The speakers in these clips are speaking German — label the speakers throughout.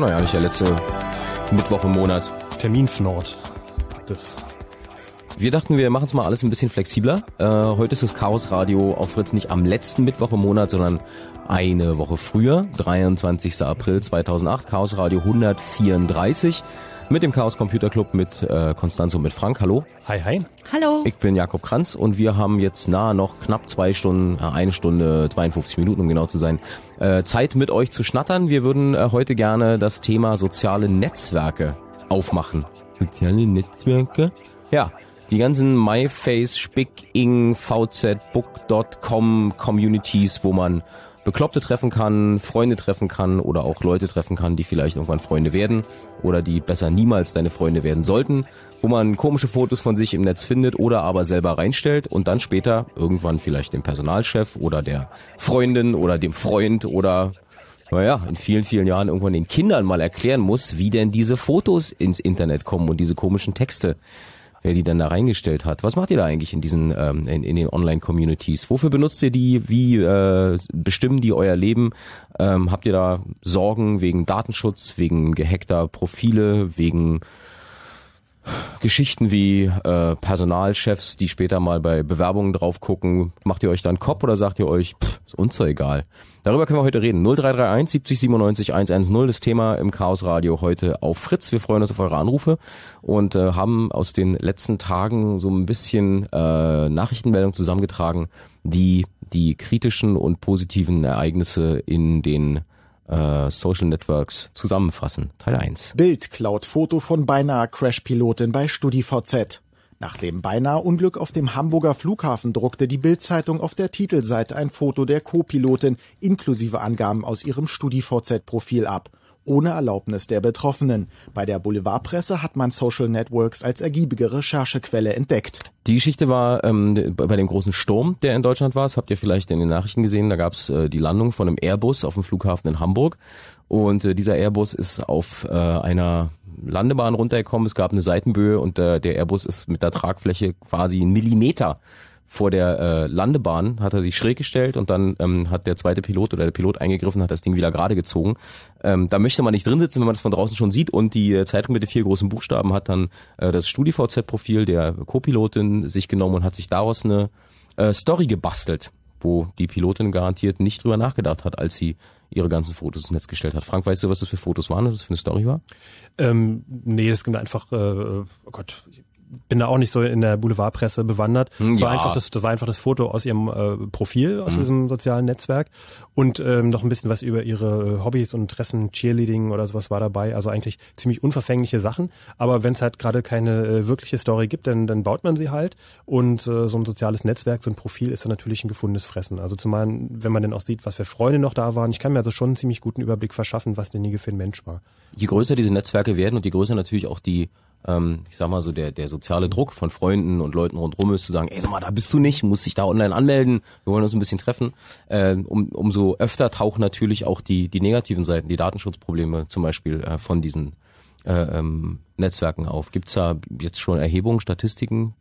Speaker 1: Noch ja nicht der letzte Mittwoch im Monat.
Speaker 2: Terminfnord. Das
Speaker 1: Wir dachten, wir machen es mal alles ein bisschen flexibler. Äh, heute ist das Chaos Radio auf Fritz nicht am letzten Mittwoch im Monat, sondern eine Woche früher, 23. April 2008, Chaos Radio 134 mit dem Chaos Computer Club mit äh, Konstanz und mit Frank. Hallo.
Speaker 2: Hi, hi.
Speaker 3: Hallo.
Speaker 1: Ich bin Jakob Kranz und wir haben jetzt nahe noch knapp zwei Stunden, äh, eine Stunde, 52 Minuten, um genau zu sein, äh, Zeit mit euch zu schnattern. Wir würden äh, heute gerne das Thema soziale Netzwerke aufmachen. Soziale Netzwerke? Ja. Die ganzen MyFace, Spick, Ing, VZ, Book.com Communities, wo man Bekloppte treffen kann, Freunde treffen kann oder auch Leute treffen kann, die vielleicht irgendwann Freunde werden oder die besser niemals deine Freunde werden sollten, wo man komische Fotos von sich im Netz findet oder aber selber reinstellt und dann später irgendwann vielleicht dem Personalchef oder der Freundin oder dem Freund oder naja, in vielen, vielen Jahren irgendwann den Kindern mal erklären muss, wie denn diese Fotos ins Internet kommen und diese komischen Texte wer die dann da reingestellt hat. Was macht ihr da eigentlich in diesen ähm, in, in den Online-Communities? Wofür benutzt ihr die? Wie äh, bestimmen die euer Leben? Ähm, habt ihr da Sorgen wegen Datenschutz, wegen gehackter Profile, wegen Geschichten wie äh, Personalchefs, die später mal bei Bewerbungen drauf gucken, macht ihr euch dann Kopf oder sagt ihr euch, pff, ist uns doch egal. Darüber können wir heute reden. 0331 70 97 110, das Thema im Chaos Radio heute auf Fritz. Wir freuen uns auf eure Anrufe und äh, haben aus den letzten Tagen so ein bisschen äh, Nachrichtenmeldungen zusammengetragen, die die kritischen und positiven Ereignisse in den äh, Social Networks zusammenfassen. Teil 1.
Speaker 4: Bild klaut Foto von beinahe Crash-Pilotin bei StudiVZ. Nach dem beinahe Unglück auf dem Hamburger Flughafen druckte die Bildzeitung auf der Titelseite ein Foto der Co-Pilotin inklusive Angaben aus ihrem StudiVZ-Profil ab ohne Erlaubnis der Betroffenen. Bei der Boulevardpresse hat man Social Networks als ergiebige Recherchequelle entdeckt.
Speaker 1: Die Geschichte war ähm, bei dem großen Sturm, der in Deutschland war. Das habt ihr vielleicht in den Nachrichten gesehen. Da gab es äh, die Landung von einem Airbus auf dem Flughafen in Hamburg. Und äh, dieser Airbus ist auf äh, einer Landebahn runtergekommen. Es gab eine Seitenböe und äh, der Airbus ist mit der Tragfläche quasi einen Millimeter vor der äh, Landebahn hat er sich schräg gestellt und dann ähm, hat der zweite Pilot oder der Pilot eingegriffen, hat das Ding wieder gerade gezogen. Ähm, da möchte man nicht drin sitzen, wenn man das von draußen schon sieht und die äh, Zeitung mit den vier großen Buchstaben hat dann äh, das StudiVZ-Profil der Co-Pilotin sich genommen und hat sich daraus eine äh, Story gebastelt, wo die Pilotin garantiert nicht drüber nachgedacht hat, als sie ihre ganzen Fotos ins Netz gestellt hat. Frank, weißt du, was das für Fotos waren, was das für eine Story war?
Speaker 2: Ähm, nee, das gibt einfach, äh, oh Gott, bin da auch nicht so in der Boulevardpresse bewandert.
Speaker 1: Hm,
Speaker 2: das, war
Speaker 1: ja.
Speaker 2: einfach das, das war einfach das Foto aus ihrem äh, Profil, aus diesem sozialen Netzwerk und ähm, noch ein bisschen was über ihre äh, Hobbys und Interessen, Cheerleading oder sowas war dabei. Also eigentlich ziemlich unverfängliche Sachen. Aber wenn es halt gerade keine äh, wirkliche Story gibt, dann, dann baut man sie halt. Und äh, so ein soziales Netzwerk, so ein Profil ist dann natürlich ein gefundenes Fressen. Also zumal, wenn man dann auch sieht, was für Freunde noch da waren. Ich kann mir also schon einen ziemlich guten Überblick verschaffen, was derjenige für ein Mensch war.
Speaker 1: Je größer diese Netzwerke werden und je größer natürlich auch die ähm, ich sag mal so, der, der soziale Druck von Freunden und Leuten rundherum ist, zu sagen, ey, sag mal, da bist du nicht, musst dich da online anmelden, wir wollen uns ein bisschen treffen. Ähm, um, umso öfter tauchen natürlich auch die, die negativen Seiten, die Datenschutzprobleme zum Beispiel äh, von diesen äh, ähm, Netzwerken auf. Gibt's da jetzt schon Erhebungen, Statistiken?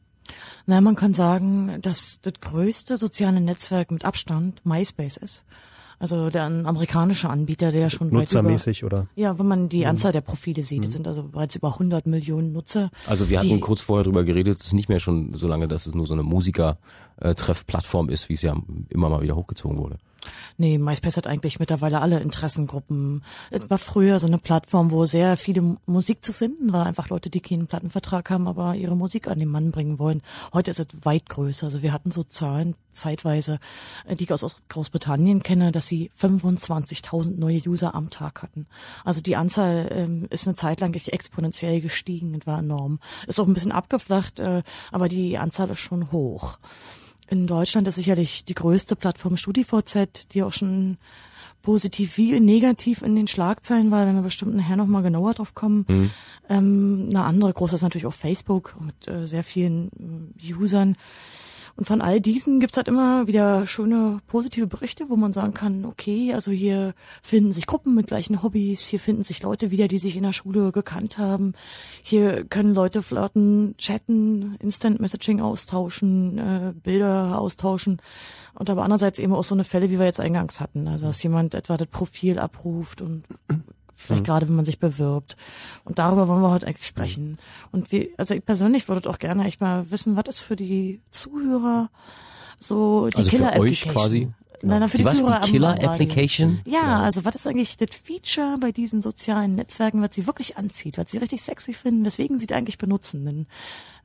Speaker 5: Na, man kann sagen, dass das größte soziale Netzwerk mit Abstand MySpace ist. Also der ein amerikanischer Anbieter, der schon weit über,
Speaker 2: Nutzermäßig oder?
Speaker 5: ja, wenn man die Anzahl der Profile sieht, es sind also bereits über 100 Millionen Nutzer.
Speaker 1: Also wir hatten
Speaker 5: die,
Speaker 1: kurz vorher drüber geredet, es ist nicht mehr schon so lange, dass es nur so eine Musiker-Treff-Plattform ist, wie es ja immer mal wieder hochgezogen wurde.
Speaker 5: Nee, MySpace hat eigentlich mittlerweile alle Interessengruppen. Es war früher so eine Plattform, wo sehr viele Musik zu finden war. Einfach Leute, die keinen Plattenvertrag haben, aber ihre Musik an den Mann bringen wollen. Heute ist es weit größer. Also wir hatten so Zahlen zeitweise, äh, die ich aus Großbritannien kenne, dass sie 25.000 neue User am Tag hatten. Also die Anzahl ähm, ist eine Zeit lang exponentiell gestiegen und war enorm. Ist auch ein bisschen abgeflacht, äh, aber die Anzahl ist schon hoch. In Deutschland ist sicherlich die größte Plattform StudiVZ, die auch schon positiv wie negativ in den Schlagzeilen war, wenn wir bestimmt nachher nochmal genauer drauf kommen. Ähm, eine andere große ist natürlich auch Facebook mit äh, sehr vielen äh, Usern. Und von all diesen gibt's halt immer wieder schöne positive Berichte, wo man sagen kann, okay, also hier finden sich Gruppen mit gleichen Hobbys, hier finden sich Leute wieder, die sich in der Schule gekannt haben, hier können Leute flirten, chatten, Instant Messaging austauschen, äh, Bilder austauschen. Und aber andererseits eben auch so eine Fälle, wie wir jetzt eingangs hatten. Also dass jemand etwa das Profil abruft und vielleicht gerade wenn man sich bewirbt. Und darüber wollen wir heute eigentlich sprechen. Und wie, also ich persönlich würde auch gerne echt mal wissen, was ist für die Zuhörer so die
Speaker 1: Also für
Speaker 5: Killer
Speaker 1: euch
Speaker 5: Application?
Speaker 1: quasi?
Speaker 5: Nein, nein, für die,
Speaker 1: Was,
Speaker 5: Zuhörer
Speaker 1: die Killer. Application?
Speaker 5: Ja, also was ist eigentlich das Feature bei diesen sozialen Netzwerken, was sie wirklich anzieht, was sie richtig sexy finden, weswegen sie die eigentlich benutzen? Denn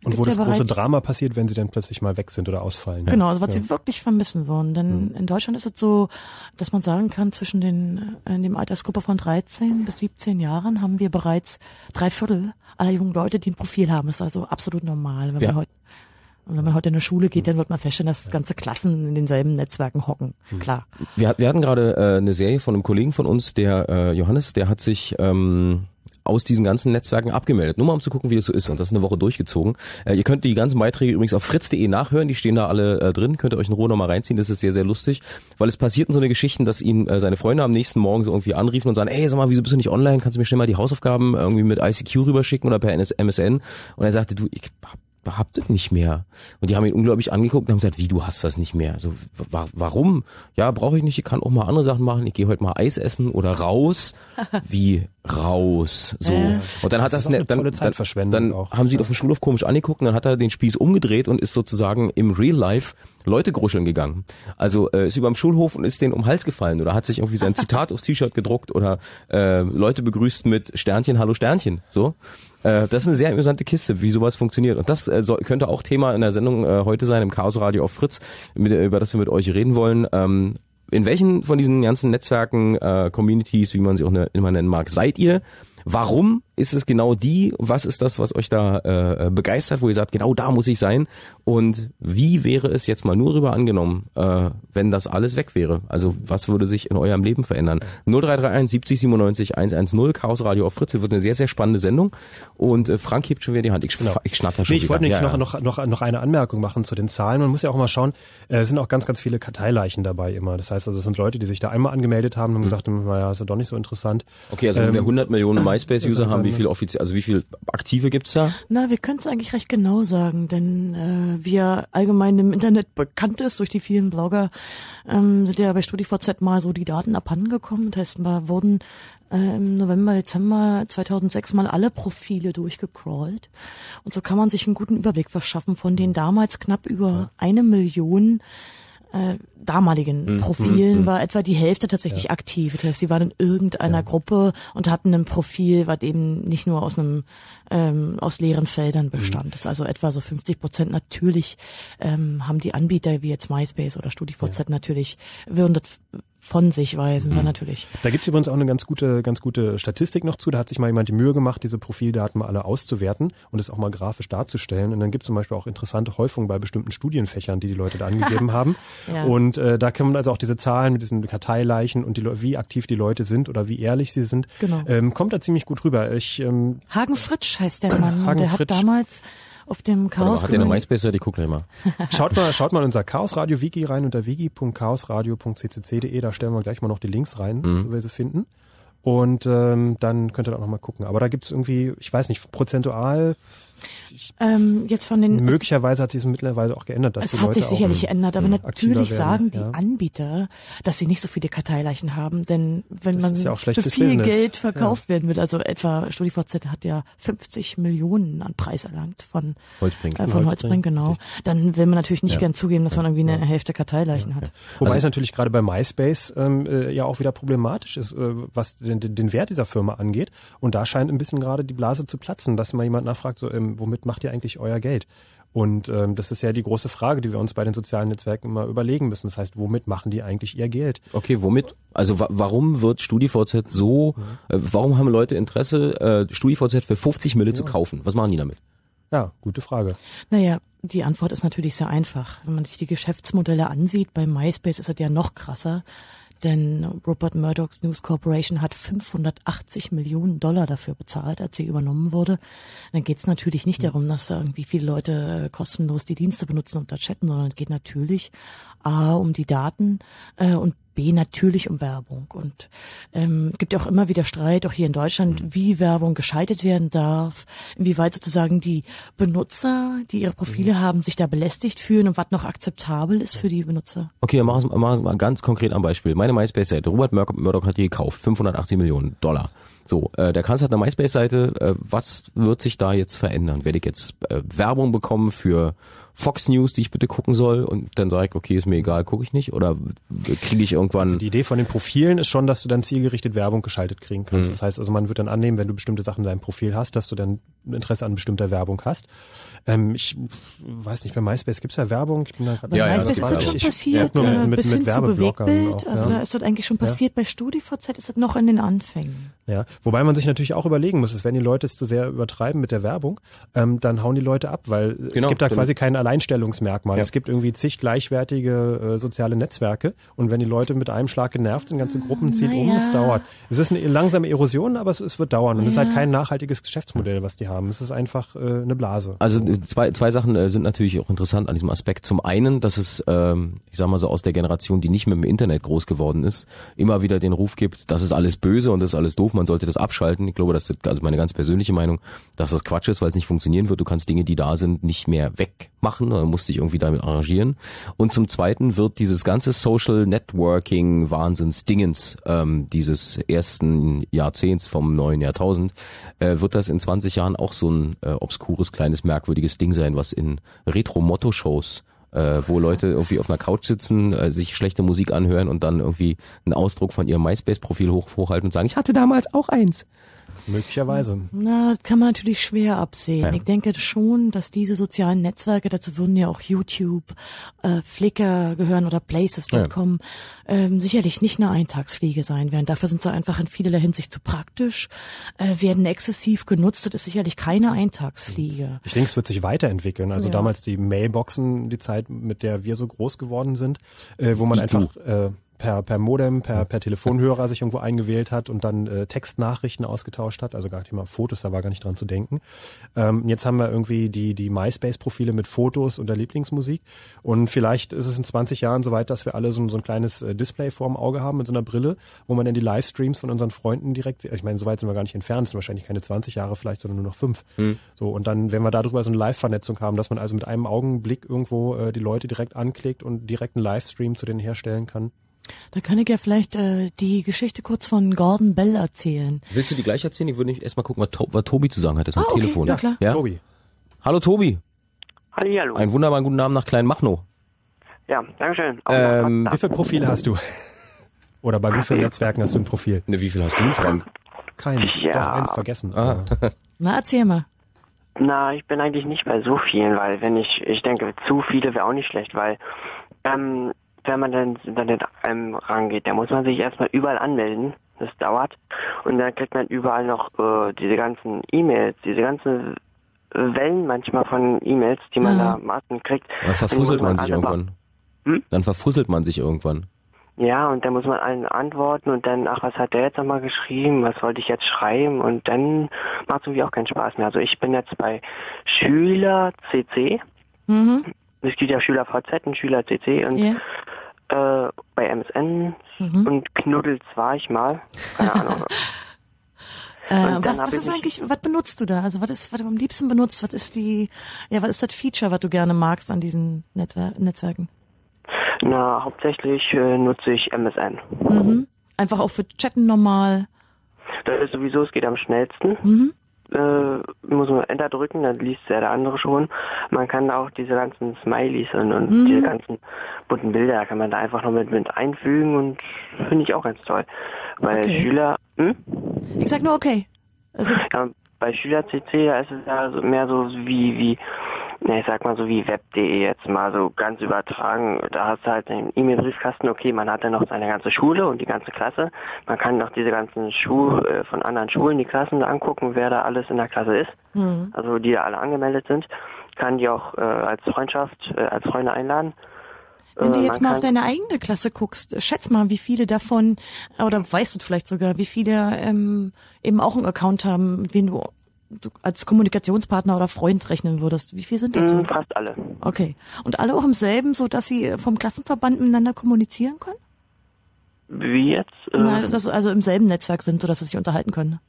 Speaker 2: Und wo das
Speaker 5: ja
Speaker 2: große Drama passiert, wenn sie dann plötzlich mal weg sind oder ausfallen.
Speaker 5: Genau, also was sie wirklich vermissen würden. Denn in Deutschland ist es so, dass man sagen kann, zwischen den, äh, in dem Altersgruppe von 13 bis 17 Jahren haben wir bereits drei Viertel aller jungen Leute, die ein Profil haben. Das ist also absolut normal. Wenn
Speaker 1: Ja.
Speaker 5: man heute und wenn man heute in der Schule geht, dann wird man feststellen, dass ganze Klassen in denselben Netzwerken hocken. Klar.
Speaker 1: Wir, wir hatten gerade äh, eine Serie von einem Kollegen von uns, der äh, Johannes, der hat sich ähm, aus diesen ganzen Netzwerken abgemeldet. Nur mal um zu gucken, wie das so ist. Und das ist eine Woche durchgezogen. Äh, ihr könnt die ganzen Beiträge übrigens auf fritz.de nachhören. Die stehen da alle äh, drin. Könnt ihr euch in Ruhe nochmal reinziehen. Das ist sehr, sehr lustig. Weil es passierten so eine Geschichten, dass ihn äh, seine Freunde am nächsten Morgen so irgendwie anriefen und sagen, ey, sag mal, wieso bist du nicht online? Kannst du mir schnell mal die Hausaufgaben irgendwie mit ICQ rüberschicken oder per NS MSN? Und er sagte, du, ich hab das nicht mehr. Und die haben ihn unglaublich angeguckt und haben gesagt, wie, du hast das nicht mehr? So, wa warum? Ja, brauche ich nicht, ich kann auch mal andere Sachen machen. Ich gehe heute mal Eis essen oder raus. Wie raus? So.
Speaker 5: Äh.
Speaker 1: Und dann hat
Speaker 2: Das
Speaker 1: das, ne- dann, dann, dann
Speaker 2: auch.
Speaker 1: haben sie ihn auf dem Schulhof komisch angeguckt und dann hat er den Spieß umgedreht und ist sozusagen im Real Life Leute gruscheln gegangen. Also äh, ist über dem Schulhof und ist denen um den Hals gefallen oder hat sich irgendwie sein Zitat aufs T-Shirt gedruckt oder äh, Leute begrüßt mit Sternchen, Hallo Sternchen. So. Äh, das ist eine sehr amüsante Kiste, wie sowas funktioniert. Und das äh, könnte auch Thema in der Sendung äh, heute sein, im Chaos Radio auf Fritz, mit, über das wir mit euch reden wollen. Ähm, in welchen von diesen ganzen Netzwerken, äh, Communities, wie man sie auch ne, immer nennen mag, seid ihr? Warum ist es genau die? Was ist das, was euch da äh, begeistert, wo ihr sagt, genau da muss ich sein? Und wie wäre es jetzt mal nur rüber angenommen, äh, wenn das alles weg wäre? Also was würde sich in eurem Leben verändern? 0331 70 97 110 Chaos Radio auf Fritz wird eine sehr, sehr spannende Sendung. Und äh, Frank hebt schon wieder die Hand. Ich, genau. ich schnatter schon
Speaker 2: nee, ich
Speaker 1: wieder.
Speaker 2: wollte nämlich
Speaker 1: Ja,
Speaker 2: noch,
Speaker 1: ja.
Speaker 2: noch, noch, noch eine Anmerkung machen zu den Zahlen. Man muss ja auch mal schauen, äh, es sind auch ganz, ganz viele Karteileichen dabei immer. Das heißt also, es sind Leute, die sich da einmal angemeldet haben und haben gesagt, hm, naja, ist ja doch nicht so interessant.
Speaker 1: Okay, also wenn wir
Speaker 2: Ähm,
Speaker 1: 100 Millionen MySpace-User haben, wie
Speaker 2: dann-
Speaker 1: viel offiziell, also wie viel aktive gibt's da?
Speaker 5: Na, wir können es eigentlich recht genau sagen, denn äh, wie ja allgemein im Internet bekannt ist durch die vielen Blogger, ähm, sind ja bei StudiVZ mal so die Daten abhandengekommen. Das heißt, mal wurden äh, im November, Dezember 2006 mal alle Profile durchgecrawlt. Und so kann man sich einen guten Überblick verschaffen von den damals knapp über eine Million äh, damaligen Profilen war etwa die Hälfte tatsächlich aktiv. Das heißt, sie waren in irgendeiner Gruppe und hatten ein Profil, was eben nicht nur aus einem ähm, aus leeren Feldern bestand. Das ist also etwa so 50 Prozent. Natürlich ähm, haben die Anbieter wie jetzt MySpace oder StudiVZ natürlich würden das von sich weisen, war natürlich.
Speaker 2: Da gibt's übrigens auch eine ganz gute, ganz gute Statistik noch zu. Da hat sich mal jemand die Mühe gemacht, diese Profildaten mal alle auszuwerten und es auch mal grafisch darzustellen. Und dann gibt's zum Beispiel auch interessante Häufungen bei bestimmten Studienfächern, die die Leute da angegeben haben.
Speaker 5: Ja.
Speaker 2: Und äh, da kann man also auch diese Zahlen mit diesen Karteileichen und die, wie aktiv die Leute sind oder wie ehrlich sie sind,
Speaker 5: Genau.
Speaker 2: ähm, kommt da ziemlich gut rüber. Ich ähm,
Speaker 5: Hagen Fritsch heißt der Mann.
Speaker 2: Hagen
Speaker 5: der
Speaker 2: Fritsch.
Speaker 5: hat damals auf dem Chaos
Speaker 1: hat der eine MySpace-Seite? Guck gleich mal.
Speaker 2: Schaut mal, schaut mal in unser Chaos Radio Wiki rein unter wiki.chaosradio.ccc.de. Da stellen wir gleich mal noch die Links rein, so wir sie finden. Und ähm, dann könnt ihr da auch noch mal gucken. Aber da gibt's irgendwie, ich weiß nicht, prozentual,
Speaker 5: ähm, jetzt von den
Speaker 2: möglicherweise hat sich es mittlerweile auch geändert, dass
Speaker 5: Es
Speaker 2: die
Speaker 5: hat
Speaker 2: Leute
Speaker 5: sich sicherlich
Speaker 2: auch,
Speaker 5: geändert, aber natürlich
Speaker 2: werden,
Speaker 5: sagen die
Speaker 2: ja.
Speaker 5: Anbieter, dass sie nicht so viele Karteileichen haben, denn wenn
Speaker 2: Das
Speaker 5: man
Speaker 2: ja auch
Speaker 5: für viel
Speaker 2: Business.
Speaker 5: Geld verkauft werden will, also etwa StudiVZ hat ja 50 Millionen an Preis erlangt von
Speaker 1: Holzbrink.
Speaker 5: äh, von
Speaker 2: Holzbrink,
Speaker 5: genau. Dann will man natürlich nicht
Speaker 1: Ja.
Speaker 5: gern zugeben, dass man irgendwie eine Hälfte Karteileichen hat.
Speaker 2: Wobei
Speaker 1: Also-
Speaker 2: es natürlich gerade bei MySpace ähm, äh, ja auch wieder problematisch ist, äh, was den, den den Wert dieser Firma angeht. Und da scheint ein bisschen gerade die Blase zu platzen, dass mal jemand nachfragt, so, ähm, womit macht ihr eigentlich euer Geld? Und ähm, das ist ja die große Frage, die wir uns bei den sozialen Netzwerken immer überlegen müssen. Das heißt, womit machen die eigentlich ihr Geld?
Speaker 1: Okay, womit? Also wa warum wird StudiVZ so, äh, warum haben Leute Interesse, äh, StudiVZ für 50 Mille zu kaufen? Was machen die damit?
Speaker 2: Ja, gute Frage.
Speaker 5: Naja, die Antwort ist natürlich sehr einfach. Wenn man sich die Geschäftsmodelle ansieht, bei MySpace ist es ja noch krasser. Denn Rupert Murdoch's News Corporation hat 580 Millionen Dollar dafür bezahlt, als sie übernommen wurde. Dann geht es natürlich nicht darum, dass da irgendwie viele Leute äh, kostenlos die Dienste benutzen und da chatten, sondern es geht natürlich A um die Daten äh, und B natürlich um Werbung. Und ähm, gibt ja auch immer wieder Streit, auch hier in Deutschland, wie Werbung geschaltet werden darf, inwieweit sozusagen die Benutzer, die ihre Profile haben, sich da belästigt fühlen und was noch akzeptabel ist für die Benutzer.
Speaker 1: Okay, dann machen wir mal ganz konkret am Beispiel. Meine MySpace-Seite, Robert Mur- Murdoch hat die gekauft, 580 Millionen Dollar. So, äh, der Kanzler hat eine MySpace-Seite. Äh, was wird sich da jetzt verändern? Werde ich jetzt äh, Werbung bekommen für Fox News, die ich bitte gucken soll? Und dann sage ich, okay, ist mir egal, gucke ich nicht? Oder kriege ich irgendwann...
Speaker 2: Also die Idee von den Profilen ist schon, dass du dann zielgerichtet Werbung geschaltet kriegen kannst. Das heißt also, man wird dann annehmen, wenn du bestimmte Sachen in deinem Profil hast, dass du dann Interesse an bestimmter Werbung hast. Ähm, ich weiß nicht, bei MySpace gibt's ja Werbung. Ich bin da grad
Speaker 5: Bei
Speaker 1: Ja, ja,
Speaker 5: MySpace
Speaker 1: das
Speaker 5: ist das schon
Speaker 2: Ich-
Speaker 5: passiert,
Speaker 2: ja, nur
Speaker 5: äh,
Speaker 2: mit-
Speaker 5: bis
Speaker 2: mit
Speaker 5: hin zu
Speaker 2: Werbeblockern
Speaker 5: Bewegtbild.
Speaker 2: auch,
Speaker 5: also
Speaker 2: ja.
Speaker 5: da ist das eigentlich schon passiert. Bei StudiVZ ist das noch in den Anfängen.
Speaker 2: Ja, wobei man sich natürlich auch überlegen muss, dass wenn die Leute es zu sehr übertreiben mit der Werbung, ähm, dann hauen die Leute ab, weil es
Speaker 1: Genau,
Speaker 2: gibt da quasi kein Alleinstellungsmerkmal.
Speaker 1: Ja.
Speaker 2: Es gibt irgendwie zig gleichwertige äh, soziale Netzwerke und wenn die Leute mit einem Schlag genervt sind, ganze Gruppen ziehen um,
Speaker 5: Naja.
Speaker 2: es dauert. Es ist eine langsame Erosion, aber es, es wird dauern und es ist halt
Speaker 5: Ja.
Speaker 2: kein nachhaltiges Geschäftsmodell, was die haben. Es ist einfach äh, eine Blase.
Speaker 1: Also äh, zwei, zwei Sachen äh, sind natürlich auch interessant an diesem Aspekt. Zum einen, dass es, ähm, ich sag mal so aus der Generation, die nicht mit dem Internet groß geworden ist, immer wieder den Ruf gibt, das ist alles böse und das ist alles doof, man sollte das abschalten. Ich glaube, das ist also meine ganz persönliche Meinung, dass das Quatsch ist, weil es nicht funktionieren wird. Du kannst Dinge, die da sind, nicht mehr wegmachen, oder musst dich irgendwie damit arrangieren. Und zum zweiten wird dieses ganze Social Networking Wahnsinns-Dingens ähm, dieses ersten Jahrzehnts vom neuen Jahrtausend, äh, wird das in 20 Jahren auch so ein äh, obskures, kleines, merkwürdiges Ding sein, was in Retro-Motto-Shows äh, wo Leute irgendwie auf einer Couch sitzen, äh, sich schlechte Musik anhören und dann irgendwie einen Ausdruck von ihrem MySpace-Profil hoch, hochhalten und sagen, ich hatte damals auch eins.
Speaker 2: Möglicherweise.
Speaker 5: Na, kann man natürlich schwer absehen.
Speaker 1: Ja.
Speaker 5: Ich denke schon, dass diese sozialen Netzwerke, dazu würden ja auch YouTube, äh, Flickr gehören oder Places.com, ähm, sicherlich nicht eine Eintagsfliege sein werden. Dafür sind sie einfach in vielerlei Hinsicht zu praktisch, äh, werden exzessiv genutzt. Das ist sicherlich keine Eintagsfliege.
Speaker 2: Ich denke, es wird sich weiterentwickeln. Also
Speaker 5: Ja.
Speaker 2: damals die Mailboxen, die Zeit, mit der wir so groß geworden sind, äh, wo man
Speaker 1: du.
Speaker 2: einfach äh, per, per Modem, per, per Telefonhörer sich irgendwo eingewählt hat und dann äh, Textnachrichten ausgetauscht hat, also gar nicht mal Fotos, da war gar nicht dran zu denken. Ähm, jetzt haben wir irgendwie die, die MySpace-Profile mit Fotos und der Lieblingsmusik und vielleicht ist es in 20 Jahren soweit, dass wir alle so, ein- so ein kleines äh, Display vorm Auge haben mit so einer Brille, wo man dann die Livestreams von unseren Freunden direkt, ich meine, soweit sind wir gar nicht entfernt, sind wahrscheinlich keine 20 Jahre vielleicht, sondern nur noch fünf. So, und dann, wenn wir darüber so eine Live-Vernetzung haben, dass man also mit einem Augenblick irgendwo äh, die Leute direkt anklickt und direkt einen Livestream zu denen herstellen kann.
Speaker 5: Da kann ich ja vielleicht äh, die Geschichte kurz von Gordon Bell erzählen.
Speaker 1: Willst du die gleich erzählen? Ich würde nicht erstmal gucken, was, To was Tobi zu sagen hat. Das ist am
Speaker 5: Ah, okay,
Speaker 1: Telefon.
Speaker 5: ja, klar.
Speaker 1: Ja?
Speaker 2: Tobi.
Speaker 1: Hallo Tobi.
Speaker 6: Hallihallo.
Speaker 1: Einen wunderbaren guten Abend nach Kleinmachnow.
Speaker 6: Ja, Dankeschön. Auch
Speaker 1: Ähm,
Speaker 2: Wie viele Profile hast du? Oder bei wie vielen Netzwerken hast du ein Profil?
Speaker 1: Ne, wie viel hast du, Frank?
Speaker 2: Keins.
Speaker 6: Ja.
Speaker 2: Doch, eins vergessen.
Speaker 1: Ah.
Speaker 5: Na, erzähl mal.
Speaker 6: Na, ich bin eigentlich nicht bei so vielen, weil wenn ich, ich denke, zu viele wäre auch nicht schlecht, weil ähm, wenn man dann ins Internet ähm, rangeht, dann muss man sich erstmal überall anmelden. Das dauert. Und dann kriegt man überall noch äh, diese ganzen E-Mails, diese ganzen Wellen manchmal von E-Mails, die man
Speaker 5: Ja.
Speaker 6: da Massen kriegt.
Speaker 1: Dann verfusselt
Speaker 6: muss
Speaker 1: man sich irgendwann.
Speaker 6: Hm?
Speaker 1: Dann verfusselt man sich irgendwann.
Speaker 6: Ja, und dann muss man allen antworten und dann, ach, was hat der jetzt nochmal geschrieben? Was wollte ich jetzt schreiben? Und dann macht es irgendwie auch keinen Spaß mehr. Also ich bin jetzt bei Schüler CC.
Speaker 5: Mhm.
Speaker 6: Es gibt ja Schüler VZ und Schüler CC und
Speaker 5: Ja.
Speaker 6: äh, bei MSN
Speaker 5: Mhm.
Speaker 6: und Knuddels war ich mal. Keine Ahnung.
Speaker 5: Äh, was, was ist eigentlich, was benutzt du da? Also was ist, was du am liebsten benutzt? Was ist die, ja, was ist das Feature, was du gerne magst an diesen Netwer Netzwerken?
Speaker 6: Na, hauptsächlich äh, nutze ich MSN.
Speaker 5: Mhm. Einfach auch für Chatten normal.
Speaker 6: Das ist sowieso, es geht am schnellsten.
Speaker 5: Mhm.
Speaker 6: Äh, muss man Enter drücken, dann liest ja der andere schon. Man kann auch diese ganzen Smileys und, und
Speaker 5: Mhm.
Speaker 6: diese ganzen bunten Bilder kann man da einfach noch mit, mit einfügen und finde ich auch ganz toll. Bei
Speaker 5: Okay.
Speaker 6: Schüler, hm?
Speaker 5: Ich sag nur okay. Also,
Speaker 6: ja, bei Schüler CC da ist es ja so mehr so wie, wie, ne, ich sag mal so wie web.de jetzt mal so ganz übertragen. Da hast du halt einen E-Mail-Briefkasten, okay, man hat dann noch seine ganze Schule und die ganze Klasse. Man kann noch diese ganzen Schuhe äh, von anderen Schulen, die Klassen da angucken, wer da alles in der Klasse ist.
Speaker 5: hm.
Speaker 6: also die da alle angemeldet sind, kann die auch äh, als Freundschaft, äh, als Freunde einladen.
Speaker 5: wenn du
Speaker 6: Äh,
Speaker 5: jetzt mal auf deine eigene Klasse guckst, schätz mal, wie viele davon, oder weißt du vielleicht sogar, wie viele ähm, eben auch einen Account haben, wen du, du als Kommunikationspartner oder Freund rechnen würdest. Wie viele sind das so?
Speaker 6: Hm, fast alle.
Speaker 5: Okay. Und alle auch im selben, so dass sie vom Klassenverband miteinander kommunizieren können?
Speaker 6: Wie jetzt? Äh,
Speaker 5: Na, dass, also im selben Netzwerk sind, so dass sie sich unterhalten können.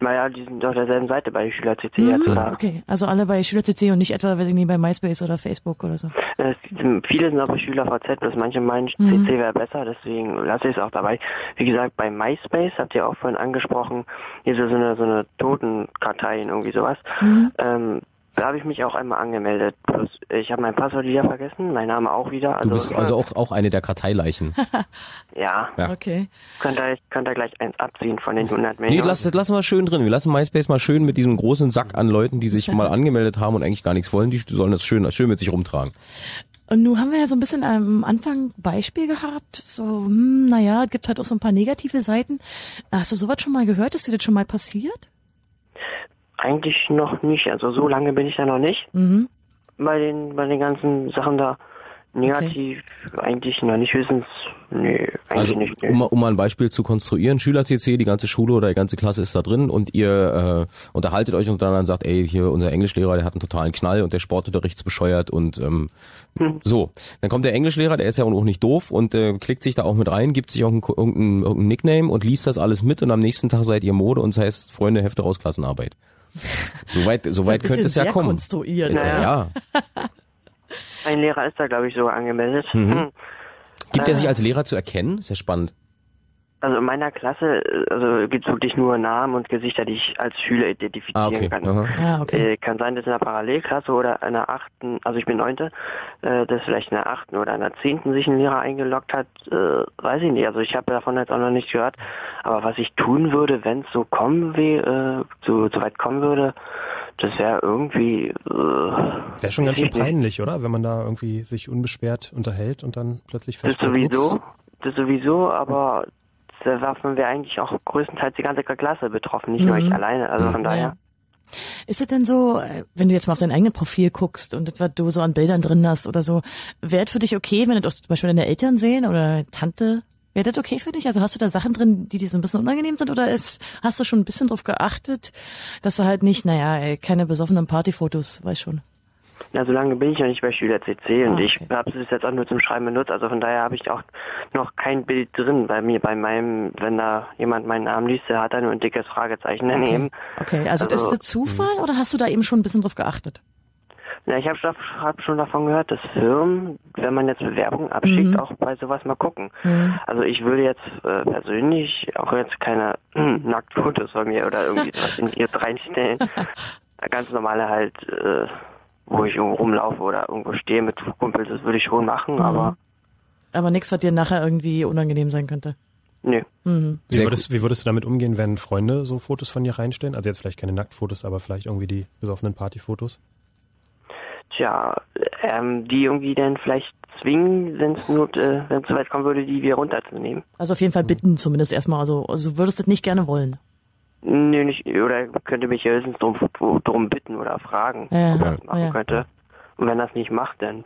Speaker 6: Naja, die sind auf derselben Seite bei Schüler CC jetzt,
Speaker 5: Mhm,
Speaker 6: oder?
Speaker 5: Okay, also alle bei SchülerCC und nicht etwa, weiß ich nicht, bei MySpace oder Facebook oder so.
Speaker 6: Es, sind- viele sind auch bei Schüler VZ, bloß manche meinen,
Speaker 5: Mhm.
Speaker 6: CC wäre besser, deswegen lasse ich es auch dabei. Wie gesagt, bei MySpace, habt ihr auch vorhin angesprochen, hier so eine, so eine Totenkartei, irgendwie sowas.
Speaker 5: Mhm.
Speaker 6: Ähm, da habe ich mich auch einmal angemeldet. Bloß ich habe mein Passwort wieder vergessen, mein Name auch wieder.
Speaker 1: Du bist also auch, auch eine der Karteileichen.
Speaker 6: Ja,
Speaker 1: Ja.
Speaker 5: Okay.
Speaker 6: könnt ihr, könnt ihr gleich eins abziehen von den 100
Speaker 1: Nee,
Speaker 6: Millionen.
Speaker 1: lass, das lassen wir schön drin. Wir lassen MySpace mal schön mit diesem großen Sack an Leuten, die sich mal angemeldet haben und eigentlich gar nichts wollen. Die sollen das schön, schön mit sich rumtragen.
Speaker 5: Und nun haben wir ja so ein bisschen am Anfang Beispiel gehabt, so, hm, naja, es gibt halt auch so ein paar negative Seiten. Hast du sowas schon mal gehört? Ist dir das schon mal passiert?
Speaker 6: Eigentlich noch nicht. Also so lange bin ich da noch nicht.
Speaker 5: Mhm.
Speaker 6: Bei den, bei den ganzen Sachen da. Negativ eigentlich noch nicht höchstens. Nee, eigentlich
Speaker 1: Also
Speaker 6: nicht. Nee.
Speaker 1: um, mal- um mal ein Beispiel zu konstruieren, Schüler-CC, die ganze Schule oder die ganze Klasse ist da drin und ihr äh, unterhaltet euch und sagt, ey, hier unser Englischlehrer, der hat einen totalen Knall und der Sportunterrichts bescheuert und ähm,
Speaker 6: Hm.
Speaker 1: so. Dann kommt der Englischlehrer, der ist ja auch nicht doof und äh, klickt sich da auch mit rein, gibt sich auch einen, irgendeinen, irgendeinen Nickname und liest das alles mit und am nächsten Tag seid ihr Mode und das heißt Freunde, Hefte raus, Klassenarbeit. Soweit, soweit
Speaker 5: Ein
Speaker 1: könnte es ja
Speaker 5: sehr
Speaker 1: kommen.
Speaker 5: konstruiert.
Speaker 6: Naja.
Speaker 1: ja.
Speaker 6: Ein Lehrer ist da, glaube ich, sogar angemeldet.
Speaker 1: Mhm.
Speaker 6: Hm.
Speaker 1: Gibt er
Speaker 6: Äh.
Speaker 1: sich als Lehrer zu erkennen? Ist ja spannend.
Speaker 6: Also in meiner Klasse äh, also gibt's wirklich nur Namen und Gesichter, die ich als Schüler identifizieren
Speaker 1: Ah, okay.
Speaker 6: kann.
Speaker 5: Ah, okay.
Speaker 6: Äh, kann sein, dass in der Parallelklasse oder in der achten, also ich bin neunte, äh, dass vielleicht in der achten oder in der zehnten sich ein Lehrer eingeloggt hat, äh, weiß ich nicht. Also ich habe davon jetzt auch noch nicht gehört. Aber was ich tun würde, wenn es so kommen äh, so, so weit kommen würde, das wäre irgendwie äh,
Speaker 2: Wäre schon ganz schön peinlich, oder? Wenn man da irgendwie sich unbeschwert unterhält und dann plötzlich
Speaker 6: Das
Speaker 2: feststellt,
Speaker 6: sowieso,
Speaker 2: ups,
Speaker 6: das sowieso, aber davon wäre eigentlich auch größtenteils die ganze Klasse betroffen, nicht nur ich alleine. Also von daher.
Speaker 5: Ja. Ist es denn so, äh, wenn du jetzt mal auf dein eigenes Profil guckst und etwas du so an Bildern drin hast oder so, wäre es für dich okay, wenn das zum Beispiel deine Eltern sehen oder Tante? Wäre das okay für dich? Also hast du da Sachen drin, die dir so ein bisschen unangenehm sind oder ist, hast du schon ein bisschen drauf geachtet, dass du halt nicht, naja, ey, keine besoffenen Partyfotos, weiß schon.
Speaker 6: Ja, so lange bin ich noch nicht bei Schüler CC und
Speaker 5: Ah,
Speaker 6: ich
Speaker 5: okay.
Speaker 6: habe es jetzt auch nur zum Schreiben benutzt. Also von daher habe ich auch noch kein Bild drin bei mir, bei meinem, wenn da jemand meinen Namen liest, der hat da nur ein dickes Fragezeichen daneben.
Speaker 5: Okay, also,
Speaker 6: Also-
Speaker 5: ist das Zufall oder hast du da eben schon ein bisschen drauf geachtet?
Speaker 6: Ja, ich habe hab schon davon gehört, dass Firmen, wenn man jetzt Bewerbungen abschickt,
Speaker 5: Mhm.
Speaker 6: auch bei sowas mal gucken. Also ich würde jetzt äh, persönlich auch jetzt keine hm, Nacktfotos von mir oder irgendwie was in die jetzt reinstellen. Ganz normale halt, äh, wo ich irgendwo rumlaufe oder irgendwo stehe mit Kumpels, das würde ich schon machen,
Speaker 5: Mhm.
Speaker 6: aber
Speaker 5: Aber nichts, was dir nachher irgendwie unangenehm sein könnte.
Speaker 6: nö.
Speaker 5: Mhm.
Speaker 2: Wie würdest, wie würdest du damit umgehen, wenn Freunde so Fotos von dir reinstellen? Also jetzt vielleicht keine Nacktfotos, aber vielleicht irgendwie die besoffenen Partyfotos?
Speaker 6: Tja, ähm, die irgendwie dann vielleicht zwingen, wenn es nur, äh, wenn es so weit kommen würde, die wieder runterzunehmen.
Speaker 5: Also auf jeden Fall bitten zumindest erstmal. Also, also du würdest das nicht gerne wollen.
Speaker 6: Nö, nicht, oder könnte mich ja höchstens drum, drum bitten oder fragen,
Speaker 5: Ja,
Speaker 6: ob er das machen
Speaker 5: ja.
Speaker 6: könnte. Und wenn das nicht macht, dann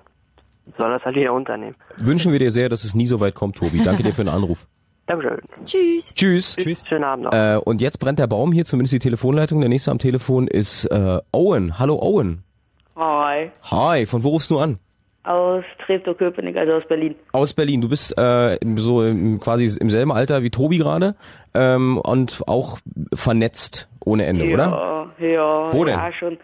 Speaker 6: soll das halt wieder unternehmen.
Speaker 1: Wünschen wir dir sehr, dass es nie so weit kommt, Tobi. Danke dir für den Anruf.
Speaker 6: Dankeschön.
Speaker 5: Tschüss.
Speaker 1: Tschüss.
Speaker 2: Tschüss.
Speaker 6: Schönen Abend noch.
Speaker 1: Äh, und jetzt brennt der Baum hier, zumindest die Telefonleitung. Der nächste am Telefon ist äh, Owen. Hallo Owen.
Speaker 7: Hi,
Speaker 1: Hi, von wo rufst du an?
Speaker 7: Aus Treptow-Köpenick, also aus Berlin.
Speaker 1: Aus Berlin. Du bist äh, so im, quasi im selben Alter wie Tobi gerade ähm, und auch vernetzt ohne Ende, oder?
Speaker 7: Ja, ja,
Speaker 1: Wo denn?
Speaker 7: ja schon.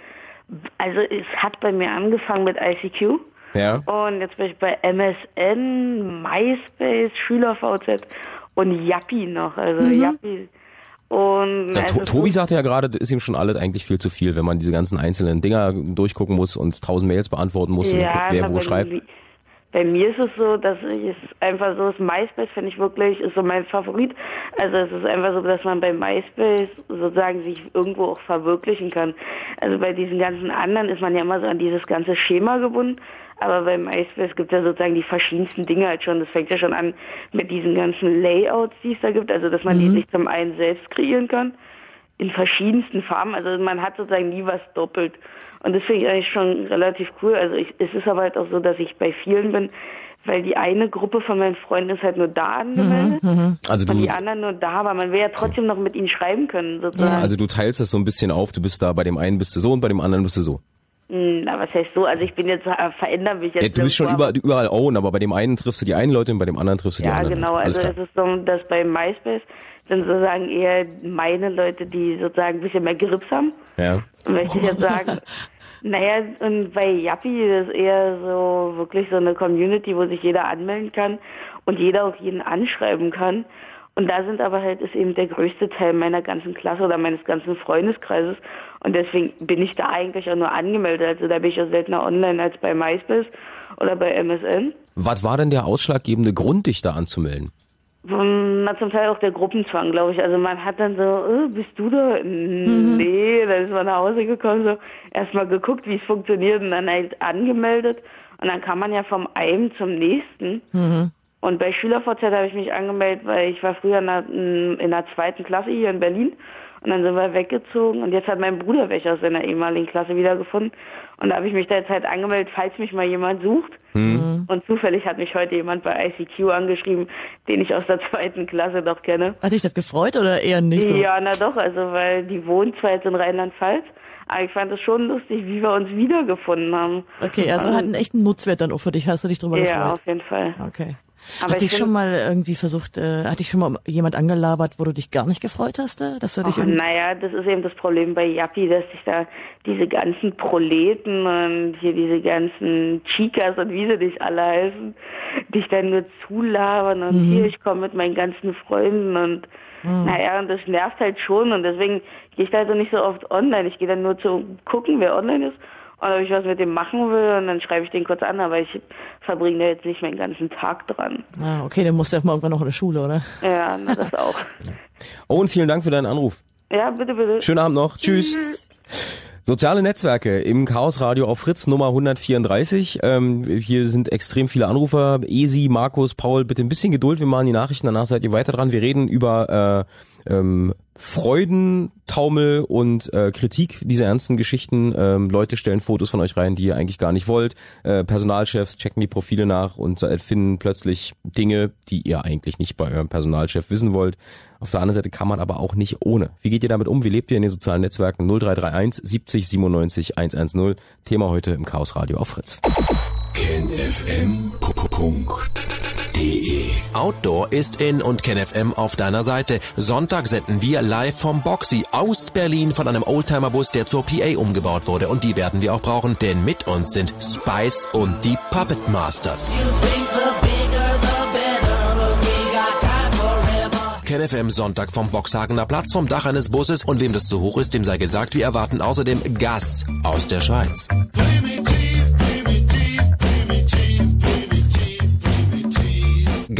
Speaker 7: Also es hat bei mir angefangen mit ICQ
Speaker 1: Ja.
Speaker 7: und jetzt bin ich bei MSN, MySpace, SchülerVZ und Yappi noch, also
Speaker 5: Mhm.
Speaker 7: Yappi. Und
Speaker 1: Ja,
Speaker 7: also
Speaker 1: to Tobi sagte ja gerade, das ist ihm schon alles eigentlich viel zu viel, wenn man diese ganzen einzelnen Dinger durchgucken muss und tausend Mails beantworten muss und dann guckt, wer wo schreibt.
Speaker 7: bei mir ist es so, dass ich es einfach so ist, MySpace finde ich wirklich, ist so mein Favorit. Also es ist einfach so, dass man bei MySpace sozusagen sich irgendwo auch verwirklichen kann. Also bei diesen ganzen anderen ist man ja immer so an dieses ganze Schema gebunden. Aber bei MySpace gibt es ja sozusagen die verschiedensten Dinge halt schon. Das fängt ja schon an mit diesen ganzen Layouts, die es da gibt. Also dass man die sich zum einen selbst kreieren kann in verschiedensten Farben. Also man hat sozusagen nie was doppelt. Und das finde ich eigentlich schon relativ cool. Also ich, es ist aber halt auch so, dass ich bei vielen bin, weil die eine Gruppe von meinen Freunden ist halt nur da angemeldet
Speaker 1: Also
Speaker 7: und
Speaker 1: du,
Speaker 7: die anderen nur da, aber man will ja trotzdem noch mit ihnen schreiben können, sozusagen.
Speaker 1: also du teilst das so ein bisschen auf. Du bist da bei dem einen bist du so und bei dem anderen bist du so.
Speaker 7: Hm, Na, was heißt so? Also ich bin jetzt, äh, verändere mich jetzt.
Speaker 1: Ja, du bist schon überall, überall Owen, aber bei dem einen triffst du die einen Leute und bei dem anderen triffst du die
Speaker 7: Ja,
Speaker 1: anderen.
Speaker 7: genau.
Speaker 1: Alles
Speaker 7: Also
Speaker 1: klar.
Speaker 7: es ist so, dass bei MySpace sind sozusagen eher meine Leute, die sozusagen ein bisschen mehr Grips haben.
Speaker 1: Ja.
Speaker 7: möchte ich jetzt sagen. Naja, und bei Yappi ist eher so wirklich so eine Community, wo sich jeder anmelden kann und jeder auch jeden anschreiben kann. Und da sind aber halt, ist eben der größte Teil meiner ganzen Klasse oder meines ganzen Freundeskreises. Und deswegen bin ich da eigentlich auch nur angemeldet. Also da bin ich auch seltener online als bei MySpace oder bei MSN.
Speaker 1: Was war denn der ausschlaggebende Grund, dich da anzumelden?
Speaker 7: Na, zum Teil auch der Gruppenzwang, glaube ich. Also man hat dann so, äh, bist du da? Nee, dann ist man nach Hause gekommen, so erstmal geguckt, wie es funktioniert und dann halt angemeldet. Und dann kann man ja vom einen zum nächsten. Und bei SchülerVZ habe ich mich angemeldet, weil ich war früher in der, in der zweiten Klasse hier in Berlin. Und dann sind wir weggezogen und jetzt hat mein Bruder welche aus seiner ehemaligen Klasse wiedergefunden. Und da habe ich mich da jetzt halt angemeldet, falls mich mal jemand sucht. Und zufällig hat mich heute jemand bei ICQ angeschrieben, den ich aus der zweiten Klasse doch kenne.
Speaker 5: Hat dich das gefreut oder eher nicht so?
Speaker 7: Ja, na doch, also weil die wohnt zwar jetzt in Rheinland-Pfalz, aber ich fand es schon lustig, wie wir uns wiedergefunden haben.
Speaker 5: Okay, also hat einen echten Nutzwert dann auch für dich, hast du dich drüber
Speaker 7: Ja,
Speaker 5: gefreut?
Speaker 7: auf jeden Fall.
Speaker 5: Okay.
Speaker 7: Aber
Speaker 5: hat dich
Speaker 7: ich
Speaker 5: schon mal irgendwie versucht, äh, hat dich schon mal jemand angelabert, wo du dich gar nicht gefreut hast, äh, dass du dich irgendwie-
Speaker 7: naja, das ist eben das Problem bei Yappi, dass sich da diese ganzen Proleten und hier diese ganzen Chicas und wie sie nicht alle heißen, dich dann nur zulabern und hier, ich komme mit meinen ganzen Freunden und naja, und das nervt halt schon und deswegen gehe ich da also nicht so oft online. Ich gehe dann nur zu gucken, wer online ist und ob ich was mit dem machen will und dann schreibe ich den kurz an, aber ich verbringe da jetzt nicht meinen ganzen Tag dran.
Speaker 5: Ah, okay, dann musst du ja mal irgendwann noch in der Schule, oder?
Speaker 7: Ja, na, das auch.
Speaker 1: Oh, und vielen Dank für deinen Anruf.
Speaker 7: Ja, bitte, bitte.
Speaker 1: Schönen Abend noch. Tschüss. Soziale Netzwerke im Chaos Radio auf Fritz Nummer 134. Ähm, hier sind extrem viele Anrufer. Esi, Markus, Paul, bitte ein bisschen Geduld. Wir machen die Nachrichten, danach seid ihr weiter dran. Wir reden über äh, ähm, Freuden, Taumel und äh, Kritik dieser ernsten Geschichten. Ähm, Leute stellen Fotos von euch rein, die ihr eigentlich gar nicht wollt. Äh, Personalchefs checken die Profile nach und äh, finden plötzlich Dinge, die ihr eigentlich nicht bei eurem Personalchef wissen wollt. Auf der anderen Seite kann man aber auch nicht ohne. Wie geht ihr damit um? Wie lebt ihr in den sozialen Netzwerken? 0331 70 97 110. Thema heute im Chaos Radio auf Fritz.
Speaker 8: KenFM.de Outdoor ist in und KenFM auf deiner Seite. Sonntag senden wir live vom Boxy aus Berlin von einem Oldtimer-Bus, der zur PA umgebaut wurde. Und die werden wir auch brauchen, denn mit uns sind Spice und die Puppet Masters. KenFM Sonntag vom Boxhagener Platz vom Dach eines Busses und wem das zu hoch ist, dem sei gesagt, wir erwarten außerdem Gas aus der Schweiz.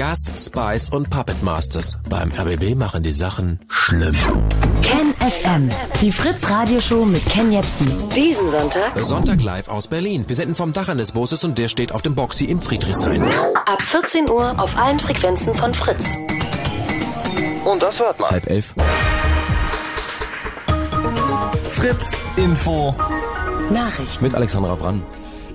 Speaker 8: Gas, Spice und Puppet Masters. Beim RBB machen die Sachen schlimm.
Speaker 3: Ken FM, die Fritz Radioshow mit Ken Jepsen. Diesen Sonntag
Speaker 8: Sonntag live aus Berlin. Wir senden vom Dach eines Busses und der steht auf dem Boxy im Friedrichshain.
Speaker 3: ab 14 Uhr auf allen Frequenzen von Fritz.
Speaker 8: Und das hört man.
Speaker 1: Halb elf.
Speaker 9: Fritz Info.
Speaker 3: Nachrichten.
Speaker 1: Mit Alexandra Wrann.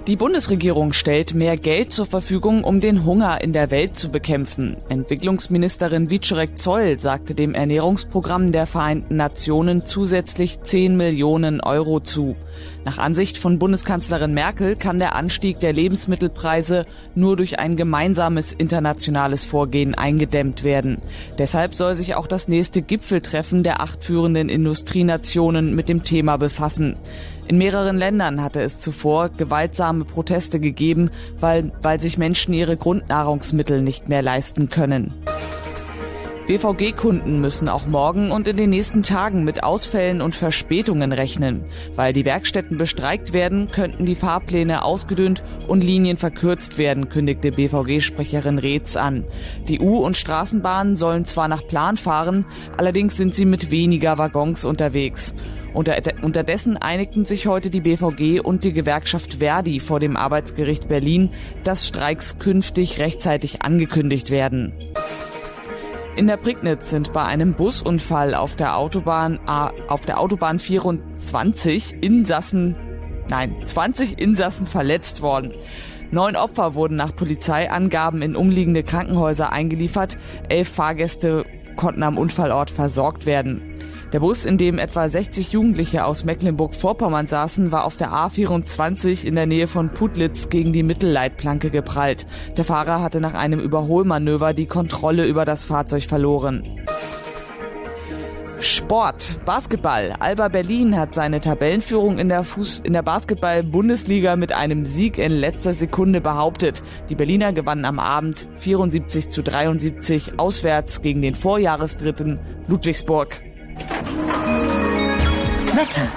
Speaker 10: Die Bundesregierung stellt mehr Geld zur Verfügung, um den Hunger in der Welt zu bekämpfen. Entwicklungsministerin Wieczorek Zoll sagte dem Ernährungsprogramm der Vereinten Nationen zusätzlich 10 Millionen Euro zu. Nach Ansicht von Bundeskanzlerin Merkel kann der Anstieg der Lebensmittelpreise nur durch ein gemeinsames internationales Vorgehen eingedämmt werden. Deshalb soll sich auch das nächste Gipfeltreffen der acht führenden Industrienationen mit dem Thema befassen. In mehreren Ländern hatte es zuvor gewaltsame Proteste gegeben, weil, weil sich Menschen ihre Grundnahrungsmittel nicht mehr leisten können. BVG-Kunden müssen auch morgen und in den nächsten Tagen mit Ausfällen und Verspätungen rechnen. Weil die Werkstätten bestreikt werden, könnten die Fahrpläne ausgedünnt und Linien verkürzt werden, kündigte BVG-Sprecherin Reetz an. Die U- und Straßenbahnen sollen zwar nach Plan fahren, allerdings sind sie mit weniger Waggons unterwegs. Unter, unterdessen einigten sich heute die BVG und die Gewerkschaft Verdi vor dem Arbeitsgericht Berlin, dass Streiks künftig rechtzeitig angekündigt werden. In der Prignitz sind bei einem Busunfall auf der Autobahn A, auf der Autobahn 24 Insassen, nein, 20 Insassen verletzt worden. Neun Opfer wurden nach Polizeiangaben in umliegende Krankenhäuser eingeliefert. Elf Fahrgäste konnten am Unfallort versorgt werden. Der Bus, in dem etwa 60 Jugendliche aus Mecklenburg-Vorpommern saßen, war auf der A24 in der Nähe von Putlitz gegen die Mittelleitplanke geprallt. Der Fahrer hatte nach einem Überholmanöver die Kontrolle über das Fahrzeug verloren. Sport, Basketball. Alba Berlin hat seine Tabellenführung in der, der Basketball-Bundesliga mit einem Sieg in letzter Sekunde behauptet. Die Berliner gewannen am Abend 74 zu 73 auswärts gegen den Vorjahresdritten Ludwigsburg.
Speaker 3: Wetter.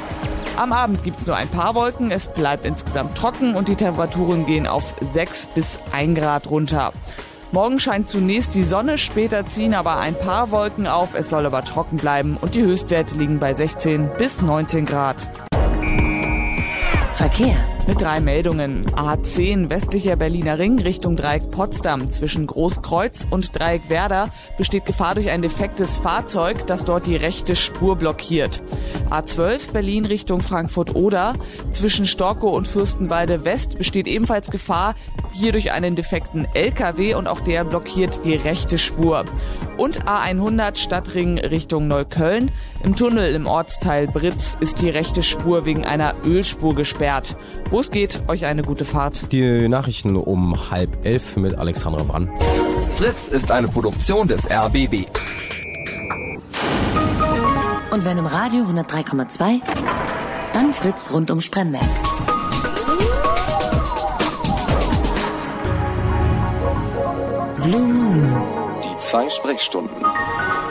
Speaker 10: Am Abend gibt's nur ein paar Wolken, es bleibt insgesamt trocken und die Temperaturen gehen auf 6 bis 1 Grad runter. Morgen scheint zunächst die Sonne, später ziehen aber ein paar Wolken auf, es soll aber trocken bleiben und die Höchstwerte liegen bei 16 bis 19 Grad.
Speaker 3: Verkehr.
Speaker 10: Mit drei Meldungen. A10 westlicher Berliner Ring Richtung Dreieck Potsdam zwischen Großkreuz und Dreieck Werder besteht Gefahr durch ein defektes Fahrzeug, das dort die rechte Spur blockiert. A12 Berlin Richtung Frankfurt-Oder zwischen Storkow und Fürstenwalde West besteht ebenfalls Gefahr hier durch einen defekten LKW und auch der blockiert die rechte Spur. Und A100 Stadtring Richtung Neukölln. Im Tunnel im Ortsteil Britz ist die rechte Spur wegen einer Ölspur gesperrt. Wo es geht, euch eine gute Fahrt.
Speaker 1: Die Nachrichten um halb elf mit Alexandra Wrann.
Speaker 9: Fritz ist eine Produktion des RBB.
Speaker 3: Und wenn im Radio 103,2, dann Fritz rund um Spremberg. Blue Moon.
Speaker 9: Die zwei Sprechstunden.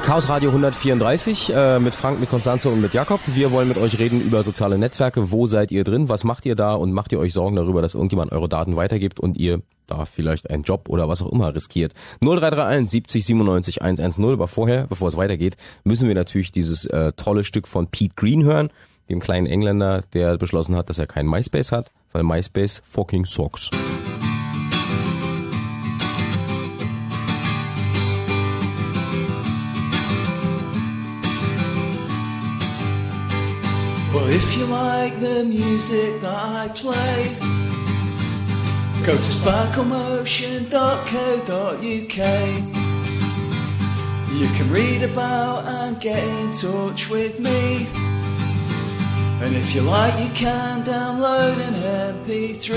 Speaker 1: Chaos Radio 134 äh, mit Frank, mit Konstanze und mit Jakob. Wir wollen mit euch reden über soziale Netzwerke. Wo seid ihr drin? Was macht ihr da? Und macht ihr euch Sorgen darüber, dass irgendjemand eure Daten weitergibt und ihr da vielleicht einen Job oder was auch immer riskiert? 0331 70 97 110. Aber vorher, bevor es weitergeht, müssen wir natürlich dieses äh, tolle Stück von Pete Green hören, dem kleinen Engländer, der beschlossen hat, dass er keinen MySpace hat, weil MySpace fucking sucks.
Speaker 11: Well, if you like the music that I play, go to sparklemotion.co.uk. You can read about and get in touch with me. And if you like, you can download an MP3.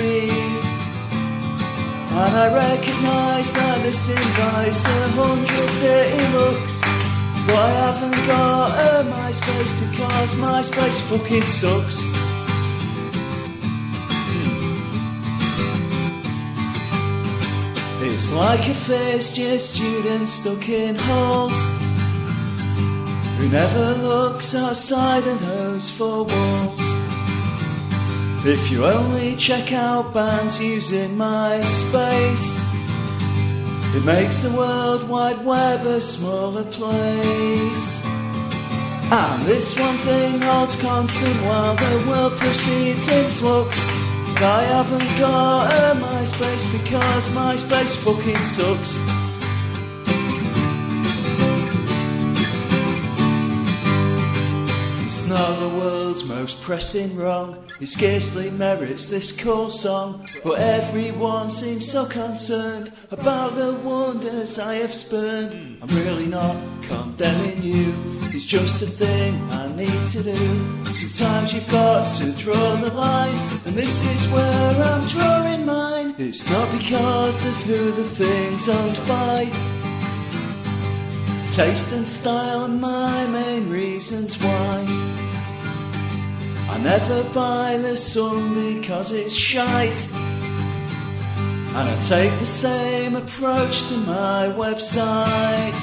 Speaker 11: And I recognise that this invites a hundred dirty looks. But I haven't got a MySpace because MySpace fucking sucks. It's like a first year student stuck in halls who never looks outside of those four walls. If you only check out bands using MySpace, it makes the World Wide Web a smaller place. And this one thing holds constant while the world proceeds in flux. I haven't got a MySpace because MySpace fucking sucks. Not the world's most pressing wrong. It scarcely merits this cool song. But everyone seems so concerned about the wonders I have spurned. I'm really not condemning you. It's just a thing I need to do. Sometimes you've got to draw the line, and this is where I'm drawing mine. It's not because of who the thing's owned by. Taste and style are my main reasons why. I never buy the sun because it's shite. And I take the same approach to my website.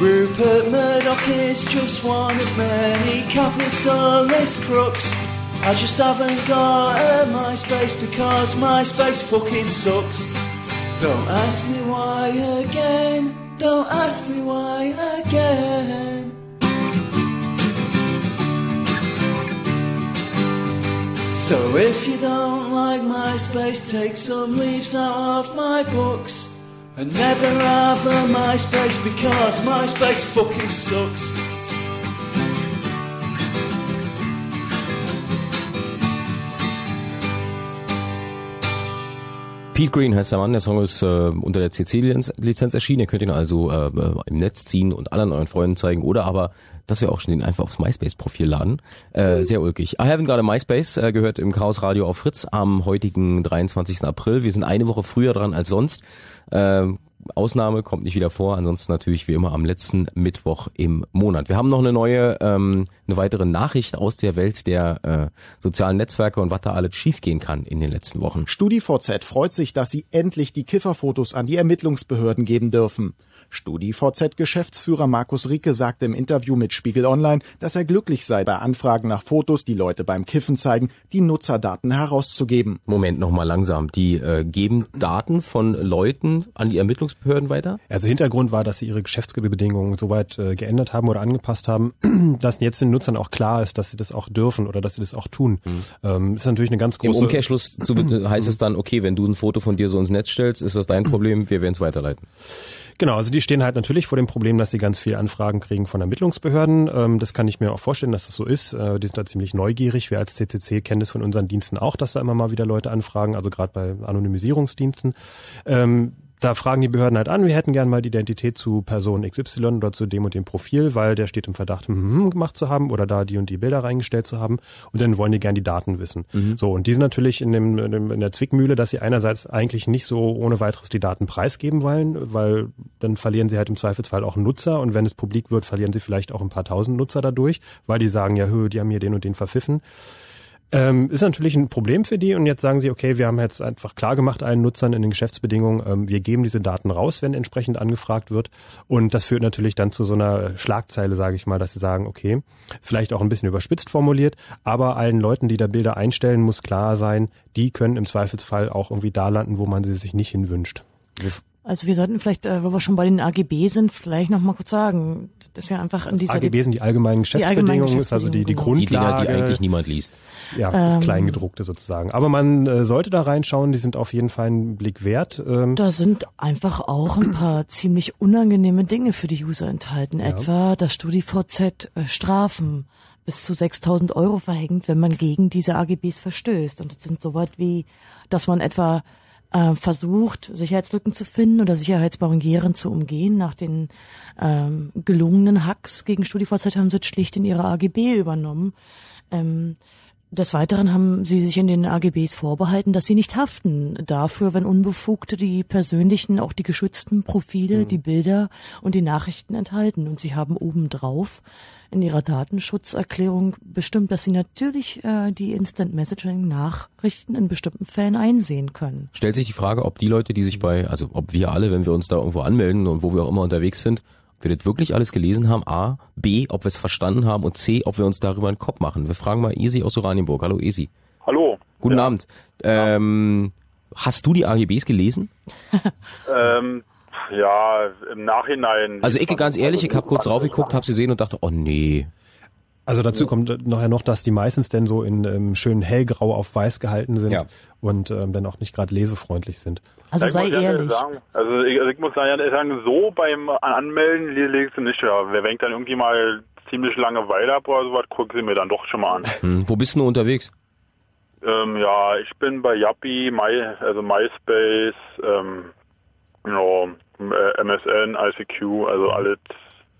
Speaker 11: Rupert Murdoch is just one of many capitalist crooks. I just haven't got a MySpace because MySpace fucking sucks. Don't ask me why again. Don't ask me why again. So if you don't like MySpace, take some leaves out of my books. And never have a MySpace because MySpace fucking sucks.
Speaker 1: Pete Green heißt der Mann, der Song ist äh, unter der CC-Lizenz erschienen. Ihr könnt ihn also äh, im Netz ziehen und allen euren Freunden zeigen oder aber, dass wir auch schon den einfach aufs MySpace-Profil laden. Äh, sehr ulkig. I haven't got a MySpace äh, gehört im Chaos Radio auf Fritz am heutigen 23. April. Wir sind eine Woche früher dran als sonst. Äh, Ausnahme kommt nicht wieder vor, ansonsten natürlich wie immer am letzten Mittwoch im Monat. Wir haben noch eine neue, ähm, eine weitere Nachricht aus der Welt der äh, sozialen Netzwerke und was da alles schiefgehen kann in den letzten Wochen.
Speaker 4: StudiVZ freut sich, dass sie endlich die Kifferfotos an die Ermittlungsbehörden geben dürfen. StudiVZ-Geschäftsführer Markus Ricke sagte im Interview mit Spiegel Online, dass er glücklich sei, bei Anfragen nach Fotos, die Leute beim Kiffen zeigen, die Nutzerdaten herauszugeben.
Speaker 1: Moment, nochmal langsam. Die äh, geben Daten von Leuten an die Ermittlungsbehörden weiter?
Speaker 2: Also Hintergrund war, dass sie ihre Geschäftsbedingungen soweit äh, geändert haben oder angepasst haben, dass jetzt den Nutzern auch klar ist, dass sie das auch dürfen oder dass sie das auch tun. Mhm. Ähm, ist natürlich eine ganz große...
Speaker 1: Im Umkehrschluss heißt es dann, okay, wenn du ein Foto von dir so ins Netz stellst, ist das dein Problem, wir werden es weiterleiten.
Speaker 2: Genau, also die stehen halt natürlich vor dem Problem, dass sie ganz viele Anfragen kriegen von Ermittlungsbehörden. Ähm, das kann ich mir auch vorstellen, dass das so ist. Äh, die sind da ziemlich neugierig. Wir als CCC kennen das von unseren Diensten auch, dass da immer mal wieder Leute anfragen, also gerade bei Anonymisierungsdiensten. Ähm, da fragen die Behörden halt an, wir hätten gern mal die Identität zu Person XY oder zu dem und dem Profil, weil der steht im Verdacht, hm, hm, gemacht zu haben oder da die und die Bilder reingestellt zu haben und dann wollen die gern die Daten wissen.
Speaker 1: Mhm.
Speaker 2: So, und die sind natürlich in, dem, in, dem, in der Zwickmühle, dass sie einerseits eigentlich nicht so ohne weiteres die Daten preisgeben wollen, weil dann verlieren sie halt im Zweifelsfall auch Nutzer und wenn es publik wird, verlieren sie vielleicht auch ein paar tausend Nutzer dadurch, weil die sagen, ja, hö, die haben hier den und den verpfiffen. Ähm, ist natürlich ein Problem für die und jetzt sagen sie, okay, wir haben jetzt einfach klar gemacht allen Nutzern in den Geschäftsbedingungen, ähm, wir geben diese Daten raus, wenn entsprechend angefragt wird und das führt natürlich dann zu so einer Schlagzeile, sage ich mal, dass sie sagen, okay, vielleicht auch ein bisschen überspitzt formuliert, aber allen Leuten, die da Bilder einstellen, muss klar sein, die können im Zweifelsfall auch irgendwie da landen, wo man sie sich nicht hinwünscht.
Speaker 5: Also wir sollten vielleicht, äh, wo wir schon bei den AGB sind, vielleicht noch mal kurz sagen, das ist ja einfach in dieser
Speaker 2: AGB sind die allgemeinen Geschäftsbedingungen,
Speaker 5: allgemeinen
Speaker 2: ist also die, die
Speaker 5: Geschäftsbedingungen,
Speaker 1: Die Dinger,
Speaker 2: Grundlage.
Speaker 1: die eigentlich niemand liest.
Speaker 2: Ja, das
Speaker 5: Ähm,
Speaker 2: Kleingedruckte sozusagen. Aber man äh, sollte da reinschauen, die sind auf jeden Fall einen Blick wert. Ähm,
Speaker 5: Da sind einfach auch ein paar ziemlich unangenehme Dinge für die User enthalten. Etwa, dass StudiVZ äh, Strafen bis zu 6000 Euro verhängt, wenn man gegen diese AGBs verstößt. Und das sind so weit wie, dass man etwa äh, versucht, Sicherheitslücken zu finden oder Sicherheitsbarrieren zu umgehen. Nach den ähm, gelungenen Hacks gegen StudiVZ haben sie es schlicht in ihre AGB übernommen. Ähm, des Weiteren haben sie sich in den AGBs vorbehalten, dass sie nicht haften dafür, wenn Unbefugte die persönlichen, auch die geschützten Profile, die Bilder und die Nachrichten enthalten. Und sie haben obendrauf in ihrer Datenschutzerklärung bestimmt, dass sie natürlich äh, die Instant Messaging Nachrichten in bestimmten Fällen einsehen können.
Speaker 1: Stellt sich die Frage, ob die Leute, die sich bei, also ob wir alle, wenn wir uns da irgendwo anmelden und wo wir auch immer unterwegs sind, wir das wirklich alles gelesen haben, A, B, ob wir es verstanden haben und C, ob wir uns darüber einen Kopf machen. Wir fragen mal Esi aus Oranienburg. Hallo Esi.
Speaker 12: Hallo.
Speaker 1: Guten Abend. Ähm, hast du die AGBs gelesen?
Speaker 12: Ähm, ja, im Nachhinein.
Speaker 1: Also ich ganz ehrlich, ich habe kurz draufgeguckt, habe sie gesehen und dachte, oh nee.
Speaker 2: Also dazu kommt nachher noch, dass die meistens denn so in ähm, schön hellgrau auf weiß gehalten sind
Speaker 1: Ja.
Speaker 2: und ähm, dann auch nicht gerade lesefreundlich sind.
Speaker 5: Also
Speaker 12: Ich
Speaker 5: sei
Speaker 12: ja
Speaker 5: ehrlich.
Speaker 12: Sagen, also, ich, also ich muss sagen, so beim Anmelden legst du nicht. Ja, wer denkt dann irgendwie mal ziemlich lange Weile ab oder sowas, gucken sie mir dann doch schon mal an.
Speaker 1: Hm, wo bist du unterwegs?
Speaker 12: ähm, ja, ich bin bei Yappi, My, also MySpace, ähm, ja, äh, MSN, ICQ, also alles.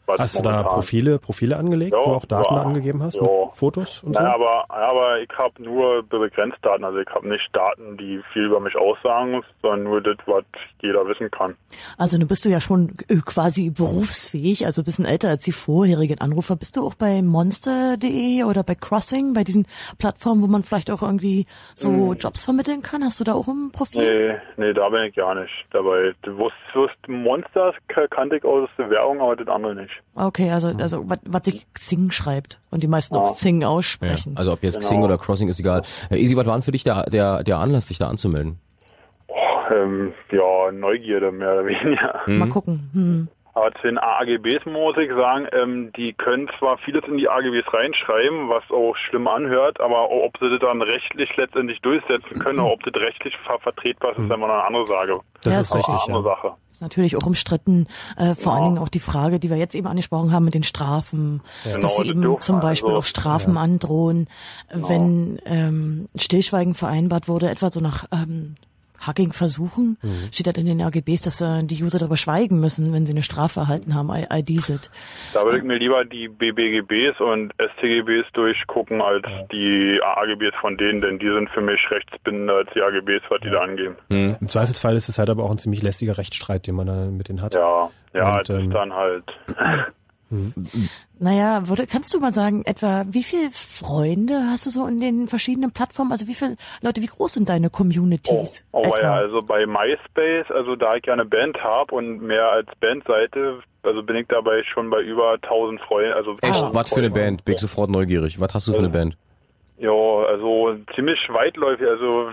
Speaker 12: Was
Speaker 2: Hast du da Profile, Profile angelegt,
Speaker 12: Ja,
Speaker 2: wo auch Daten
Speaker 12: ja,
Speaker 2: angegeben hast,
Speaker 12: ja.
Speaker 2: mit Fotos und so?
Speaker 12: Naja, aber, aber ich habe nur begrenzt Daten. Also ich habe nicht Daten, die viel über mich aussagen, sondern nur das, was jeder wissen kann.
Speaker 5: Also nun bist du ja schon äh, quasi berufsfähig, also ein bisschen älter als die vorherigen Anrufer. Bist du auch bei monster.de oder bei Crossing, bei diesen Plattformen, wo man vielleicht auch irgendwie so
Speaker 12: Hm.
Speaker 5: Jobs vermitteln kann? Hast du da auch ein Profil?
Speaker 12: Nee, nee, da bin ich gar nicht dabei. Du wusst, wusst Monsters k- kannte ich aus der Werbung, aber das andere nicht.
Speaker 5: Okay, also, also was, was sich Xing schreibt und die meisten auch Xing aussprechen.
Speaker 1: Also ob jetzt
Speaker 12: Genau.
Speaker 1: Xing oder Crossing ist egal. Äh, Esi, was war denn für dich der, der, der Anlass, dich da anzumelden?
Speaker 12: Ähm, ja, Neugierde mehr oder weniger.
Speaker 5: Mal gucken. Hm.
Speaker 12: Aber zu den AGBs muss ich sagen, ähm, die können zwar vieles in die AGBs reinschreiben, was auch schlimm anhört, aber ob sie das dann rechtlich letztendlich durchsetzen können oder ob das rechtlich ver vertretbar ist, ist immer noch eine andere Sache.
Speaker 2: Das
Speaker 5: Ja,
Speaker 2: ist richtig,
Speaker 12: Eine andere
Speaker 2: ja.
Speaker 12: Sache.
Speaker 5: Ist natürlich auch umstritten, äh, vor
Speaker 12: Ja.
Speaker 5: allen Dingen auch die Frage, die wir jetzt eben angesprochen haben mit den Strafen,
Speaker 12: Genau,
Speaker 5: dass sie
Speaker 12: das
Speaker 5: eben zum Beispiel
Speaker 12: also-
Speaker 5: auch Strafen androhen, wenn ähm, Stillschweigen vereinbart wurde, etwa so nach ähm, Hacking-Versuchen,
Speaker 12: Mhm.
Speaker 5: steht halt in den AGBs, dass äh, die User darüber schweigen müssen, wenn sie eine Strafe erhalten haben, I- IDSIT.
Speaker 12: Da würde ich mir lieber die BBGBs und STGBs durchgucken als die AGBs von denen, denn die sind für mich rechtsbindender als die AGBs, was die da angeben.
Speaker 2: Im Zweifelsfall ist es halt aber auch ein ziemlich lästiger Rechtsstreit, den man da mit denen hat.
Speaker 12: Ja, ja,
Speaker 2: Und,
Speaker 12: das
Speaker 2: ähm,
Speaker 12: ist dann halt.
Speaker 5: Naja, würde, kannst du mal sagen, etwa wie viele Freunde hast du so in den verschiedenen Plattformen? Also wie viele Leute, wie groß sind deine Communities?
Speaker 12: Oh
Speaker 5: etwa?
Speaker 12: ja, also bei MySpace, also da ich ja eine Band habe und mehr als Bandseite, also bin ich dabei schon bei über 1000 Freunden. Also
Speaker 1: Echt?
Speaker 12: 1000
Speaker 1: was für eine. Band? Bin ich sofort neugierig. Was hast du für eine Band?
Speaker 12: Ja, also ziemlich weitläufig, also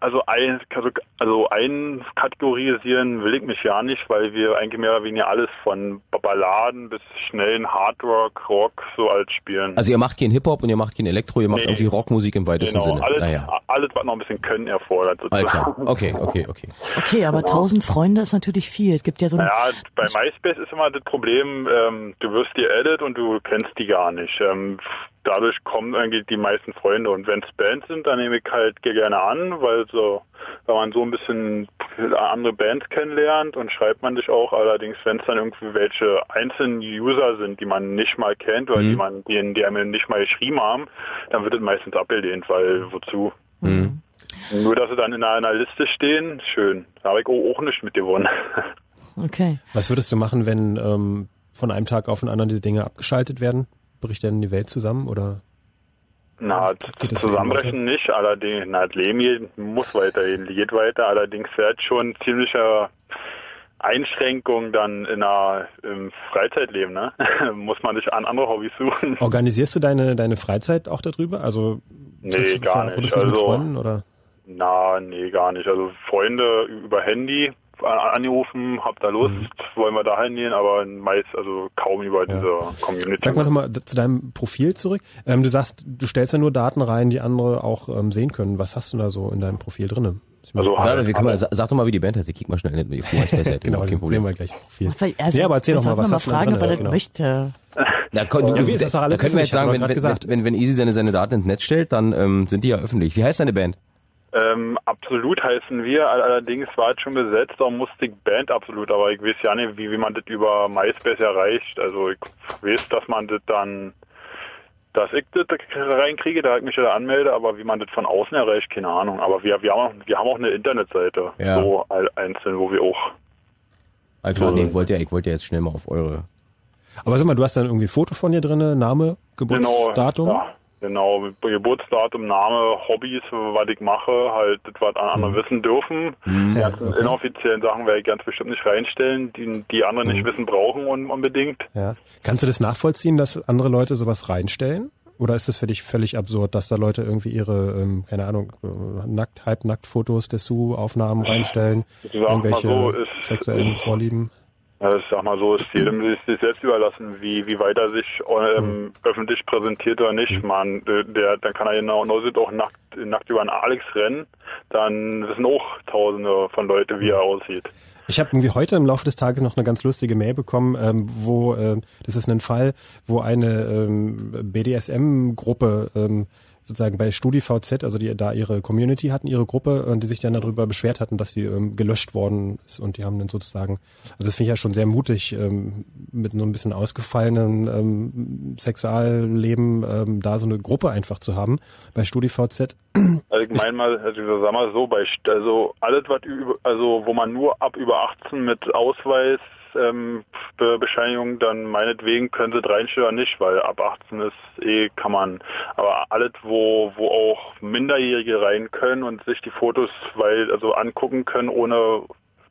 Speaker 12: also ein also, also einkategorisieren will ich mich ja nicht, weil wir eigentlich mehr oder weniger alles von Balladen bis schnellen Hardrock, Rock so als spielen.
Speaker 1: Also ihr macht keinen Hip-Hop und ihr macht kein Elektro, ihr macht
Speaker 12: Nee.
Speaker 1: irgendwie Rockmusik im weitesten
Speaker 12: genau,
Speaker 1: Sinne.
Speaker 12: alles,
Speaker 1: Naja.
Speaker 12: alles, was noch ein bisschen Können erfordert. Sozusagen.
Speaker 1: klar. Okay, okay, okay.
Speaker 5: Okay, aber tausend Freunde ist natürlich viel. Es gibt ja so ein,
Speaker 12: Naja, bei MySpace ist immer das Problem, ähm, du wirst dir edit und du kennst die gar nicht. Ähm, dadurch kommen eigentlich die meisten Freunde. Und wenn es Bands sind, dann nehme ich halt gerne an, weil so, wenn man so ein bisschen andere Bands kennenlernt und schreibt man dich auch. Allerdings, wenn es dann irgendwie welche einzelnen User sind, die man nicht mal kennt oder
Speaker 1: Mhm.
Speaker 12: die man, die, die einem nicht mal geschrieben haben, dann wird es meistens abgelehnt, weil wozu?
Speaker 1: Mhm.
Speaker 12: Nur, dass sie dann in einer Liste stehen, schön. Da habe ich auch, auch nicht mit gewonnen.
Speaker 5: Okay.
Speaker 2: Was würdest du machen, wenn ähm, von einem Tag auf den anderen die Dinge abgeschaltet werden? Bricht dann die Welt zusammen oder?
Speaker 12: Na, zusammenbrechen nicht, allerdings, na, das Leben geht- muss weitergehen, geht weiter, allerdings wäre es schon ziemliche Einschränkung dann in einer, im Freizeitleben, ne? muss man sich an andere Hobbys suchen.
Speaker 2: Organisierst du deine deine Freizeit auch darüber? Also
Speaker 12: Nee, gar nicht. Also-
Speaker 2: Freunden oder?
Speaker 12: Na, nee, gar nicht. Also Freunde über Handy angerufen, habt da Lust,
Speaker 2: Mhm.
Speaker 12: wollen wir da hingehen, aber meist, also kaum über diese Community.
Speaker 2: Sag mal nochmal zu deinem Profil zurück. Ähm, du sagst, du stellst ja nur Daten rein, die andere auch ähm, sehen können. Was hast du da so in deinem Profil drinne?
Speaker 12: Also
Speaker 1: ja, wir können mal, sag doch mal, wie die Band heißt. Ich kick mal schnell in die Fußballseite.
Speaker 2: genau, das sehen wir gleich. Viel.
Speaker 5: Erst-
Speaker 2: nee, aber erzähl doch
Speaker 5: wir
Speaker 2: mal, was hast du da
Speaker 5: fragen,
Speaker 2: drin?
Speaker 5: ob er das
Speaker 2: Genau.
Speaker 5: möchte.
Speaker 1: Da, kon-
Speaker 2: Ja,
Speaker 1: du, da, da können wir jetzt sagen, wenn, wenn, wenn, wenn Easy seine, seine Daten ins Netz stellt, dann ähm, sind die ja öffentlich. Wie heißt deine Band?
Speaker 12: Ähm, absolut heißen wir, all- allerdings war es schon besetzt, darum musste ich Band absolut, aber ich weiß ja nicht, wie, wie man das über MySpace erreicht. Also ich weiß, dass man das dann, dass ich das reinkriege, da ich mich ja anmelde, aber wie man das von außen erreicht, keine Ahnung. Aber wir, wir, haben, auch, wir haben auch eine Internetseite,
Speaker 1: Ja.
Speaker 12: so all- einzeln, wo wir auch
Speaker 1: Ah, klar, nee, ich wollte ja, ich wollte ja jetzt schnell mal auf eure.
Speaker 2: Aber sag mal, du hast dann irgendwie ein Foto von dir drinne, Name, Geburtsdatum?
Speaker 12: Genau, ja, genau. Geburtsdatum, Name, Hobbys, was ich mache, halt das, was andere wissen dürfen.
Speaker 2: Mhm.
Speaker 12: Die ganzen inoffiziellen Sachen werde ich ganz bestimmt nicht reinstellen, die die andere nicht wissen brauchen un unbedingt.
Speaker 2: Ja. Kannst du das nachvollziehen, dass andere Leute sowas reinstellen? Oder ist das für dich völlig absurd, dass da Leute irgendwie ihre, ähm, keine Ahnung, äh, nackt, halbnackt Fotos, Dessous-Aufnahmen reinstellen, irgendwelche
Speaker 12: so, ist-
Speaker 2: sexuellen
Speaker 12: ist-
Speaker 2: Vorlieben?
Speaker 12: Ja, ich sag mal so, ist jedem sich, selbst überlassen, wie, wie weit er sich ähm, öffentlich präsentiert oder nicht. Man, äh, der, dann kann er genau, genauso auch nackt, nackt über einen Alex rennen, dann wissen auch tausende von Leuten, wie er aussieht.
Speaker 2: Ich habe irgendwie heute im Laufe des Tages noch eine ganz lustige Mail bekommen, ähm, wo ähm, das ist ein Fall, wo eine ähm, BDSM-Gruppe ähm, sozusagen bei StudiVZ, also die da ihre Community hatten, ihre Gruppe, und die sich dann darüber beschwert hatten, dass sie ähm, gelöscht worden ist und die haben dann sozusagen, also das finde ich ja schon sehr mutig, ähm, mit nur ein bisschen ausgefallenen ähm, Sexualleben ähm, da so eine Gruppe einfach zu haben bei StudiVZ.
Speaker 12: Also ich meine mal, also sag mal so, bei also alles was über, also wo man nur ab über 18 mit Ausweis ähm, Be Bescheinigung, dann meinetwegen können sie reinstellen oder nicht, weil ab 18 ist eh kann man. Aber alles, wo wo auch Minderjährige rein können und sich die Fotos weil also angucken können ohne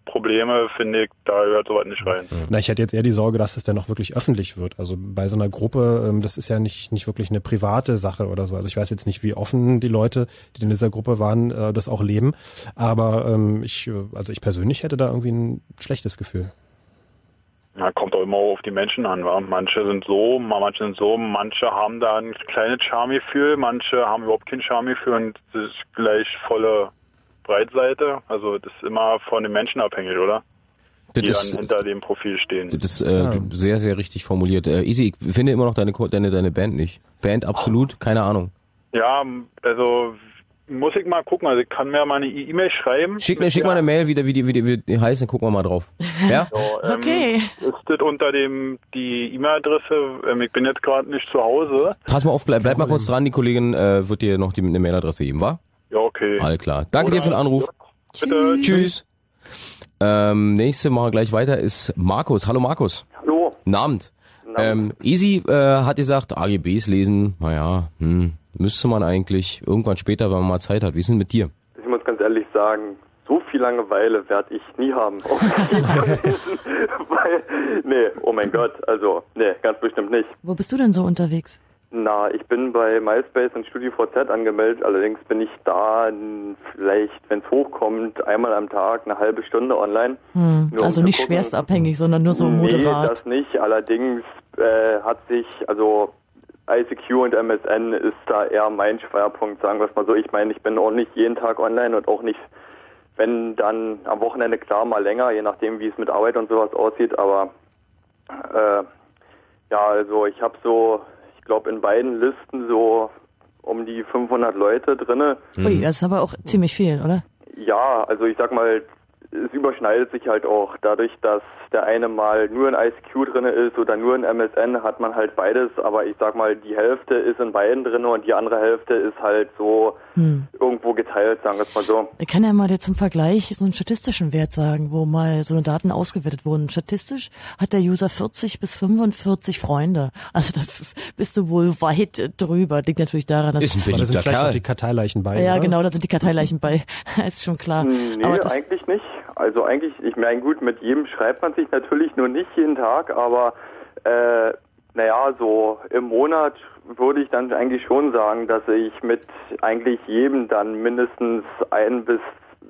Speaker 12: Probleme, finde ich, da gehört sowas nicht rein.
Speaker 2: Na, ich hätte jetzt eher die Sorge, dass es dann auch wirklich öffentlich wird. Also bei so einer Gruppe, ähm, das ist ja nicht, nicht wirklich eine private Sache oder so. Also ich weiß jetzt nicht, wie offen die Leute, die in dieser Gruppe waren, äh, das auch leben. Aber ähm, ich, äh, also ich persönlich hätte da irgendwie ein schlechtes Gefühl.
Speaker 12: Na, kommt auch immer auf die Menschen an. Wa? Manche sind so, ma- manche sind so, manche haben da ein kleines Charmegefühl, manche haben überhaupt kein Charmegefühl und das ist gleich volle Breitseite. Also das ist immer von den Menschen abhängig, oder?
Speaker 1: Das
Speaker 12: die
Speaker 1: ist-
Speaker 12: dann hinter dem Profil stehen.
Speaker 1: Das ist äh, sehr, sehr richtig formuliert. Äh, Easy, ich finde immer noch deine, deine, deine Band nicht. Band absolut, keine Ahnung.
Speaker 12: Ja, also muss ich mal gucken. Also ich kann mir mal eine E-Mail schreiben.
Speaker 1: Schick mir, schick mal eine Mail, wie die, wie die, wie die, wie die heißt, dann gucken wir mal drauf. Ja?
Speaker 12: So, ähm,
Speaker 5: Okay.
Speaker 12: Ist das unter dem die E-Mail-Adresse? Ähm, ich bin jetzt gerade nicht zu Hause.
Speaker 1: Pass mal auf, bleib, bleib mal kurz dran, die Kollegin äh, wird dir noch die, eine Mailadresse geben, wa?
Speaker 12: Ja, okay.
Speaker 1: All klar. Danke dir für den Anruf.
Speaker 12: Bitte.
Speaker 1: Tschüss. Ähm, nächste machen wir gleich weiter ist Markus. Hallo Markus.
Speaker 13: Hallo.
Speaker 1: Guten Abend. Ähm, Easy äh, hat gesagt, AGBs lesen, naja, hm, müsste man eigentlich irgendwann später, wenn man mal Zeit hat. Wie ist denn mit dir?
Speaker 13: Ich muss ganz ehrlich sagen, so viel Langeweile werde ich nie haben. Weil, nee, oh mein Gott, also, nee, ganz bestimmt nicht.
Speaker 5: Wo bist du denn so unterwegs?
Speaker 13: Na, ich bin bei MySpace und StudiVZ angemeldet, allerdings bin ich da vielleicht, wenn es hochkommt, einmal am Tag eine halbe Stunde online.
Speaker 5: Hm,
Speaker 13: um
Speaker 5: also
Speaker 13: zu
Speaker 5: nicht schwerstabhängig, sondern nur so
Speaker 13: Nee,
Speaker 5: moderat.
Speaker 13: das nicht. Allerdings äh, hat sich, also ICQ und MSN ist da eher mein Schwerpunkt, sagen wir es mal so. Ich meine, ich bin auch nicht jeden Tag online und auch nicht, wenn dann am Wochenende klar mal länger, je nachdem wie es mit Arbeit und sowas aussieht. Aber äh, ja, also ich habe so, ich glaube, in beiden Listen so um die 500 Leute drinne.
Speaker 5: Ui, das ist aber auch ziemlich viel, oder?
Speaker 13: Ja, also ich sag mal, es überschneidet sich halt auch. Dadurch, dass der eine mal nur in ICQ drinne ist oder nur in MSN, hat man halt beides. Aber ich sag mal, die Hälfte ist in beiden drinne und die andere Hälfte ist halt so
Speaker 5: Hm.
Speaker 13: irgendwo geteilt, sagen wir es mal so.
Speaker 5: Ich kann ja mal dir zum Vergleich so einen statistischen Wert sagen, wo mal so eine Daten ausgewertet wurden. Statistisch hat der User 40 bis 45 Freunde. Also da f- bist du wohl weit drüber. Liegt natürlich daran, dass
Speaker 1: Ist ein
Speaker 2: Aber da sind
Speaker 1: beliebter
Speaker 2: vielleicht auch
Speaker 1: Kerl.
Speaker 2: die Karteileichen bei.
Speaker 5: ja
Speaker 2: oder?
Speaker 5: genau, da sind die Karteileichen bei. ist schon klar.
Speaker 13: Hm, Nee,
Speaker 5: aber das,
Speaker 13: eigentlich nicht. Also eigentlich, ich meine, gut, mit jedem schreibt man sich natürlich nur nicht jeden Tag, aber äh, naja, so im Monat würde ich dann eigentlich schon sagen, dass ich mit eigentlich jedem dann mindestens ein bis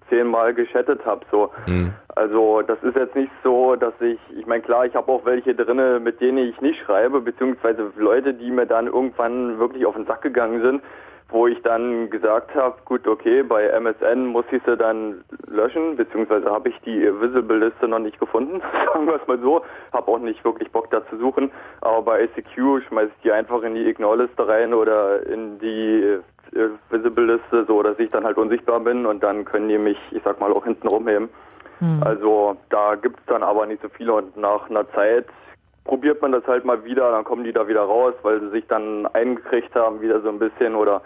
Speaker 13: zehnmal geschattet habe. So.
Speaker 1: Hm.
Speaker 13: Also das ist jetzt nicht so, dass ich, ich meine klar, ich habe auch welche drinne, mit denen ich nicht schreibe, beziehungsweise Leute, die mir dann irgendwann wirklich auf den Sack gegangen sind, wo ich dann gesagt habe, gut, okay, bei MSN muss ich sie dann löschen, beziehungsweise habe ich die Visible-Liste noch nicht gefunden, sagen wir es mal so, habe auch nicht wirklich Bock da zu suchen, aber bei ICQ schmeiße ich die einfach in die Ignore-Liste rein oder in die äh, Visible-Liste, so dass ich dann halt unsichtbar bin und dann können die mich, ich sag mal, auch hinten rumheben. Also da gibt's dann aber nicht so viele und nach einer Zeit probiert man das halt mal wieder, dann kommen die da wieder raus, weil sie sich dann eingekriegt haben, wieder so ein bisschen oder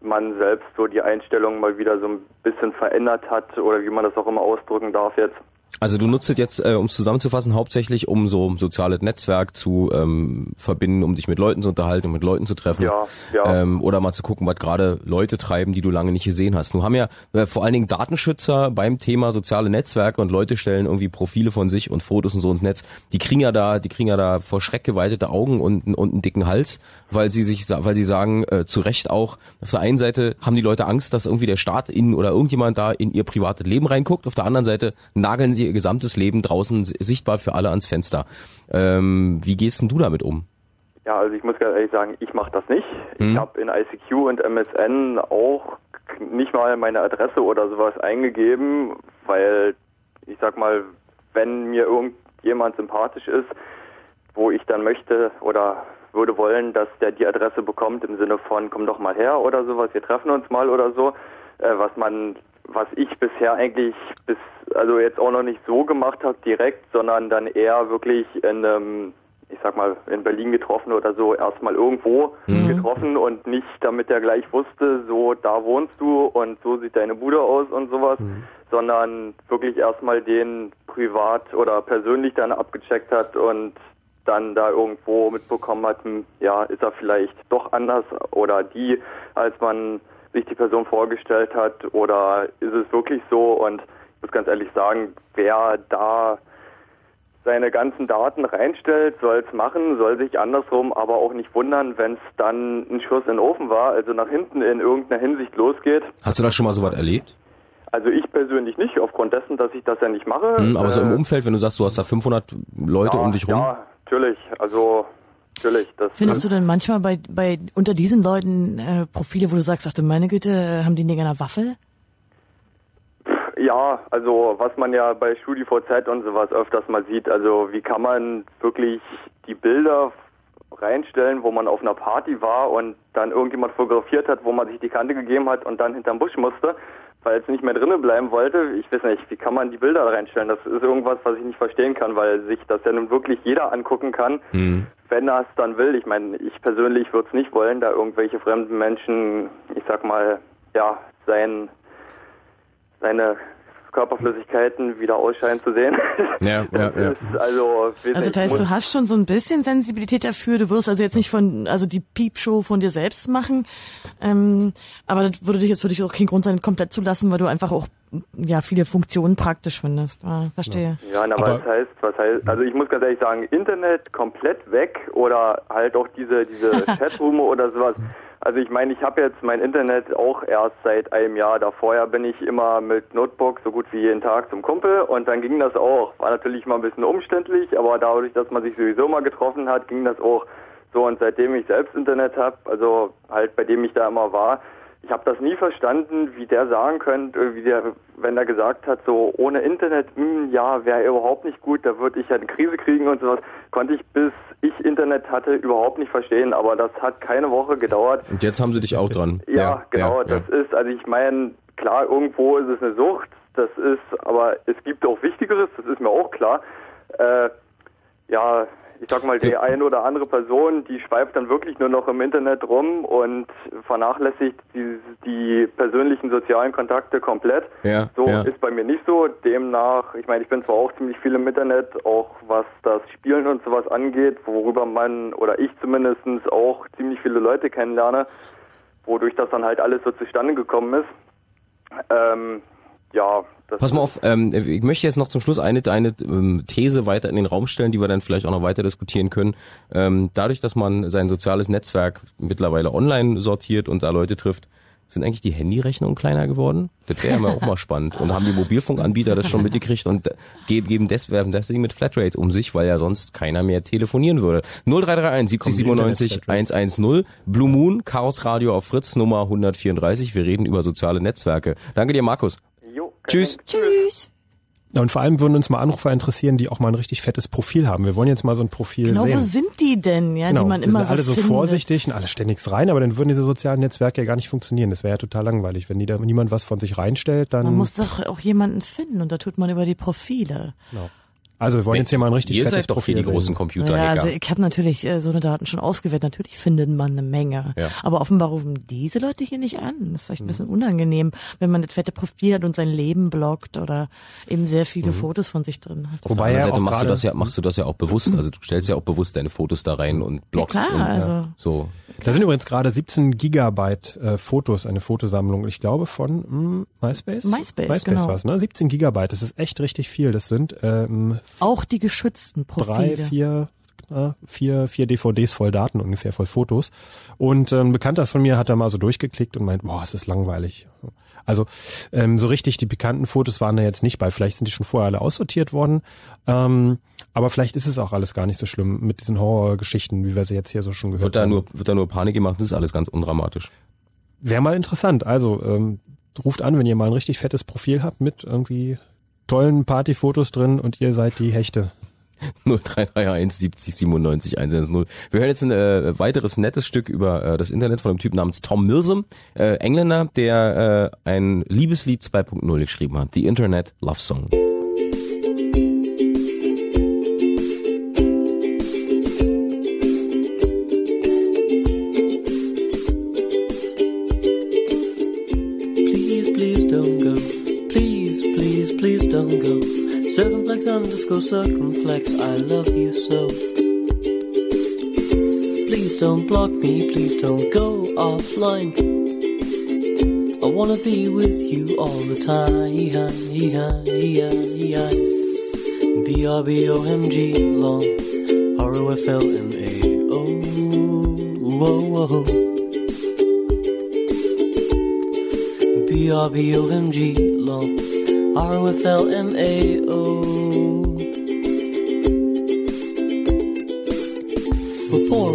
Speaker 13: man selbst so die Einstellung mal wieder so ein bisschen verändert hat oder wie man das auch immer ausdrücken darf jetzt.
Speaker 1: Also du nutzt es jetzt, äh, um es zusammenzufassen, hauptsächlich um so ein soziales Netzwerk zu ähm, verbinden, um dich mit Leuten zu unterhalten und mit Leuten zu treffen.
Speaker 13: Ja, ja.
Speaker 1: Ähm, oder mal zu gucken, was gerade Leute treiben, die du lange nicht gesehen hast. Nun haben ja äh, vor allen Dingen Datenschützer beim Thema soziale Netzwerke und Leute stellen irgendwie Profile von sich und Fotos und so ins Netz. Die kriegen ja da, die kriegen ja da vor Schreck geweitete Augen und, und einen dicken Hals, weil sie sich, weil sie sagen, äh, zu Recht auch, auf der einen Seite haben die Leute Angst, dass irgendwie der Staat in oder irgendjemand da in ihr privates Leben reinguckt. Auf der anderen Seite nageln sie ihr gesamtes Leben draußen si- sichtbar für alle ans Fenster. Ähm, wie gehst denn du damit um?
Speaker 13: Ja, also ich muss ganz ehrlich sagen, ich mache das nicht. Ich
Speaker 1: Mhm.
Speaker 13: habe in ICQ und MSN auch nicht mal meine Adresse oder sowas eingegeben, weil ich sag mal, wenn mir irgendjemand sympathisch ist, wo ich dann möchte oder würde wollen, dass der die Adresse bekommt im Sinne von komm doch mal her oder sowas, wir treffen uns mal oder so, äh, was man was ich bisher eigentlich bis also jetzt auch noch nicht so gemacht habe direkt, sondern dann eher wirklich in einem ich sag mal, in Berlin getroffen oder so, erstmal irgendwo getroffen und nicht, damit er gleich wusste, so, da wohnst du und so sieht deine Bude aus und sowas, sondern wirklich erstmal den privat oder persönlich dann abgecheckt hat und dann da irgendwo mitbekommen hat, hm, ja, ist er vielleicht doch anders oder die, als man sich die Person vorgestellt hat oder ist es wirklich so und ich muss ganz ehrlich sagen, wer da seine ganzen Daten reinstellt, soll es machen, soll sich andersrum aber auch nicht wundern, wenn es dann ein Schuss in den Ofen war, also nach hinten in irgendeiner Hinsicht losgeht.
Speaker 1: Hast du da schon mal sowas erlebt?
Speaker 13: Also ich persönlich nicht, aufgrund dessen, dass ich das ja nicht mache.
Speaker 1: Hm, aber so im
Speaker 13: Äh,
Speaker 1: Umfeld, wenn du sagst, du hast da 500 Leute
Speaker 13: ja,
Speaker 1: um dich rum.
Speaker 13: Ja, natürlich. Also natürlich. Das
Speaker 5: Findest du denn manchmal bei, bei unter diesen Leuten äh, Profile, wo du sagst, ach du meine Güte, äh, haben die Dinger eine Waffe?
Speaker 13: Ja, also was man ja bei StudiVZ und sowas öfters mal sieht, also wie kann man wirklich die Bilder reinstellen, wo man auf einer Party war und dann irgendjemand fotografiert hat, wo man sich die Kante gegeben hat und dann hinterm Busch musste, weil es nicht mehr drinnen bleiben wollte. Ich weiß nicht, wie kann man die Bilder reinstellen? Das ist irgendwas, was ich nicht verstehen kann, weil sich das ja nun wirklich jeder angucken kann,
Speaker 1: Hm.
Speaker 13: Wenn er es dann will. Ich meine, ich persönlich würde es nicht wollen, da irgendwelche fremden Menschen, ich sag mal, ja, sein seine Körperflüssigkeiten wieder ausscheiden zu sehen.
Speaker 1: Ja, ja, ja.
Speaker 13: Also,
Speaker 5: Also das heißt, du hast schon so ein bisschen Sensibilität dafür. Du wirst also jetzt nicht von, also die Piepshow von dir selbst machen. Ähm, aber das würde dich jetzt für dich auch kein Grund sein, komplett zu lassen, weil du einfach auch ja viele Funktionen praktisch findest. Ah, verstehe.
Speaker 13: Ja, na,
Speaker 2: Aber-
Speaker 13: was heißt, was heißt, also ich muss ganz ehrlich sagen, Internet komplett weg oder halt auch diese, diese Chatroom oder sowas. Also ich meine, ich habe jetzt mein Internet auch erst seit einem Jahr. Da vorher bin ich immer mit Notebook so gut wie jeden Tag zum Kumpel und dann ging das auch. War natürlich mal ein bisschen umständlich, aber dadurch, dass man sich sowieso mal getroffen hat, ging das auch so. Und seitdem ich selbst Internet habe, also halt bei dem ich da immer war, ich habe das nie verstanden, wie der sagen könnte, wie der, wenn er gesagt hat, so ohne Internet, mh, ja, wäre überhaupt nicht gut, da würde ich ja eine Krise kriegen und sowas, konnte ich bis ich Internet hatte überhaupt nicht verstehen, aber das hat keine Woche gedauert.
Speaker 1: Und jetzt haben sie dich auch dran.
Speaker 13: Ja, ja genau, ja, das ist, also ich meine, klar, irgendwo ist es eine Sucht, das ist, aber es gibt auch Wichtigeres, das ist mir auch klar. Äh, ja, ich sag mal, die eine oder andere Person, die schweift dann wirklich nur noch im Internet rum und vernachlässigt die, die persönlichen sozialen Kontakte komplett.
Speaker 1: Ja,
Speaker 13: so
Speaker 1: ja.
Speaker 13: ist bei mir nicht so. Demnach, ich meine, ich bin zwar auch ziemlich viel im Internet, auch was das Spielen und sowas angeht, worüber man oder ich zumindest auch ziemlich viele Leute kennenlerne, wodurch das dann halt alles so zustande gekommen ist. Ähm, ja,
Speaker 1: Pass mal auf, ähm, ich möchte jetzt noch zum Schluss eine, eine ähm, These weiter in den Raum stellen, die wir dann vielleicht auch noch weiter diskutieren können. Ähm, dadurch, dass man sein soziales Netzwerk mittlerweile online sortiert und da Leute trifft, sind eigentlich die Handyrechnungen kleiner geworden? Das wäre ja auch mal spannend. Und haben die Mobilfunkanbieter das schon mitgekriegt und geben deswegen, deswegen mit Flatrate um sich, weil ja sonst keiner mehr telefonieren würde. 0331 70 97 110 Blue Moon, Chaos Radio auf Fritz Nummer 134. Wir reden über soziale Netzwerke. Danke dir, Markus. Tschüss.
Speaker 5: Tschüss.
Speaker 2: Ja, und vor allem würden uns mal Anrufer interessieren, die auch mal ein richtig fettes Profil haben. Wir wollen jetzt mal so ein Profil
Speaker 5: genau,
Speaker 2: sehen.
Speaker 5: Genau, wo sind die denn, ja,
Speaker 2: genau,
Speaker 5: die man immer
Speaker 2: sind
Speaker 5: so
Speaker 2: alle so
Speaker 5: findet.
Speaker 2: vorsichtig und alle ständig rein, aber dann würden diese sozialen Netzwerke ja gar nicht funktionieren. Das wäre ja total langweilig. Wenn die da niemand was von sich reinstellt, dann...
Speaker 5: Man muss doch auch jemanden finden und da tut man über die Profile.
Speaker 2: Genau. Also wir wollen jetzt hier mal ein richtig
Speaker 1: Ihr
Speaker 2: fettes
Speaker 1: seid doch
Speaker 2: Profil
Speaker 1: hier die
Speaker 2: sehen.
Speaker 1: großen Computer.
Speaker 5: Ja, also ich habe natürlich äh, so eine Daten schon ausgewählt. Natürlich findet man eine Menge.
Speaker 1: Ja.
Speaker 5: Aber offenbar rufen diese Leute hier nicht an. Das ist vielleicht ein bisschen unangenehm, wenn man das fette Profil hat und sein Leben bloggt oder eben sehr viele Fotos von sich drin hat.
Speaker 1: Wobei
Speaker 2: ja
Speaker 1: ja Seite
Speaker 2: auch
Speaker 1: machst du das ja machst du das ja auch bewusst. Also du stellst ja auch bewusst deine Fotos da rein und bloggst
Speaker 5: Ja, klar,
Speaker 1: und
Speaker 5: also-
Speaker 1: so.
Speaker 2: Da sind übrigens gerade 17 Gigabyte äh, Fotos, eine Fotosammlung, ich glaube von hm, MySpace?
Speaker 5: MySpace,
Speaker 2: MySpace
Speaker 5: genau.
Speaker 2: war's, ne? 17 Gigabyte, das ist echt richtig viel. Das sind ähm,
Speaker 5: Auch die geschützten Profile.
Speaker 2: drei, vier, äh, vier, vier DVDs voll Daten ungefähr, voll Fotos. Und äh, ein Bekannter von mir hat da mal so durchgeklickt und meint, boah, es ist langweilig. Also ähm, so richtig die bekannten Fotos waren da jetzt nicht bei. Vielleicht sind die schon vorher alle aussortiert worden. Ähm, aber vielleicht ist es auch alles gar nicht so schlimm mit diesen Horrorgeschichten, wie wir sie jetzt hier so schon gehört
Speaker 1: Wird da
Speaker 2: haben.
Speaker 1: nur wird da nur Panik gemacht, das ist alles ganz undramatisch.
Speaker 2: Wäre mal interessant. Also ähm, ruft an, wenn ihr mal ein richtig fettes Profil habt mit irgendwie tollen Partyfotos drin und ihr seid die Hechte.
Speaker 1: 0331 70 97 110. Wir hören jetzt ein äh, weiteres nettes Stück über äh, das Internet von einem Typ namens Tom Milsom, äh, Engländer, der äh, ein Liebeslied 2.0 geschrieben hat, The Internet Love Song.
Speaker 14: Underscore circumflex, I love you so. Please don't block me, please don't go offline. I wanna be with you all the time. B-R-B-O-M-G long. R-O-F-L-M-A-O. Whoa, whoa. B-R-B-O-M-G long R-O-F-L-M-A-O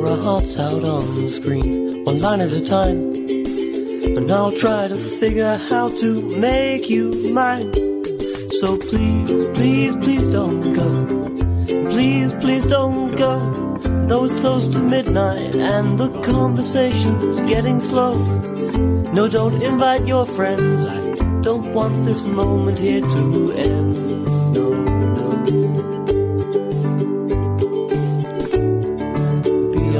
Speaker 14: our hearts out on the screen One line at a time. And I'll try to figure how to make you mine. So please, please, please don't go. Please, please don't go. Though it's close to midnight And the conversation's getting slow. No, don't invite your friends. I don't want this moment here to end.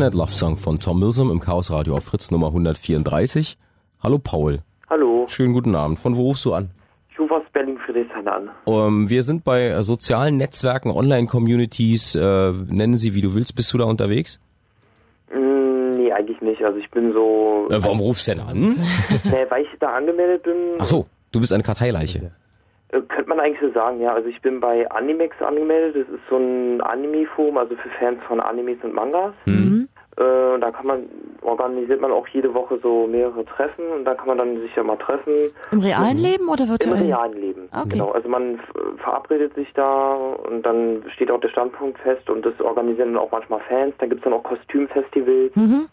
Speaker 1: Internet Love Song von Tom Milsom im Chaos Radio auf Fritz Nummer 134. Hallo Paul.
Speaker 15: Hallo,
Speaker 1: Schönen guten Abend. Von wo rufst du an?
Speaker 15: ich rufe aus
Speaker 16: Berlin-Friedrichshain an.
Speaker 1: Ähm, wir sind bei sozialen Netzwerken, Online-Communities, äh, nennen sie wie du willst. Bist du da unterwegs?
Speaker 16: Mm, nee, eigentlich nicht. Also ich bin so...
Speaker 1: Äh, warum rufst du denn an?
Speaker 16: nee, weil ich da angemeldet bin.
Speaker 1: Ach so, du bist eine Karteileiche.
Speaker 16: Äh, man eigentlich so sagen, ja. Also ich bin bei Animex angemeldet. Das ist so ein Anime-Forum, also für Fans von Animes und Mangas.
Speaker 1: Mhm.
Speaker 16: Äh, da kann man, organisiert man auch jede Woche so mehrere Treffen und da kann man dann sich ja mal treffen.
Speaker 5: Im realen Leben oder
Speaker 16: Im
Speaker 5: virtuell?
Speaker 16: realen Leben,
Speaker 5: Okay.
Speaker 16: genau. Also man f- verabredet sich da und dann steht auch der Standpunkt fest und das organisieren dann auch manchmal Fans. Da gibt's dann auch Kostümfestivals.
Speaker 5: Mhm.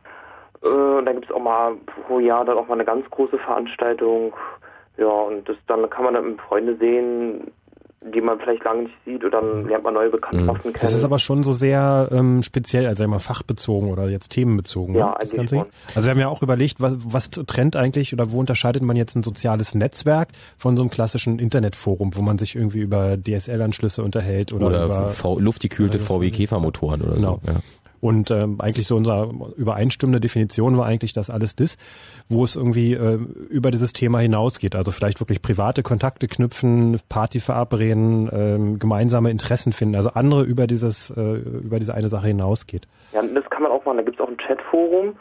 Speaker 16: Äh, und dann gibt's auch mal pro Jahr dann auch mal eine ganz große Veranstaltung. Ja, und das, dann kann man dann Freunde sehen, die man vielleicht lange nicht sieht oder dann lernt man neue Bekanntschaften
Speaker 2: Das
Speaker 16: kennen.
Speaker 2: ist aber schon so sehr ähm, speziell, also immer fachbezogen oder jetzt themenbezogen.
Speaker 16: Ja,
Speaker 2: ne, das
Speaker 16: eigentlich schon.
Speaker 2: Also wir haben ja auch überlegt, was, was trennt eigentlich oder wo unterscheidet man jetzt ein soziales Netzwerk von so einem klassischen Internetforum, wo man sich irgendwie über DSL-Anschlüsse unterhält oder,
Speaker 1: Oder,
Speaker 2: über
Speaker 1: v luftgekühlte VW Käfermotoren oder
Speaker 2: Genau.
Speaker 1: so. Ja.
Speaker 2: Und ähm, eigentlich so unsere übereinstimmende Definition war eigentlich das alles das, wo es irgendwie äh, über dieses Thema hinausgeht. Also vielleicht wirklich private Kontakte knüpfen, Party verabreden, ähm, gemeinsame Interessen finden. Also andere über dieses äh, über diese eine Sache hinausgeht.
Speaker 16: Ja, das kann man auch machen. Da gibt's auch ein Chatforum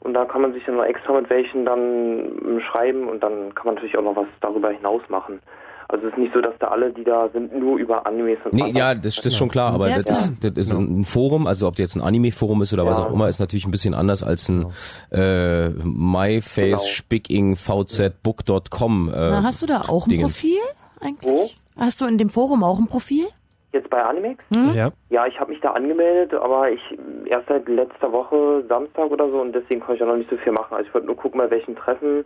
Speaker 16: und da kann man sich dann noch extra mit welchen dann ähm, schreiben und dann kann man natürlich auch noch was darüber hinaus machen. Also es ist nicht so, dass da alle, die da sind, nur über Animes und
Speaker 1: Nee, ja, das, das ist schon klar, aber
Speaker 16: Ja,
Speaker 1: das, ist, das ist ein Forum, also ob jetzt ein Anime-Forum ist oder was
Speaker 16: Ja.
Speaker 1: auch immer, ist natürlich ein bisschen anders als ein äh, MyFace, Spicking, VZ, Book.com. Äh,
Speaker 5: Na, hast du da auch ein
Speaker 1: Dingens.
Speaker 5: Profil eigentlich? Hast du in dem Forum auch ein Profil?
Speaker 16: Jetzt bei Animex?
Speaker 2: Ja.
Speaker 16: Ja, ich habe mich da angemeldet, aber ich erst seit letzter Woche Samstag oder so und deswegen konnte ich ja noch nicht so viel machen. Also ich wollte nur gucken, bei welchen Treffen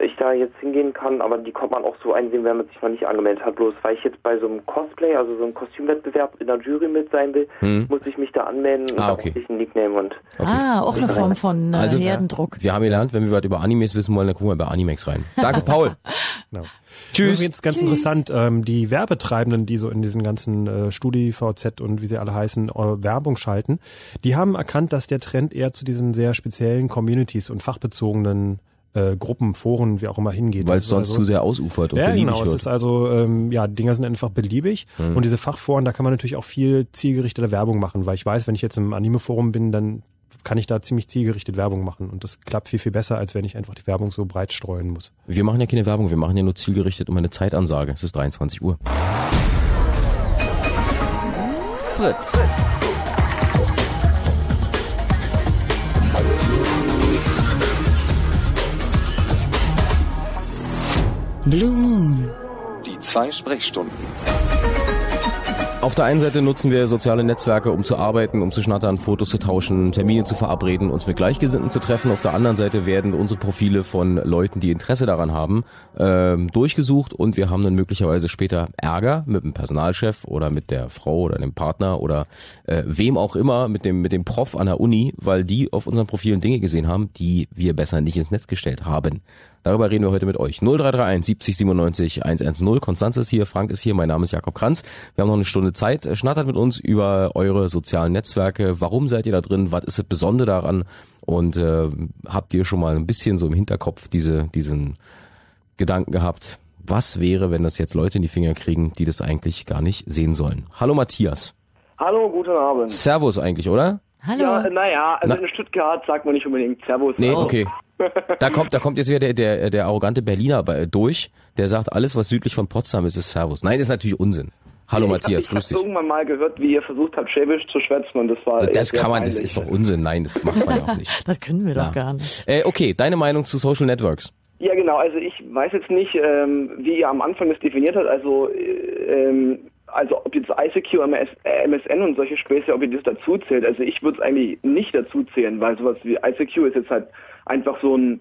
Speaker 16: ich da jetzt hingehen kann, aber die kommt man auch so einsehen, wenn man sich noch nicht angemeldet hat. Bloß weil ich jetzt bei so einem Cosplay, also so einem Kostümwettbewerb in der Jury mit sein will,
Speaker 1: Hm.
Speaker 16: muss ich mich da anmelden und
Speaker 1: Ah,
Speaker 16: da
Speaker 1: okay.
Speaker 16: einen Nickname und
Speaker 5: Ah, auch eine Form von äh,
Speaker 1: Also,
Speaker 5: Herdendruck.
Speaker 1: Wir haben gelernt, wenn wir was über Animes wissen wollen, dann gucken wir bei Animex rein. Danke, Paul.
Speaker 2: Genau.
Speaker 1: Tschüss.
Speaker 2: Jetzt ganz
Speaker 5: Tschüss.
Speaker 2: interessant, ähm, die Werbetreibenden, die so in diesen ganzen äh, Studi, VZ und wie sie alle heißen, äh, Werbung schalten, die haben erkannt, dass der Trend eher zu diesen sehr speziellen Communities und fachbezogenen äh, Gruppen, Foren, wie auch immer hingeht.
Speaker 1: Weil es
Speaker 2: ist
Speaker 1: sonst
Speaker 2: also-
Speaker 1: zu sehr ausufert und
Speaker 2: ja,
Speaker 1: beliebig
Speaker 2: genau. Es
Speaker 1: wird.
Speaker 2: ist also, ähm, ja, die Dinger sind einfach beliebig.
Speaker 1: Mhm.
Speaker 2: Und diese Fachforen, da kann man natürlich auch viel zielgerichtete Werbung machen, weil ich weiß, wenn ich jetzt im Anime-Forum bin, dann kann ich da ziemlich zielgerichtet Werbung machen. Und das klappt viel, viel besser, als wenn ich einfach die Werbung so breit streuen muss.
Speaker 1: Wir machen ja keine Werbung, wir machen ja nur zielgerichtet um eine Zeitansage. Es ist 23 Uhr.
Speaker 3: Fritz. Blue Moon.
Speaker 17: Die zwei Sprechstunden.
Speaker 1: Auf der einen Seite nutzen wir soziale Netzwerke, um zu arbeiten, um zu schnattern, Fotos zu tauschen, Termine zu verabreden, uns mit Gleichgesinnten zu treffen. Auf der anderen Seite werden unsere Profile von Leuten, die Interesse daran haben, ähm, durchgesucht und wir haben dann möglicherweise später Ärger mit dem Personalchef oder mit der Frau oder dem Partner oder äh, wem auch immer, mit dem, mit dem Prof an der Uni, weil die auf unseren Profilen Dinge gesehen haben, die wir besser nicht ins Netz gestellt haben. Darüber reden wir heute mit euch. 0331 70 97 110. Konstanz ist hier, Frank ist hier, mein Name ist Jakob Kranz. Wir haben noch eine Stunde Zeit. Schnattert mit uns über eure sozialen Netzwerke. Warum seid ihr da drin? Was ist das Besondere daran? Und äh, habt ihr schon mal ein bisschen so im Hinterkopf diese, diesen Gedanken gehabt? Was wäre, wenn das jetzt Leute in die Finger kriegen, die das eigentlich gar nicht sehen sollen? Hallo Matthias.
Speaker 15: Hallo, guten Abend.
Speaker 1: Servus eigentlich, oder?
Speaker 5: Hallo.
Speaker 15: Ja, naja, also
Speaker 1: Na-
Speaker 15: in Stuttgart sagt man nicht unbedingt Servus.
Speaker 1: Nee,
Speaker 15: Also-
Speaker 1: okay. Da kommt, da kommt jetzt wieder der, der, der arrogante Berliner durch, der sagt, alles was südlich von Potsdam ist, ist Servus. Nein, das ist natürlich Unsinn. Hallo
Speaker 15: ich
Speaker 1: Matthias,
Speaker 15: hab,
Speaker 1: grüß
Speaker 15: ich
Speaker 1: dich.
Speaker 15: habe irgendwann mal gehört, wie ihr versucht habt, Schwäbisch zu schwätzen und das war
Speaker 1: Das kann man, das ist doch Unsinn. Nein, das macht man ja auch nicht.
Speaker 5: Das können wir
Speaker 1: Ja.
Speaker 5: doch gar nicht.
Speaker 1: Äh, okay, deine Meinung zu Social Networks.
Speaker 15: Ja, genau. Also ich weiß jetzt nicht, ähm, wie ihr am Anfang das definiert habt. Also, äh, ähm, also ob jetzt ICQ, MS, äh, MSN und solche Späße, ob ihr das dazu zählt. Also ich würde es eigentlich nicht dazu zählen, weil sowas wie ICQ ist jetzt halt einfach so ein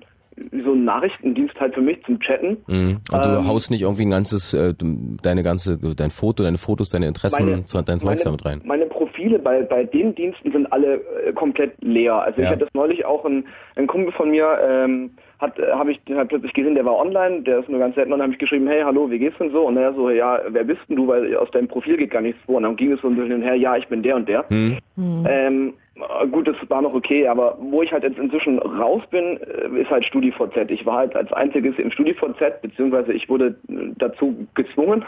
Speaker 15: so ein Nachrichtendienst halt für mich zum Chatten.
Speaker 1: Mhm. Und du
Speaker 15: Ähm,
Speaker 1: haust nicht irgendwie ein ganzes, äh, deine ganze, dein Foto, deine Fotos, deine Interessen,
Speaker 15: Meine-
Speaker 1: dein Zeugs damit rein.
Speaker 15: Meine Profile bei, bei den Diensten sind alle äh, komplett leer. Also
Speaker 1: Ja.
Speaker 15: ich hatte das neulich auch ein, ein Kumpel von mir, ähm, hat äh, habe ich den halt plötzlich gesehen, der war online, der ist nur ganz selten und dann habe ich geschrieben, hey, hallo, wie geht's denn so? Und er so, ja, wer bist denn du? Weil aus deinem Profil geht gar nichts vor. Und dann ging es so ein bisschen her, ja, ich bin der und der.
Speaker 1: Hm.
Speaker 15: Ähm, äh, gut, das war noch okay, aber wo ich halt jetzt inzwischen raus bin, äh, ist halt StudiVZ. Ich war halt als einziges im StudiVZ, beziehungsweise ich wurde äh, dazu gezwungen.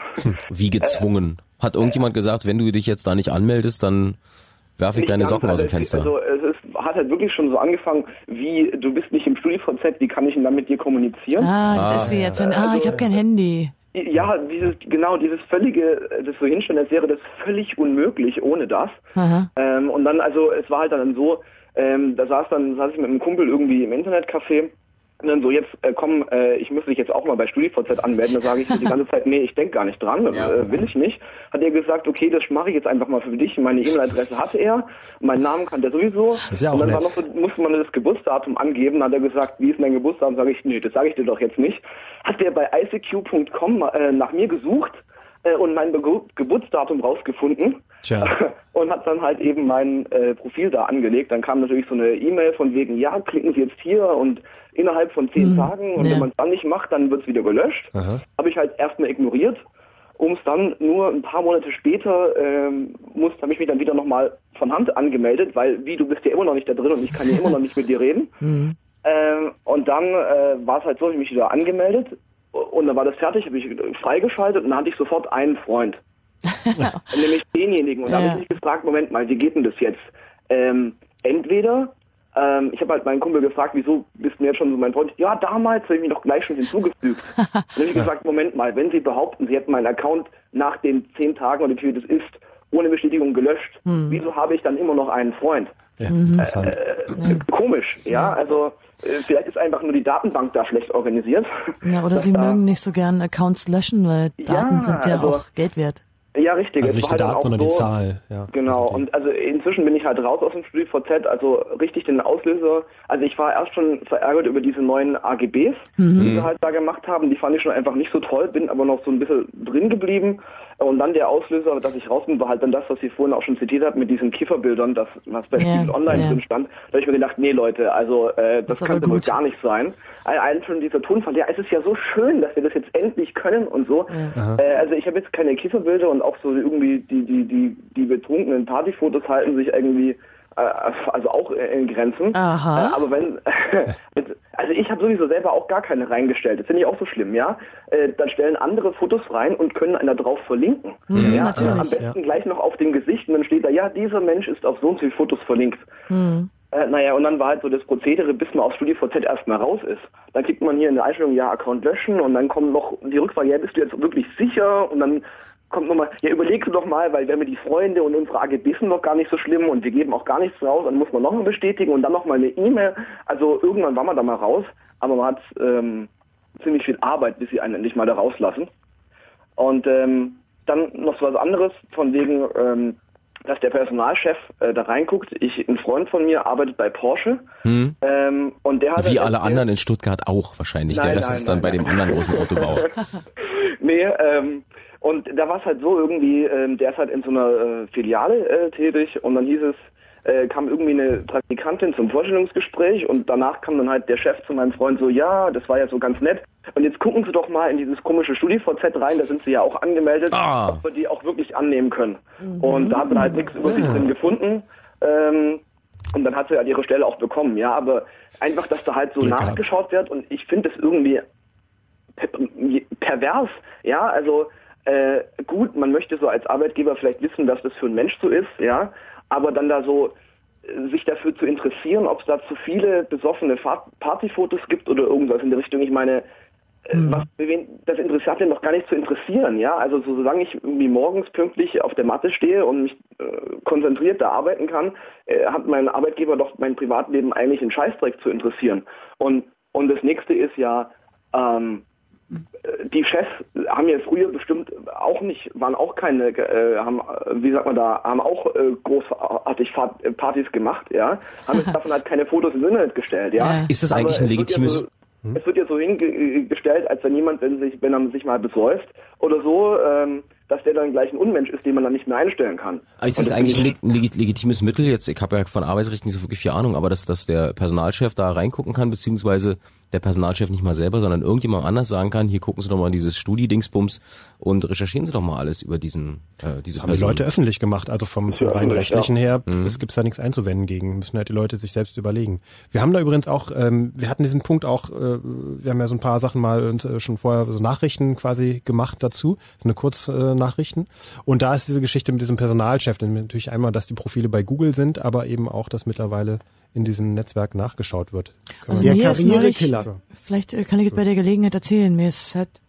Speaker 1: Wie gezwungen? Hat irgendjemand gesagt, wenn du dich jetzt da nicht anmeldest, dann werfe ich
Speaker 15: Nicht
Speaker 1: deine Socken aus dem
Speaker 15: also,
Speaker 1: Fenster.
Speaker 15: Also es ist, hat halt wirklich schon so angefangen, wie du bist nicht im StudiVZ, wie kann ich denn dann mit dir kommunizieren?
Speaker 5: Ah, das ist wie jetzt, wenn, ah, ich habe kein Handy.
Speaker 15: Ja, dieses genau dieses völlige, das so hinstellen, als wäre das völlig unmöglich ohne das. Ähm, und dann, also es war halt dann so, ähm, da saß dann, saß ich mit einem Kumpel irgendwie im Internetcafé und dann so, jetzt äh, komm, äh, ich muss dich jetzt auch mal bei StudiVZ anmelden. Da sage ich die ganze Zeit, nee, ich denk gar nicht dran, äh, will ich nicht. Hat er gesagt, okay, das mache ich jetzt einfach mal für dich. Meine E-Mail-Adresse hatte er, meinen Namen kannte er sowieso.
Speaker 2: Ist ja auch
Speaker 15: und dann war noch so, musste man das Geburtsdatum angeben. Dann hat er gesagt, wie ist dein Geburtsdatum? Sage ich, nee, das sage ich dir doch jetzt nicht. Hat der bei icq.com äh, nach mir gesucht äh, und mein Begu Geburtsdatum rausgefunden
Speaker 2: Tja.
Speaker 15: und hat dann halt eben mein äh, Profil da angelegt. Dann kam natürlich so eine E-Mail von wegen, ja, klicken Sie jetzt hier und innerhalb von zehn
Speaker 2: Mhm.
Speaker 15: Tagen und
Speaker 2: Ja.
Speaker 15: wenn man es dann nicht macht, dann wird es wieder gelöscht. Habe ich halt erstmal ignoriert, um es dann nur ein paar Monate später ähm, muss, habe ich mich dann wieder nochmal von Hand angemeldet, weil wie du bist ja immer noch nicht da drin und ich kann ja immer noch nicht mit dir reden.
Speaker 5: Mhm.
Speaker 15: Ähm, und dann äh, war es halt so, ich mich wieder angemeldet und dann war das fertig, habe ich freigeschaltet und dann hatte ich sofort einen Freund. Nämlich denjenigen. Und da
Speaker 5: Ja.
Speaker 15: habe ich mich gefragt, Moment mal, wie geht denn das jetzt? Ähm, entweder, ähm, ich habe halt meinen Kumpel gefragt, wieso bist du jetzt schon so mein Freund? Ja, damals habe ich mich doch gleich schon hinzugefügt. dann habe ich gesagt, Moment mal, wenn Sie behaupten, Sie hätten meinen Account nach den zehn Tagen oder wie viel das ist, ohne Bestätigung gelöscht,
Speaker 5: Hm.
Speaker 15: wieso habe ich dann immer noch einen Freund?
Speaker 2: Ja, interessant.
Speaker 15: Äh, komisch, ja, also äh, vielleicht ist einfach nur die Datenbank da schlecht organisiert.
Speaker 5: Ja, oder sie mögen nicht so gern Accounts löschen, weil Daten
Speaker 15: Ja,
Speaker 5: sind ja
Speaker 15: also-
Speaker 5: auch Geld wert.
Speaker 15: Ja, richtig.
Speaker 2: Also nicht die
Speaker 15: halt
Speaker 2: Daten, sondern die
Speaker 15: so,
Speaker 2: Zahl. Ja.
Speaker 15: Genau, und also inzwischen bin ich halt raus aus dem StudiVZ, also richtig den Auslöser. Also ich war erst schon verärgert über diese neuen AGBs,
Speaker 5: Mhm.
Speaker 15: die wir halt da gemacht haben. Die fand ich schon einfach nicht so toll, bin aber noch so ein bisschen drin geblieben. Und dann der Auslöser, dass ich raus bin, war halt dann das, was Sie vorhin auch schon zitiert hat, mit diesen Kifferbildern, das, was bei
Speaker 5: Ja,
Speaker 15: Spiegel Online
Speaker 5: ja.
Speaker 15: drin stand. Da habe ich mir gedacht, nee Leute, also äh, das
Speaker 5: ist
Speaker 15: kann ja
Speaker 5: gut.
Speaker 15: gar nicht sein. Allein schon dieser Tonfall, ja, es ist ja so schön, dass wir das jetzt endlich können und so.
Speaker 2: Aha.
Speaker 15: Äh, also ich habe jetzt keine Kifferbilder und auch so irgendwie die, die, die, die betrunkenen Partyfotos halten sich irgendwie äh, also auch in Grenzen.
Speaker 5: Aha.
Speaker 15: Äh, aber wenn also ich habe sowieso selber auch gar keine reingestellt. Das finde ich auch so schlimm, ja. Äh, dann stellen andere Fotos rein und können einer drauf verlinken.
Speaker 5: Mhm,
Speaker 15: ja,
Speaker 5: natürlich.
Speaker 15: Am besten gleich noch auf dem Gesicht und dann steht da, ja, dieser Mensch ist auf so und so viele Fotos verlinkt.
Speaker 5: Hm.
Speaker 15: Äh, naja, und dann war halt so das Prozedere, bis man aus StudiVZ erstmal raus ist. Dann kriegt man hier in der Einstellung, ja, Account löschen und dann kommt noch die Rückfrage, ja, bist du jetzt wirklich sicher? Und dann kommt nochmal, ja, überlegst du doch mal, weil wenn wir die Freunde und unsere AGBs sind doch gar nicht so schlimm und wir geben auch gar nichts raus, dann muss man nochmal bestätigen und dann nochmal eine E-Mail. Also irgendwann war man da mal raus, aber man hat ähm, ziemlich viel Arbeit, bis sie einen endlich mal da rauslassen. Und ähm, dann noch so was anderes, von wegen, ähm, dass der Personalchef äh, da reinguckt. Ich, ein Freund von mir arbeitet bei Porsche
Speaker 1: Hm?
Speaker 15: ähm, und der hat
Speaker 1: Wie alle anderen in Stuttgart auch wahrscheinlich.
Speaker 15: Nein,
Speaker 1: gell? Das
Speaker 15: nein,
Speaker 1: ist dann
Speaker 15: nein,
Speaker 1: bei dem anderen großen Autobauer.
Speaker 15: nee, ähm, und da war es halt so irgendwie, ähm, der ist halt in so einer äh, Filiale äh, tätig und dann hieß es, äh, kam irgendwie eine Praktikantin zum Vorstellungsgespräch und danach kam dann halt der Chef zu meinem Freund so, ja, das war ja so ganz nett. Und jetzt gucken Sie doch mal in dieses komische StudiVZ rein, da sind Sie ja auch angemeldet,
Speaker 1: Ah.
Speaker 15: ob wir die auch wirklich annehmen können. Und da hat man halt nichts über sie drin gefunden. Ähm, und dann hat sie halt ihre Stelle auch bekommen, ja, aber einfach, dass da halt so
Speaker 2: Glück
Speaker 15: nachgeschaut wird und ich finde das irgendwie per- pervers, ja, also äh, gut, man möchte so als Arbeitgeber vielleicht wissen, was das für ein Mensch so ist, ja, aber dann da so äh, sich dafür zu interessieren, ob es da zu viele besoffene Partyfotos gibt oder irgendwas in der Richtung. Ich meine, äh, was, wen, das interessiert den doch gar nicht zu interessieren, ja. Also so, solange ich irgendwie morgens pünktlich auf der Matte stehe und mich äh, konzentriert da arbeiten kann, äh, hat mein Arbeitgeber doch mein Privatleben eigentlich in Scheißdreck zu interessieren. Und und das nächste ist ja, ähm, die Chefs haben ja früher bestimmt auch nicht, waren auch keine, äh, haben, wie sagt man da, haben auch äh, großartig äh, Partys gemacht, ja, haben jetzt davon halt keine Fotos ins Internet gestellt, ja.
Speaker 1: Ist das
Speaker 15: Aber
Speaker 1: eigentlich ein
Speaker 15: wird ja
Speaker 1: legitimes-
Speaker 15: So, Es wird ja so hingestellt, als wenn jemand, wenn sich, wenn er sich mal besäuft oder so, ähm, dass der dann gleich ein Unmensch ist, den man dann nicht mehr einstellen kann.
Speaker 1: Aber ist
Speaker 15: Und
Speaker 1: das eigentlich ein leg- legit- legitimes Mittel? Jetzt, ich habe ja von Arbeitsrecht nicht so wirklich viel Ahnung, aber dass, dass der Personalchef da reingucken kann, beziehungsweise der Personalchef nicht mal selber, sondern irgendjemand anders sagen kann, hier gucken Sie doch mal dieses Studi-Dingsbums und recherchieren Sie doch mal alles über diesen äh, diese
Speaker 2: Das haben die
Speaker 1: Person.
Speaker 2: Leute öffentlich gemacht, also vom, vom
Speaker 1: Ja,
Speaker 2: rein
Speaker 1: ja.
Speaker 2: rechtlichen her,
Speaker 1: Mhm.
Speaker 2: es gibt's da nichts einzuwenden gegen, müssen halt die Leute sich selbst überlegen. Wir haben da übrigens auch, ähm, wir hatten diesen Punkt auch, äh, wir haben ja so ein paar Sachen mal und, äh, schon vorher so Nachrichten quasi gemacht dazu, so eine Kurznachrichten. Äh, Nachrichten. und da ist diese Geschichte mit diesem Personalchef, denn natürlich einmal, dass die Profile bei Google sind, aber eben auch, dass mittlerweile in diesem Netzwerk nachgeschaut wird.
Speaker 5: Also ist neulich, vielleicht äh, kann ich jetzt bei der Gelegenheit erzählen, mir ist halt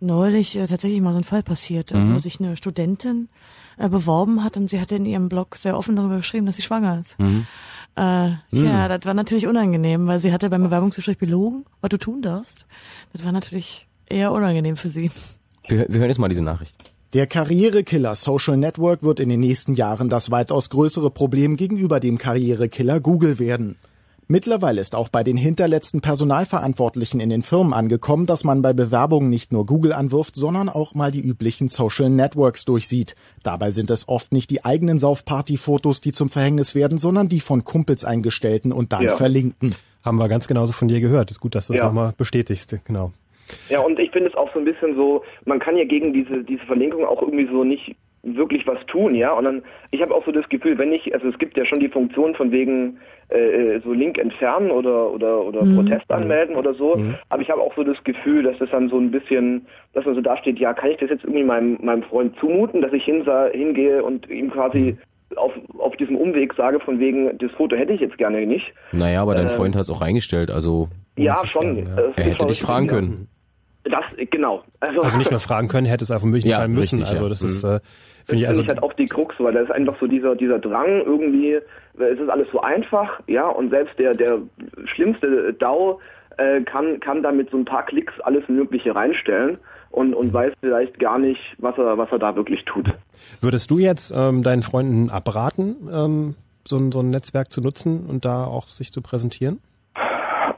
Speaker 5: neulich äh, tatsächlich mal so ein Fall passiert, äh,
Speaker 1: Mhm.
Speaker 5: wo sich eine Studentin äh, beworben hat und sie hatte in ihrem Blog sehr offen darüber geschrieben, dass sie schwanger ist.
Speaker 1: Mhm.
Speaker 5: Äh, tja,
Speaker 1: Mhm.
Speaker 5: das war natürlich unangenehm, weil sie hatte beim Bewerbungsgespräch belogen, was du tun darfst. Das war natürlich eher unangenehm für sie.
Speaker 1: Wir, wir hören jetzt mal diese Nachricht.
Speaker 4: Der Karrierekiller Social Network wird in den nächsten Jahren das weitaus größere Problem gegenüber dem Karrierekiller Google werden. Mittlerweile ist auch bei den hinterletzten Personalverantwortlichen in den Firmen angekommen, dass man bei Bewerbungen nicht nur Google anwirft, sondern auch mal die üblichen Social Networks durchsieht. Dabei sind es oft nicht die eigenen Saufparty-Fotos, die zum Verhängnis werden, sondern die von Kumpels eingestellten und dann
Speaker 15: Ja.
Speaker 4: verlinkten.
Speaker 2: Haben wir ganz genauso von dir gehört. Ist gut, dass du das
Speaker 15: Ja.
Speaker 2: nochmal bestätigst. Genau.
Speaker 15: Ja, und ich finde es auch so ein bisschen so, man kann ja gegen diese, diese Verlinkung auch irgendwie so nicht wirklich was tun, ja. Und dann, ich habe auch so das Gefühl, wenn ich, also es gibt ja schon die Funktion von wegen äh, so Link entfernen oder oder oder
Speaker 18: Mhm.
Speaker 15: Protest anmelden oder so, aber ich habe auch so das Gefühl, dass das dann so ein bisschen, dass man so da steht, ja, kann ich das jetzt irgendwie meinem meinem Freund zumuten, dass ich hinsa, hingehe und ihm quasi auf, auf diesem Umweg sage, von wegen, das Foto hätte ich jetzt gerne nicht.
Speaker 1: Naja, aber dein
Speaker 15: Ähm,
Speaker 1: Freund hat es auch reingestellt, also
Speaker 15: Ja, schon. äh, Das
Speaker 1: er hätte dich fragen
Speaker 15: ja.
Speaker 1: können.
Speaker 15: Das, genau. Also,
Speaker 2: Also nicht nur fragen können, hätte es einfach möglich
Speaker 1: Ja,
Speaker 2: sein müssen.
Speaker 1: richtig,
Speaker 2: also
Speaker 1: ja.
Speaker 2: das
Speaker 1: Mhm.
Speaker 2: ist, äh,
Speaker 15: Das
Speaker 2: finde ich also
Speaker 15: ich halt auch die Krux, weil da ist einfach so dieser, dieser Drang irgendwie, äh, es ist alles so einfach, ja, und selbst der, der schlimmste DAO äh, kann, kann da mit so ein paar Klicks alles Mögliche reinstellen und, und weiß vielleicht gar nicht, was er, was er da wirklich tut.
Speaker 2: Würdest du jetzt ähm, deinen Freunden abraten, ähm, so, ein, so ein Netzwerk zu nutzen und da auch sich zu präsentieren?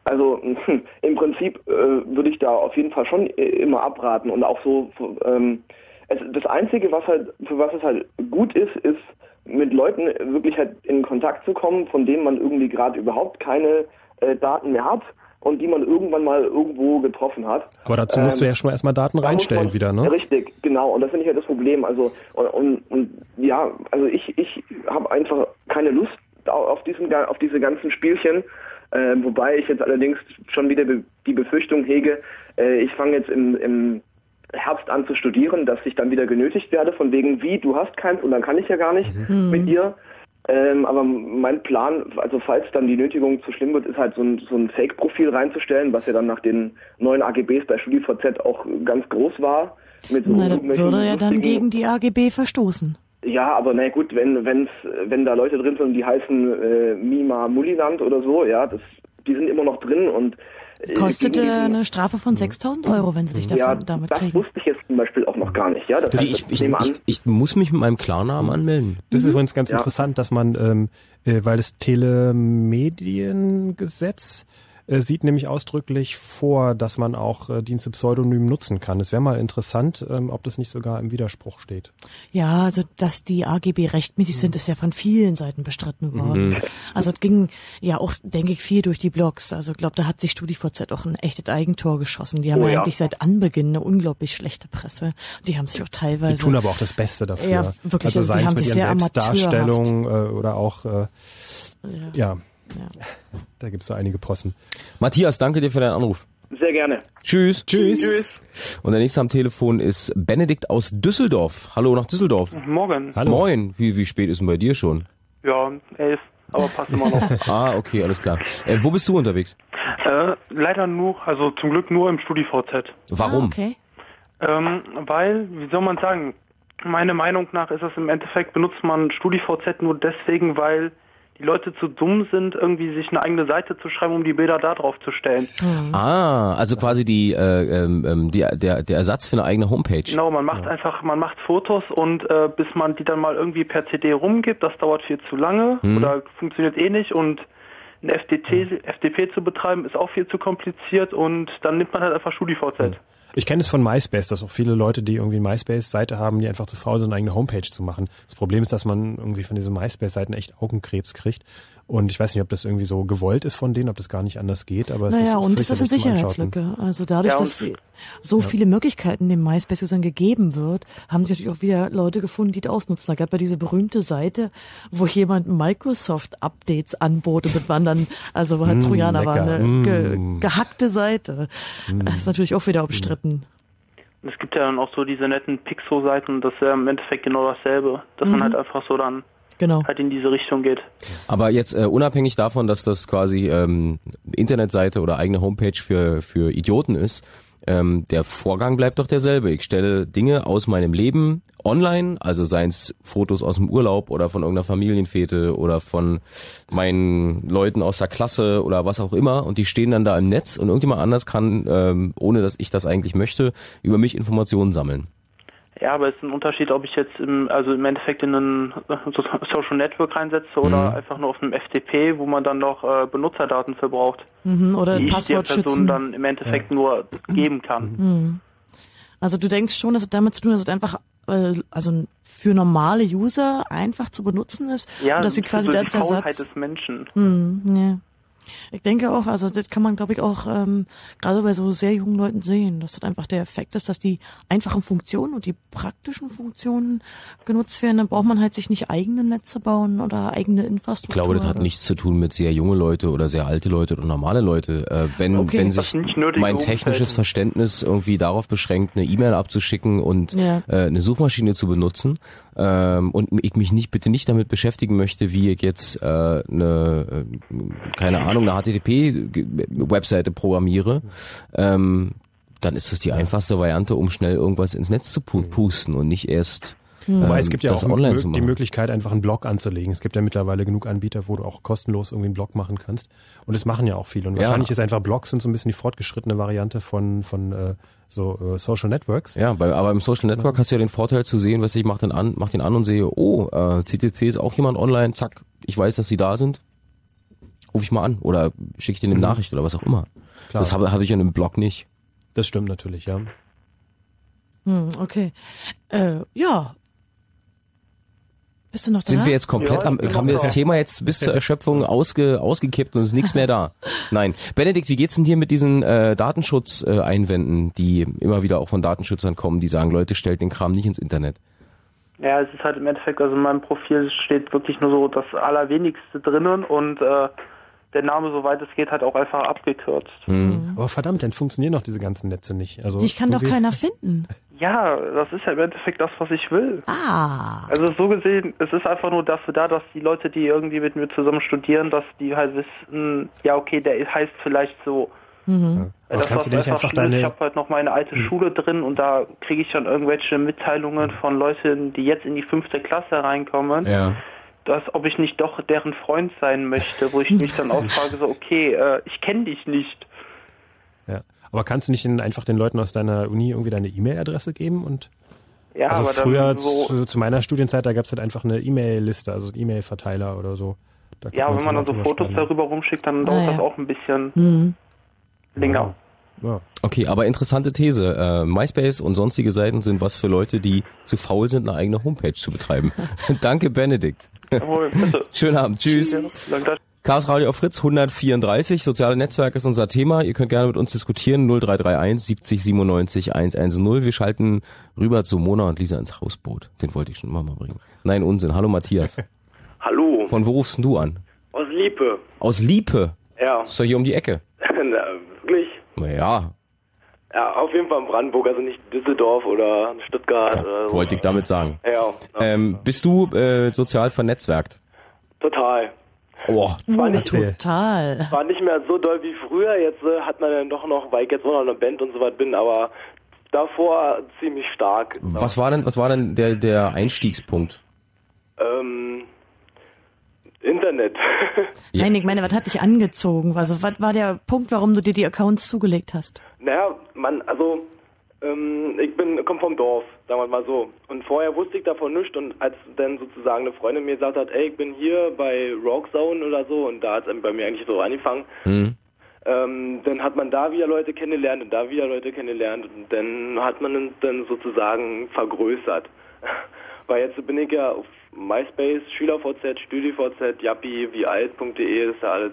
Speaker 15: Also hm, im Prinzip äh, würde ich da auf jeden Fall schon äh, immer abraten und auch so ähm, es, das Einzige, was halt für was es halt gut ist, ist mit Leuten wirklich halt in Kontakt zu kommen, von denen man irgendwie gerade überhaupt keine äh, Daten mehr hat und die man irgendwann mal irgendwo getroffen hat.
Speaker 2: Aber dazu musst du
Speaker 15: Ähm,
Speaker 2: ja schon mal erstmal Daten reinstellen
Speaker 15: man-
Speaker 2: wieder, ne?
Speaker 15: Richtig, genau. Und das finde ich ja das Problem. Also und, und, und ja, also ich ich habe einfach keine Lust au- auf diesen auf diese ganzen Spielchen. Äh, wobei ich jetzt allerdings schon wieder be die Befürchtung hege, äh, ich fange jetzt im, im Herbst an zu studieren, dass ich dann wieder genötigt werde, von wegen wie, du hast keins und dann kann ich ja gar nicht
Speaker 5: Mhm.
Speaker 15: mit dir. Ähm, aber mein Plan, also falls dann die Nötigung zu schlimm wird, ist halt so ein, so ein Fake-Profil reinzustellen, was ja dann nach den neuen AGBs bei StudiVZ auch ganz groß war. Mit so
Speaker 5: Na, das würde ja dann gegen die AGB verstoßen.
Speaker 15: Ja, aber na gut, wenn wenn's, wenn da Leute drin sind, die heißen äh, Mima Mulliland oder so, ja, das, die sind immer noch drin und äh,
Speaker 5: Kostet äh,
Speaker 15: diesen-
Speaker 5: eine Strafe von 6000 Euro, wenn sie dich
Speaker 15: ja,
Speaker 5: davon, damit
Speaker 15: das
Speaker 5: kriegen.
Speaker 15: wusste ich jetzt zum Beispiel auch noch gar nicht, ja. Das
Speaker 1: Das
Speaker 15: heißt,
Speaker 1: ich, ich, ich, ich muss mich mit meinem Klarnamen anmelden.
Speaker 2: Das ist übrigens ganz
Speaker 15: Ja.
Speaker 2: interessant, dass man, ähm, äh, weil das Telemediengesetz äh, sieht nämlich ausdrücklich vor, dass man auch äh, Dienste pseudonym nutzen kann. Es wäre mal interessant, ähm, ob das nicht sogar im Widerspruch steht.
Speaker 5: Ja, also dass die AGB rechtmäßig sind, ist ja von vielen Seiten bestritten worden.
Speaker 2: Mhm.
Speaker 5: Also es ging ja auch, denke ich, viel durch die Blogs. Also ich glaube, da hat sich StudiVZ auch ein echtes Eigentor geschossen. Die haben
Speaker 2: Oh
Speaker 5: ja eigentlich seit Anbeginn eine unglaublich schlechte Presse. Die haben sich auch teilweise...
Speaker 2: Die tun aber auch das Beste dafür.
Speaker 5: Ja, wirklich.
Speaker 2: Also,
Speaker 5: Also, die haben
Speaker 2: mit
Speaker 5: sich
Speaker 2: ihren
Speaker 5: sehr
Speaker 2: Selbstdarstellungen äh, oder auch, äh, ja.
Speaker 5: Ja.
Speaker 2: Da gibt's so einige Possen.
Speaker 1: Matthias, danke dir für deinen Anruf.
Speaker 15: sehr gerne.
Speaker 1: Tschüss.
Speaker 2: Tschüss.
Speaker 15: Tschüss.
Speaker 1: Und der nächste am Telefon ist Benedikt aus Düsseldorf. Hallo nach Düsseldorf.
Speaker 18: Morgen.
Speaker 1: Hallo. Moin. Wie, wie spät ist denn bei dir schon?
Speaker 18: Ja, elf, aber passt immer noch.
Speaker 1: ah, okay, alles klar. Äh, wo bist du unterwegs?
Speaker 18: äh, leider nur, also zum Glück nur im StudiVZ.
Speaker 1: Warum?
Speaker 5: Ah, okay.
Speaker 18: Ähm, weil, wie soll man sagen, meiner Meinung nach ist es im Endeffekt, benutzt man StudiVZ nur deswegen, weil die Leute zu dumm sind, irgendwie sich eine eigene Seite zu schreiben, um die Bilder da drauf zu stellen.
Speaker 1: Ah, also quasi die, äh, ähm, ähm, die, der, der Ersatz für eine eigene Homepage.
Speaker 18: Genau, man macht einfach, man macht Fotos und äh, bis man die dann mal irgendwie per CD rumgibt, das dauert viel zu lange
Speaker 1: Hm.
Speaker 18: oder funktioniert eh nicht und ein FTT, FTP zu betreiben ist auch viel zu kompliziert und dann nimmt man halt einfach StudiVZ.
Speaker 2: Ich kenne es von MySpace, dass auch viele Leute, die irgendwie MySpace-Seite haben, die einfach zu faul sind, eine eigene Homepage zu machen. Das Problem ist, dass man irgendwie von diesen MySpace-Seiten echt Augenkrebs kriegt Und ich weiß nicht, ob das irgendwie so gewollt ist von denen, ob das gar nicht anders geht, aber es
Speaker 5: Naja,
Speaker 2: ist
Speaker 5: und es ist eine. Sicherheitslücke. Also dadurch,
Speaker 2: Ja,
Speaker 5: dass sie so
Speaker 2: Ja.
Speaker 5: viele Möglichkeiten dem MySpace-Usern gegeben wird, haben sich natürlich auch wieder Leute gefunden, die das ausnutzen. Da gab ja diese berühmte Seite, wo jemand Microsoft-Updates anbot und das waren dann, also wo halt
Speaker 2: Mm,
Speaker 5: Trojaner war,
Speaker 2: lecker.
Speaker 5: eine ge
Speaker 2: Mm.
Speaker 5: gehackte Seite. Das ist natürlich auch wieder umstritten.
Speaker 18: Und es gibt ja dann auch so diese netten Pixo-Seiten, das ist ja im Endeffekt genau dasselbe, dass
Speaker 5: Mhm.
Speaker 18: man halt einfach so dann
Speaker 5: Genau.
Speaker 18: halt in diese Richtung geht.
Speaker 1: Aber jetzt äh, unabhängig davon, dass das quasi ähm, Internetseite oder eigene Homepage für, für Idioten ist, ähm, der Vorgang bleibt doch derselbe. Ich stelle Dinge aus meinem Leben online, also seien es Fotos aus dem Urlaub oder von irgendeiner Familienfete oder von meinen Leuten aus der Klasse oder was auch immer und die stehen dann da im Netz und irgendjemand anders kann, ähm, ohne dass ich das eigentlich möchte, über mich Informationen sammeln.
Speaker 18: Ja, aber es ist ein Unterschied, ob ich jetzt im, also im Endeffekt in ein äh, so- Social Network reinsetze oder
Speaker 1: Mhm.
Speaker 18: einfach nur auf einem FTP, wo man dann noch äh, Benutzerdaten für braucht,
Speaker 5: Mhm, oder
Speaker 18: die ich der Person
Speaker 5: schützen.
Speaker 18: dann im Endeffekt nur geben kann.
Speaker 5: Mhm. Also du denkst schon, dass es damit zu tun hat, dass es einfach äh, also für normale User einfach zu benutzen ist
Speaker 18: Ja,
Speaker 5: und dass sie quasi
Speaker 18: so Faulheit
Speaker 5: Ersatz
Speaker 18: des Menschen.
Speaker 5: Hm, ja. Ich denke auch, also das kann man, glaube ich, auch ähm, gerade bei so sehr jungen Leuten sehen, dass das einfach der Effekt ist, dass die einfachen Funktionen und die praktischen Funktionen genutzt werden. Dann braucht man halt sich nicht eigene Netze bauen oder eigene
Speaker 1: Ich
Speaker 5: Infrastruktur.
Speaker 1: glaube, das hat nichts zu tun mit sehr junge Leute oder sehr alte Leute oder normale Leute. Äh, wenn,
Speaker 5: Okay.
Speaker 1: wenn sich mein
Speaker 18: Umfeld.
Speaker 1: technisches Verständnis irgendwie darauf beschränkt, eine E-Mail abzuschicken und
Speaker 5: Ja.
Speaker 1: äh, eine Suchmaschine zu benutzen ähm, und ich mich nicht bitte nicht damit beschäftigen möchte, wie ich jetzt äh, eine, äh, keine Ahnung, eine HTTP-Webseite programmiere, ähm, dann ist es die einfachste Variante, um schnell irgendwas ins Netz zu pu pusten und nicht erst
Speaker 2: Wobei
Speaker 1: ähm,
Speaker 2: es gibt ja
Speaker 1: das
Speaker 2: auch
Speaker 1: online
Speaker 2: mö-
Speaker 1: zu
Speaker 2: die. Möglichkeit, einfach einen Blog anzulegen. Es gibt ja mittlerweile genug Anbieter, wo du auch kostenlos irgendwie einen Blog machen kannst. Und das machen ja auch viele. Und
Speaker 1: Ja.
Speaker 2: wahrscheinlich ist einfach Blogs sind so ein bisschen die fortgeschrittene Variante von, von äh, so äh, Social Networks.
Speaker 1: Ja, bei, aber im Social Network hast du ja den Vorteil zu sehen, was ich mach den an, mach den an und sehe, oh, äh, CTC ist auch jemand online, zack, ich weiß, dass sie da sind, ruf ich mal an oder schicke ich denen eine
Speaker 2: Mhm.
Speaker 1: Nachricht oder was auch immer.
Speaker 2: Klar.
Speaker 1: Das habe habe ich in einem Blog nicht.
Speaker 2: Das stimmt natürlich, ja.
Speaker 5: Hm, okay. Äh, ja. Bist du noch da?
Speaker 1: Sind wir jetzt komplett
Speaker 5: Ja,
Speaker 1: am, haben wir das
Speaker 5: da.
Speaker 1: Thema jetzt bis zur Erschöpfung ausge, ausgekippt und es ist nichts mehr da? Nein. Benedikt, wie geht's denn dir mit diesen äh, Datenschutz-Einwänden, äh, Einwänden, die immer wieder auch von Datenschützern kommen, die sagen, Leute, stellt den Kram nicht ins Internet?
Speaker 18: Ja, es ist halt im Endeffekt, also in meinem Profil steht wirklich nur so das Allerwenigste drinnen und äh, der Name, soweit es geht, halt auch einfach abgekürzt.
Speaker 1: Hm.
Speaker 2: Aber verdammt, dann funktionieren doch diese ganzen Netze nicht. Also
Speaker 5: Dich kann doch keiner finden.
Speaker 18: Ja, das ist ja im Endeffekt das, was ich will.
Speaker 5: Ah.
Speaker 18: Also so gesehen, es ist einfach nur dafür da, dass die Leute, die irgendwie mit mir zusammen studieren, dass die halt wissen, ja okay, der heißt vielleicht so.
Speaker 5: Mhm.
Speaker 2: Aber
Speaker 18: das,
Speaker 2: kannst du dir nicht
Speaker 18: einfach
Speaker 2: deine-
Speaker 18: ich habe halt noch meine alte Schule drin und da kriege ich dann irgendwelche Mitteilungen von Leuten, die jetzt in die fünfte Klasse reinkommen,
Speaker 1: Ja.
Speaker 18: Dass ob ich nicht doch deren Freund sein möchte, wo ich mich dann auch frage, so okay, äh, ich kenne dich nicht.
Speaker 2: Ja. Aber kannst du nicht den, einfach den Leuten aus deiner Uni irgendwie deine E-Mail-Adresse geben und
Speaker 18: Ja,
Speaker 2: also
Speaker 18: aber
Speaker 2: früher
Speaker 18: dann so,
Speaker 2: zu, zu meiner Studienzeit, da gab es halt einfach eine E-Mail-Liste, also einen E-Mail-Verteiler oder so. Da
Speaker 18: ja, wenn man dann so Fotos
Speaker 2: schreiben.
Speaker 18: darüber rumschickt, dann
Speaker 5: Ah,
Speaker 18: dauert
Speaker 5: ja.
Speaker 18: das auch ein bisschen
Speaker 5: Mhm.
Speaker 18: länger.
Speaker 2: Ja.
Speaker 1: Okay, aber interessante These. Äh, MySpace und sonstige Seiten sind was für Leute, die zu faul sind, eine eigene Homepage zu betreiben. Danke, Benedikt.
Speaker 18: Jawohl, bitte.
Speaker 1: Schönen Abend. Tschüss.
Speaker 18: Danke.
Speaker 1: Chaos Radio auf Fritz 134, soziale Netzwerke ist unser Thema. Ihr könnt gerne mit uns diskutieren. 0331 70 97 110. Wir schalten rüber zu Mona und Lisa ins Hausboot. Den wollte ich schon immer mal bringen. Nein, Unsinn. Hallo Matthias.
Speaker 19: Hallo,
Speaker 1: Von wo rufst du an?
Speaker 19: aus Liepe.
Speaker 1: Aus Liepe.
Speaker 19: Ja,
Speaker 1: Ist doch hier um die Ecke.
Speaker 19: Na, wirklich.
Speaker 1: Naja,
Speaker 19: Ja, auf jeden Fall in Brandenburg, also nicht Düsseldorf oder Stuttgart oder so.
Speaker 1: wollte ich damit sagen.
Speaker 19: Ja,
Speaker 1: Ähm, bist du äh, sozial vernetzwerkt?
Speaker 19: total.
Speaker 1: Oh,
Speaker 19: War nicht,
Speaker 5: Total.
Speaker 19: war nicht mehr so doll wie früher. Jetzt äh, hat man dann doch noch, weil ich jetzt auch noch in einer Band und so weit bin, aber davor ziemlich stark.
Speaker 1: was war denn, was war denn der, der Einstiegspunkt?
Speaker 19: Ähm, Internet.
Speaker 5: Nein, ich meine, was hat dich angezogen? Also, was war der Punkt, warum du dir die Accounts zugelegt hast?
Speaker 19: Naja, man, also ähm, ich bin komm vom Dorf, sagen wir mal so. Und vorher wusste ich davon nichts und als dann sozusagen eine Freundin mir gesagt hat, ey, ich bin hier bei Rockzone oder so und da hat es bei mir eigentlich so angefangen,
Speaker 1: Hm?
Speaker 19: ähm, dann hat man da wieder Leute kennengelernt und da wieder Leute kennengelernt und dann hat man uns dann sozusagen vergrößert. Weil jetzt bin ich ja auf MySpace, SchülerVZ, StudiVZ, Yappi, wie alt.de, das ist ja alles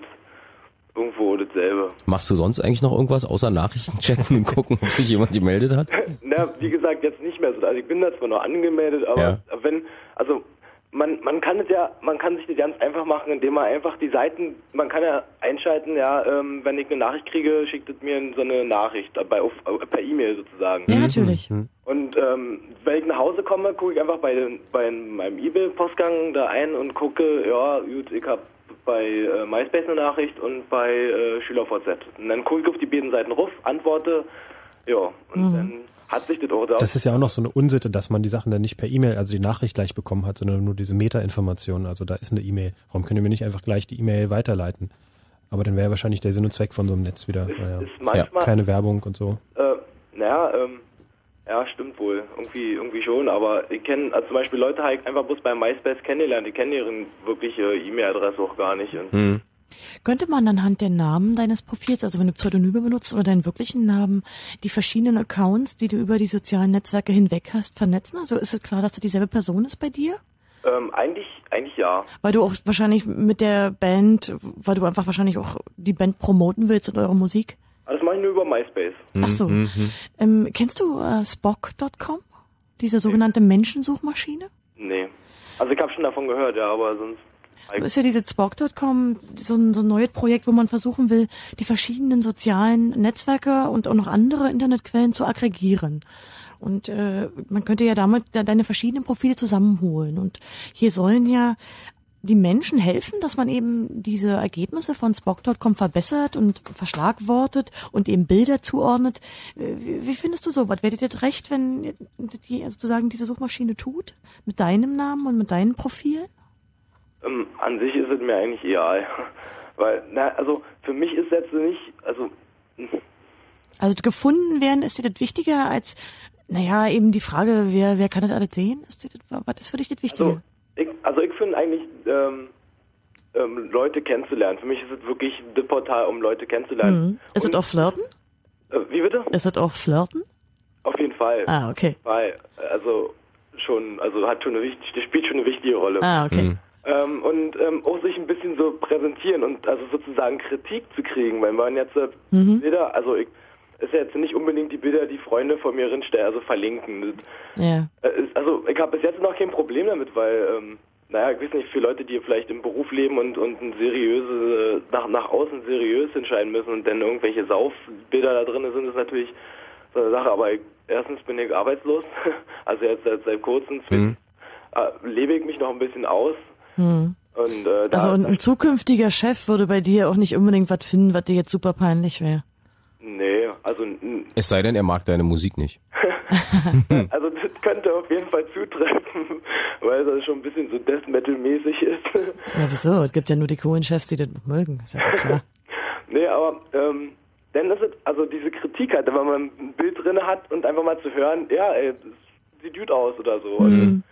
Speaker 19: irgendwo dasselbe.
Speaker 1: Machst du sonst eigentlich noch irgendwas außer Nachrichten checken und gucken, ob sich jemand gemeldet hat?
Speaker 19: Na, wie gesagt, jetzt nicht mehr so. Also ich bin da zwar noch angemeldet, aber
Speaker 1: Ja.
Speaker 19: wenn, also man, man kann es ja, man kann sich das ganz einfach machen, indem man einfach die Seiten, man kann ja einschalten, ja, ähm, wenn ich eine Nachricht kriege, schickt es mir so eine Nachricht bei, auf, per E-Mail sozusagen.
Speaker 5: Ja, natürlich.
Speaker 19: Und ähm, wenn ich nach Hause komme, gucke ich einfach bei, den, bei meinem E-Mail-Postgang da ein und gucke, ja, gut, ich habe bei äh, MySpace eine Nachricht und bei äh, SchülerVZ. Und dann gucke ich auf die beiden Seiten ruf, antworte, ja, und
Speaker 5: Mhm.
Speaker 19: dann hat sich das auch da.
Speaker 2: Das ist ja auch noch so eine Unsitte, dass man die Sachen dann nicht per E-Mail, also die Nachricht gleich bekommen hat, sondern nur diese Meta-Information. Also da ist eine E-Mail. Warum können wir nicht einfach gleich die E-Mail weiterleiten? Aber dann wäre wahrscheinlich der Sinn und Zweck von so einem Netz wieder. Naja,
Speaker 19: ist manchmal-
Speaker 2: keine Werbung und so.
Speaker 19: Äh, naja, ähm, ja, stimmt wohl. Irgendwie, irgendwie schon. Aber ich kenne also zum Beispiel Leute halt einfach bloß bei MySpace kennengelernt. Die kennen ihre wirkliche E-Mail-Adresse auch gar nicht. Und
Speaker 1: Hm.
Speaker 5: Könnte man anhand der Namen deines Profils, also wenn du Pseudonyme benutzt oder deinen wirklichen Namen, die verschiedenen Accounts, die du über die sozialen Netzwerke hinweg hast, vernetzen? Also ist es klar, dass du dieselbe Person ist bei dir?
Speaker 19: ähm, eigentlich, eigentlich ja.
Speaker 5: Weil du auch wahrscheinlich mit der Band, weil du einfach wahrscheinlich auch die Band promoten willst und eure Musik.
Speaker 19: Aber das mache ich nur über MySpace.
Speaker 5: Ach so.
Speaker 1: Mhm.
Speaker 5: Ähm, kennst du äh, Spock.com? Diese sogenannte Menschensuchmaschine?
Speaker 19: Nee. Also ich habe schon davon gehört, ja, aber sonst.
Speaker 5: Ist ja diese Spock.com, so ein, so ein neues Projekt, wo man versuchen will, die verschiedenen sozialen Netzwerke und auch noch andere Internetquellen zu aggregieren. Und äh, man könnte ja damit de- deine verschiedenen Profile zusammenholen. Und hier sollen ja die Menschen helfen, dass man eben diese Ergebnisse von Spock.com verbessert und verschlagwortet und eben Bilder zuordnet. Äh, Wie, wie findest du sowas? Werdet ihr recht, wenn die, sozusagen diese Suchmaschine tut? Mit deinem Namen und mit deinem Profil?
Speaker 19: Ähm, an sich ist es mir eigentlich egal. Weil, na, also für mich ist jetzt nicht, also
Speaker 5: Also gefunden werden, ist dir das wichtiger als, naja, eben die Frage, wer, wer kann das alles sehen? Ist dir das, was ist für dich das Wichtige?
Speaker 19: ich, also ich finde eigentlich ähm, ähm, Leute kennenzulernen. Für mich ist es wirklich das Portal, um Leute kennenzulernen.
Speaker 5: mhm. Ist das auch Flirten?
Speaker 19: Äh, wie bitte?
Speaker 5: Ist das auch Flirten?
Speaker 19: Auf jeden Fall.
Speaker 5: Ah, okay.
Speaker 19: Weil, also schon, also hat schon eine wichtige, das spielt schon eine wichtige Rolle.
Speaker 5: Ah, okay.
Speaker 1: Mhm.
Speaker 19: Ähm, und ähm, auch sich ein bisschen so präsentieren und also sozusagen Kritik zu kriegen, weil man jetzt äh,
Speaker 5: Mhm.
Speaker 19: Bilder, also ich, ist ja jetzt nicht unbedingt die Bilder, die Freunde von mir rinstellen, also verlinken.
Speaker 5: Ja.
Speaker 19: äh, ist, also ich habe bis jetzt noch kein Problem damit, weil, ähm, naja, ich weiß nicht, für Leute, die vielleicht im Beruf leben und, und ein seriöse, nach, nach außen seriös entscheiden müssen und dann irgendwelche Saufbilder da drin sind, ist natürlich so eine Sache. Aber ich, erstens bin ich arbeitslos, also jetzt seit, seit kurzem
Speaker 1: Mhm.
Speaker 19: äh, lebe ich mich noch ein bisschen aus.
Speaker 5: Hm.
Speaker 19: Und, äh, da,
Speaker 5: Also ein, ein zukünftiger Chef würde bei dir auch nicht unbedingt was finden, was dir jetzt super peinlich wäre.
Speaker 19: nee, also n-
Speaker 1: Es sei denn, er mag deine Musik nicht.
Speaker 19: Also das könnte auf jeden Fall zutreffen, weil das schon ein bisschen so Death Metal mäßig ist.
Speaker 5: Ja, wieso? Es gibt ja nur die coolen Chefs, die das mögen. Ist ja klar.
Speaker 19: nee, aber ähm, dann ist es, also diese Kritik halt, wenn man ein Bild drin hat und einfach mal zu hören, ja, ey, das sieht gut aus oder so.
Speaker 5: Mhm.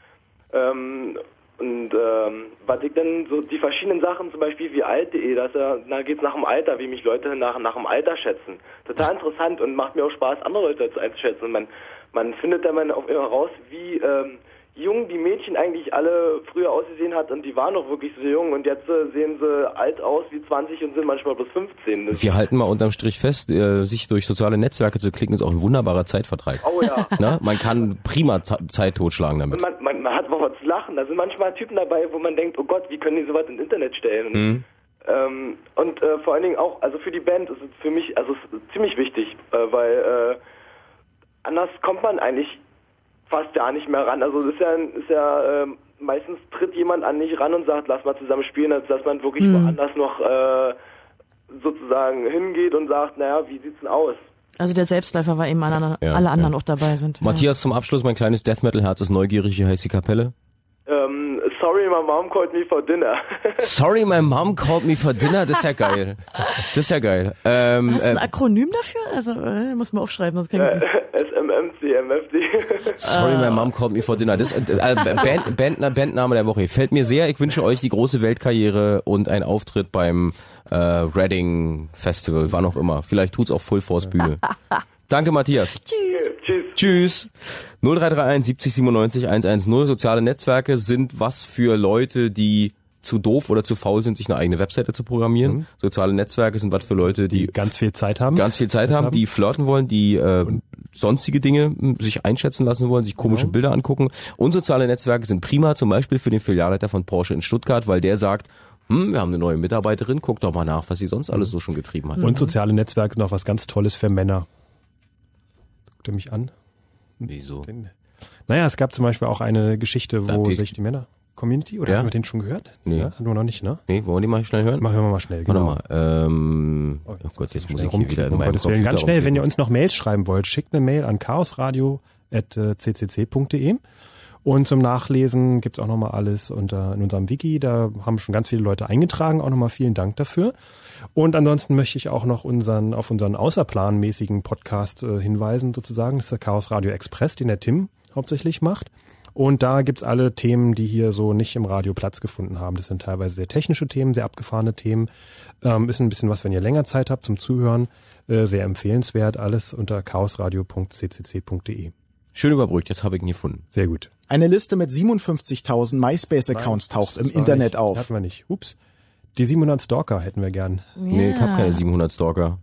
Speaker 19: Ähm, und ähm, was ich dann so die verschiedenen Sachen, zum Beispiel wie alt.de, dass er, da geht's nach dem Alter, wie mich Leute nach, nach dem Alter schätzen. Total interessant und macht mir auch Spaß, andere Leute zu einzuschätzen. Man, man findet dann mal auch immer raus, wie ähm, jung die Mädchen eigentlich alle früher ausgesehen hat und die waren noch wirklich so jung und jetzt äh, sehen sie alt aus wie 20 und sind manchmal bloß 15. Das
Speaker 1: Wir halten mal unterm Strich fest, äh, sich durch soziale Netzwerke zu klicken, ist auch ein wunderbarer Zeitvertreib.
Speaker 19: Oh ja.
Speaker 1: Ne? Man kann prima Ze- Zeit totschlagen damit.
Speaker 19: Man, man, man hat was zu lachen. Da sind manchmal Typen dabei, wo man denkt, oh Gott, wie können die sowas ins Internet stellen? Und,
Speaker 1: Mhm.
Speaker 19: ähm, und äh, vor allen Dingen auch, also für die Band ist es für mich, also ziemlich wichtig, äh, weil äh, anders kommt man eigentlich fast gar nicht mehr ran. Also es ist ja, ist ja ähm, meistens tritt jemand an dich ran und sagt, lass mal zusammen spielen, als dass man wirklich
Speaker 5: Mhm.
Speaker 19: woanders noch äh, sozusagen hingeht und sagt, naja, wie sieht's denn aus?
Speaker 5: Also der Selbstläufer war eben alle,
Speaker 1: Ja,
Speaker 5: alle anderen auch dabei sind.
Speaker 1: Matthias, zum Abschluss, mein kleines Death Metal Herz ist neugierig, wie heißt die Kapelle?
Speaker 19: Ähm, sorry, my mom called me for dinner.
Speaker 1: Sorry, my mom called me for dinner, das ist ja geil. Das ist ja geil. Ähm,
Speaker 5: Hast du ein
Speaker 1: äh,
Speaker 5: Akronym dafür? Also äh, muss man aufschreiben, sonst kann ich nicht.
Speaker 19: SMMCMFD.
Speaker 1: Sorry, my mom called me for dinner. Das, äh, äh, Band, Band, Bandname der Woche. Fällt mir sehr. Ich wünsche euch die große Weltkarriere und einen Auftritt beim äh, Reading Festival, wann auch immer. Vielleicht tut's auch Full Force Bühne. Danke, Matthias.
Speaker 5: Tschüss.
Speaker 19: Tschüss.
Speaker 20: Tschüss. 0331 70 97 110. Soziale Netzwerke sind was für Leute, die zu doof oder zu faul sind, sich eine eigene Webseite zu programmieren.
Speaker 2: Mhm.
Speaker 20: Soziale Netzwerke sind was für Leute, die,
Speaker 2: ganz viel Zeit haben.
Speaker 20: ganz viel Zeit haben, die flirten wollen, die äh, sonstige Dinge m, sich einschätzen lassen wollen, sich komische
Speaker 2: Genau.
Speaker 20: Bilder angucken. Und soziale Netzwerke sind prima, zum Beispiel für den Filialleiter von Porsche in Stuttgart, weil der sagt, hm, wir haben eine neue Mitarbeiterin, guck doch mal nach, was sie sonst alles so schon getrieben hat.
Speaker 2: Und soziale Netzwerke sind auch was ganz Tolles für Männer. Guckt mich an?
Speaker 20: Wieso?
Speaker 2: Naja, es gab zum Beispiel auch eine Geschichte, wo sich die Männer Community oder
Speaker 20: Ja.
Speaker 2: haben wir den schon gehört?
Speaker 20: Nee.
Speaker 2: Ja, nur noch nicht, ne?
Speaker 20: Nee, wollen wir die mal schnell hören?
Speaker 2: Machen wir mal schnell,
Speaker 20: Warte
Speaker 2: genau.
Speaker 20: mal, ähm, oh, Gott, jetzt muss ich hier wieder in meinem. Computer
Speaker 2: Ganz schnell, wenn ihr uns noch Mails schreiben wollt, schickt eine Mail an chaosradio.ccc.de und zum Nachlesen gibt's auch nochmal alles unter, in unserem Wiki. Da haben schon ganz viele Leute eingetragen. Auch nochmal vielen Dank dafür. Und ansonsten möchte ich auch noch unseren, auf unseren außerplanmäßigen Podcast äh, hinweisen, sozusagen. Das ist der Chaos Radio Express, den der Tim hauptsächlich macht. Und da gibt's alle Themen, die hier so nicht im Radio Platz gefunden haben. Das sind teilweise sehr technische Themen, sehr abgefahrene Themen. Ähm, ist ein bisschen was, wenn ihr länger Zeit habt zum Zuhören. Äh, sehr empfehlenswert. Alles unter chaosradio.ccc.de.
Speaker 20: Schön überbrückt, jetzt habe ich ihn gefunden.
Speaker 2: Sehr gut.
Speaker 4: Eine Liste mit 57.000 MySpace-Accounts taucht im Internet
Speaker 2: Die
Speaker 4: auf.
Speaker 2: Hatten wir nicht. Ups. Die 700 Stalker hätten wir gern.
Speaker 20: Nee, ich habe keine 700 Stalker.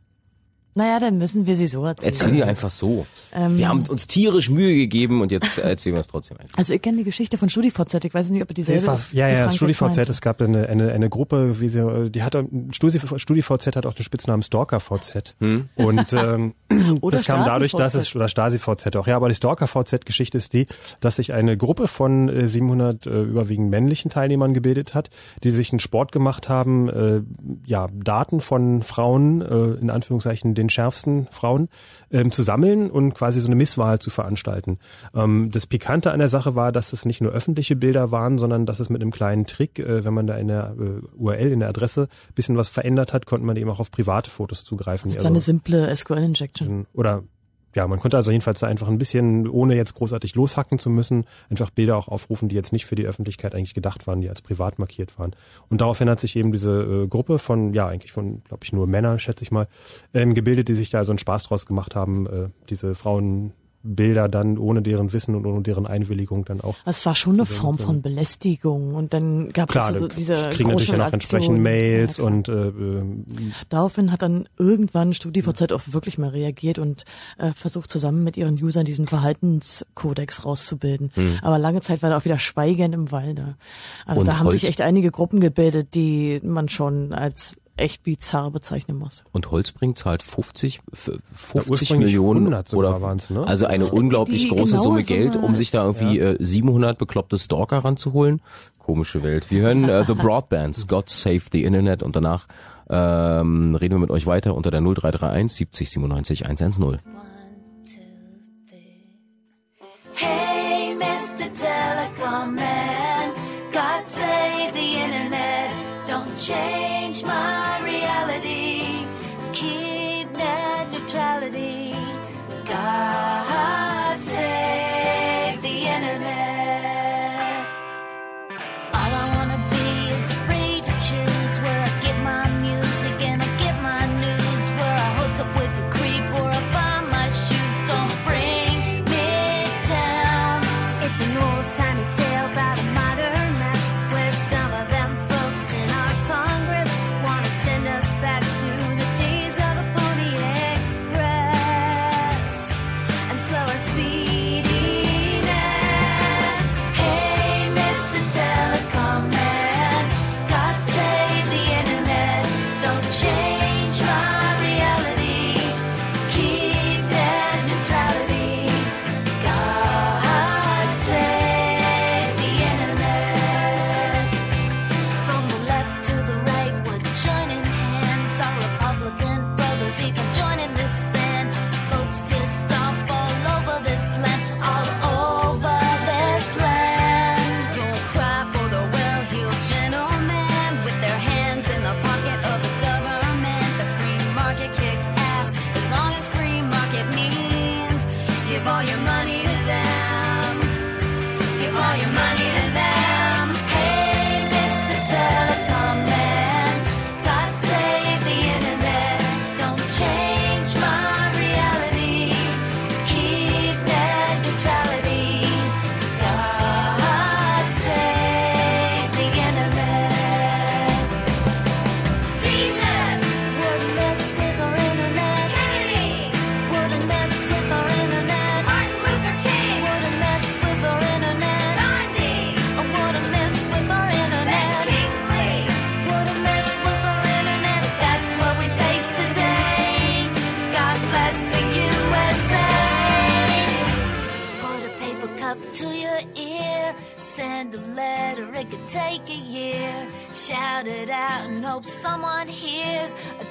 Speaker 5: Naja, dann müssen wir sie so erzählen.
Speaker 20: Erzähl die einfach so.
Speaker 5: Ähm,
Speaker 20: wir haben uns tierisch Mühe gegeben und jetzt erzählen wir es trotzdem einfach.
Speaker 5: Also ich kenne die Geschichte von StudiVZ, ich weiß nicht, ob ihr dieselbe ist.
Speaker 2: Ja,
Speaker 5: die
Speaker 2: ja, StudiVZ, es gab eine, eine, eine Gruppe, wie sie, die hatte, StudiVZ hat auch den Spitznamen StalkerVZ.
Speaker 20: Hm?
Speaker 2: Und ähm,
Speaker 5: Oder
Speaker 2: das kam dadurch, dass es, oder StasiVZ auch, ja, aber die StalkerVZ-Geschichte ist die, dass sich eine Gruppe von äh, 700 äh, überwiegend männlichen Teilnehmern gebildet hat, die sich einen Sport gemacht haben, äh, ja, Daten von Frauen, äh, in Anführungszeichen den schärfsten Frauen, ähm, zu sammeln und quasi so eine Misswahl zu veranstalten. Ähm, das Pikante an der Sache war, dass es nicht nur öffentliche Bilder waren, sondern dass es mit einem kleinen Trick, äh, wenn man da in der äh, URL, in der Adresse bisschen was verändert hat, konnte man eben auch auf private Fotos zugreifen.
Speaker 5: Also
Speaker 2: Also-
Speaker 5: kleine simple SQL-Injection.
Speaker 2: oder ja, man konnte also jedenfalls einfach ein bisschen, ohne jetzt großartig loshacken zu müssen, einfach Bilder auch aufrufen, die jetzt nicht für die Öffentlichkeit eigentlich gedacht waren, die als privat markiert waren. Und daraufhin hat sich eben diese äh, Gruppe von, ja, eigentlich von, glaube ich, nur Männern, schätze ich mal, ähm, gebildet, die sich da so einen Spaß draus gemacht haben, äh, diese Frauenbilder dann ohne deren Wissen und ohne deren Einwilligung dann auch.
Speaker 5: Es war schon eine Form von Belästigung und dann gab
Speaker 2: Klar,
Speaker 5: es so diese
Speaker 2: kriegen natürlich dann auch entsprechend Mails
Speaker 5: Ja,
Speaker 2: und äh,
Speaker 5: Daraufhin hat dann irgendwann StudiVZ auch wirklich mal reagiert und äh, versucht zusammen mit ihren Usern diesen Verhaltenskodex rauszubilden.
Speaker 20: Hm.
Speaker 5: Aber lange Zeit war da auch wieder Schweigen im Walde. Also
Speaker 20: Und
Speaker 5: da haben sich echt einige Gruppen gebildet, die man schon als echt bizarr bezeichnen muss.
Speaker 20: Und Holzbring zahlt 50, f- 50
Speaker 2: ursprünglich
Speaker 20: Millionen
Speaker 2: 100 sogar
Speaker 20: oder
Speaker 2: ne?
Speaker 20: also eine unglaublich
Speaker 5: Die
Speaker 20: große Summe Geld, um sich da irgendwie äh, 700 bekloppte Stalker ranzuholen. Komische Welt. Wir hören äh, The Broadbands, God Save the Internet und danach ähm, reden wir mit euch weiter unter der 0331 70 97 110.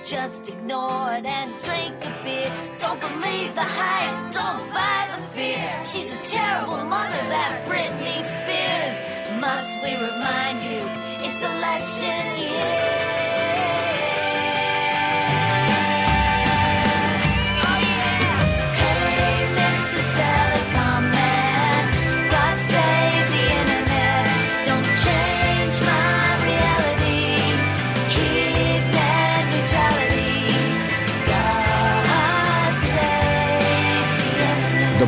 Speaker 20: Just ignore it and drink a beer. Don't believe the hype, don't buy the fear. She's a terrible mother, that Britney Spears. Must we remind you, it's election year.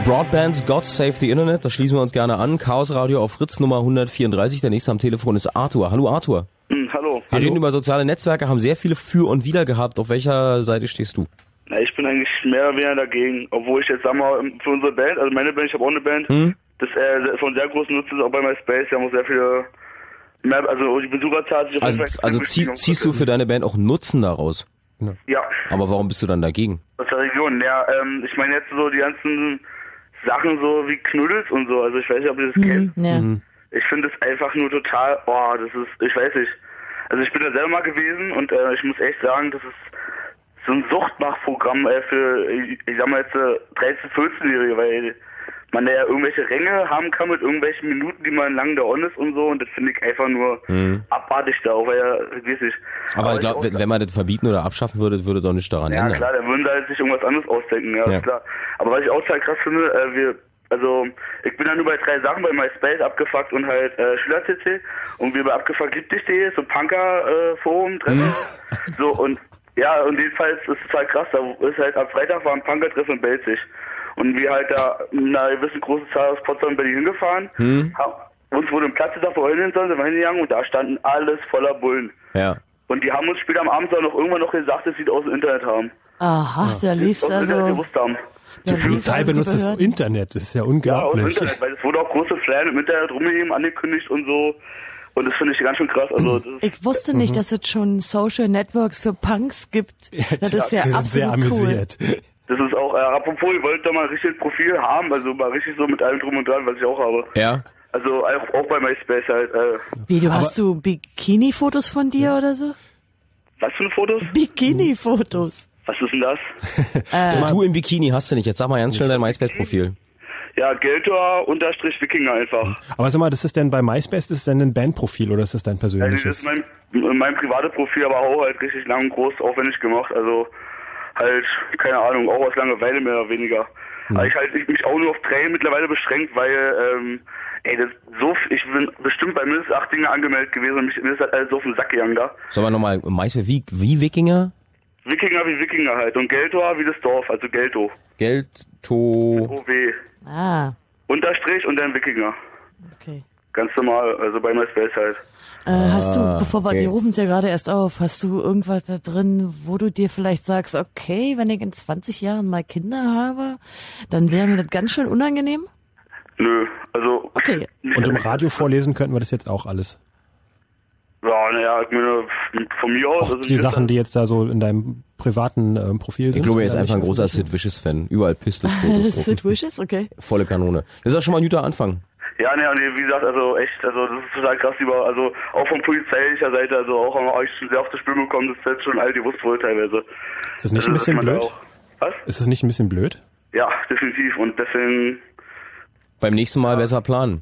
Speaker 1: Broadbands God Save the Internet, das schließen wir uns gerne an. Chaos Radio auf Fritz Nummer 134. Der nächste am Telefon ist Arthur. Hallo Arthur.
Speaker 21: Hm, hallo.
Speaker 1: Wir reden über soziale Netzwerke, haben sehr viele Für und Wider gehabt. Auf welcher Seite stehst du?
Speaker 21: Na, ich bin eigentlich mehr oder weniger dagegen, obwohl ich jetzt sag mal für unsere Band, also meine Band, ich habe auch eine Band,
Speaker 1: Hm?
Speaker 21: das äh, von sehr großen Nutzen ist auch bei MySpace, wir haben auch sehr viele mehr, also die Besucherzahl sich auf
Speaker 1: Also, also zieh, ziehst du für deine Band auch Nutzen daraus?
Speaker 21: Ja,
Speaker 1: Aber warum bist du dann dagegen?
Speaker 21: aus der Region. Ja, ähm, ich meine jetzt so die ganzen Sachen so wie Knuddels und so, also ich weiß nicht, ob ihr das kennt.
Speaker 5: Ja.
Speaker 21: Ich finde es einfach nur total, oh, das ist, ich weiß nicht. Also ich bin da selber mal gewesen und äh, ich muss echt sagen, das ist so ein Suchtmachprogramm äh, für, ich, ich sag mal jetzt äh, 13-, 14-Jährige, weil man da ja irgendwelche Ränge haben kann mit irgendwelchen Minuten, die man lang da on ist und so und das finde ich einfach nur
Speaker 1: Mhm.
Speaker 21: abartig da, auch weil ja, weiß ich.
Speaker 1: Aber ich
Speaker 21: ich
Speaker 1: glaube,
Speaker 21: auch-
Speaker 1: wenn wenn man das verbieten oder abschaffen würde, würde doch nichts daran
Speaker 21: ja,
Speaker 1: ändern.
Speaker 21: klar, dann würden sie halt sich irgendwas anderes ausdenken, ja,
Speaker 1: Ja.
Speaker 21: klar. Aber was ich auch total krass finde, äh, wir, also, ich bin dann nur bei drei Sachen, bei MySpace, abgefuckt und halt äh, SchülerCC und wir bei abgefuckt gibt dich.de, so Punker-Forum, Treffen.
Speaker 1: Mhm.
Speaker 21: So, und ja, und jedenfalls ist es total krass, da ist halt am Freitag war ein Punker-Treffen in Belzig. Und wir halt da mit einer gewissen großen Zahl aus Potsdam und Berlin hingefahren.
Speaker 1: Hm?
Speaker 21: Uns wurde ein Platz gesagt, wo wir hin sollen, sind wir hingegangen und da standen alles voller Bullen.
Speaker 1: Ja.
Speaker 21: Und die haben uns später am Abend auch noch irgendwann noch gesagt, dass sie es aus dem Internet haben.
Speaker 5: Aha, da liest
Speaker 21: dem Internet
Speaker 5: also.
Speaker 21: haben.
Speaker 2: Die Polizei
Speaker 5: also
Speaker 2: benutzt das. Internet, das ist ja
Speaker 21: Ja, aus dem
Speaker 2: unglaublich.
Speaker 21: Internet, weil es wurde auch große Flyer im Internet rumgegeben, angekündigt und so. Und das finde ich ganz schön krass. Also das ist,
Speaker 5: Ich wusste nicht, dass es schon Social Networks für Punks gibt. Das ist ja
Speaker 2: wir sind sehr
Speaker 5: absolut cool.
Speaker 21: Das ist auch, äh, apropos, ihr wollt da mal richtig ein Profil haben, also mal richtig so mit allem drum und dran, was ich auch habe.
Speaker 1: Ja.
Speaker 21: Also auch, auch bei MySpace halt. Äh,
Speaker 5: Wie, du hast du Bikini-Fotos von dir oder so?
Speaker 21: was für eine Fotos?
Speaker 5: Bikini-Fotos.
Speaker 21: Was ist denn das?
Speaker 5: Äh,
Speaker 1: Du im Bikini hast du nicht. Jetzt sag mal ganz schnell dein MySpace-Profil.
Speaker 21: Ja, Geltor unterstrich Wikinger einfach.
Speaker 2: Aber sag mal, das ist denn bei MySpace, das ist denn ein Bandprofil oder ist das dein
Speaker 21: Also das
Speaker 2: persönliches?
Speaker 21: ist mein, mein privates Profil, aber auch halt richtig lang und groß aufwendig gemacht. Also halt, keine Ahnung, auch aus Langeweile mehr oder weniger. Aber ich halt ich mich auch nur auf drei mittlerweile beschränkt, weil, ähm, ey, das so, f- ich bin bestimmt bei mindestens acht Dinge angemeldet gewesen und mich, mir ist halt alles so auf den Sack gegangen da.
Speaker 1: Sollen wir nochmal MySpace, wie, wie Wikinger?
Speaker 21: Wikinger wie Wikinger halt und Geltor wie das Dorf, also Gelto.
Speaker 1: Gelto.
Speaker 21: OW.
Speaker 5: ah,
Speaker 21: Unterstrich und dann Wikinger.
Speaker 5: okay.
Speaker 21: Ganz normal, also bei MySpace halt.
Speaker 5: Äh, hast
Speaker 1: Ah,
Speaker 5: du, bevor wir,
Speaker 1: okay.
Speaker 5: wir rufen es ja gerade erst auf, hast du irgendwas da drin, wo du dir vielleicht sagst, okay, wenn ich in 20 Jahren mal Kinder habe, dann wäre mir das ganz schön unangenehm?
Speaker 21: Nö, also.
Speaker 5: Okay.
Speaker 2: Und im Radio vorlesen könnten wir das jetzt auch alles.
Speaker 21: Ja, naja, von mir aus.
Speaker 2: Auch
Speaker 21: also
Speaker 2: die Sachen, die jetzt da so in deinem privaten ähm, Profil sind.
Speaker 1: Ich glaube, er ist einfach ein großer. Sid Vicious-Fan. Überall Pistols-Fotos
Speaker 5: Sid. Wishes, okay.
Speaker 1: Volle Kanone. Das ist auch schon mal ein guter Anfang.
Speaker 21: Ja, ne, nee, wie gesagt, also echt, also das ist total krass über, also auch von polizeilicher Seite, also auch haben wir euch schon sehr auf das Spiel bekommen, das ist jetzt schon all die Wusst wohl teilweise.
Speaker 2: Ist das nicht
Speaker 21: Also,
Speaker 2: ein bisschen blöd?
Speaker 21: Auch, was?
Speaker 2: Ist das nicht ein bisschen blöd?
Speaker 21: Ja, definitiv und deswegen,
Speaker 1: Beim nächsten Mal besser planen.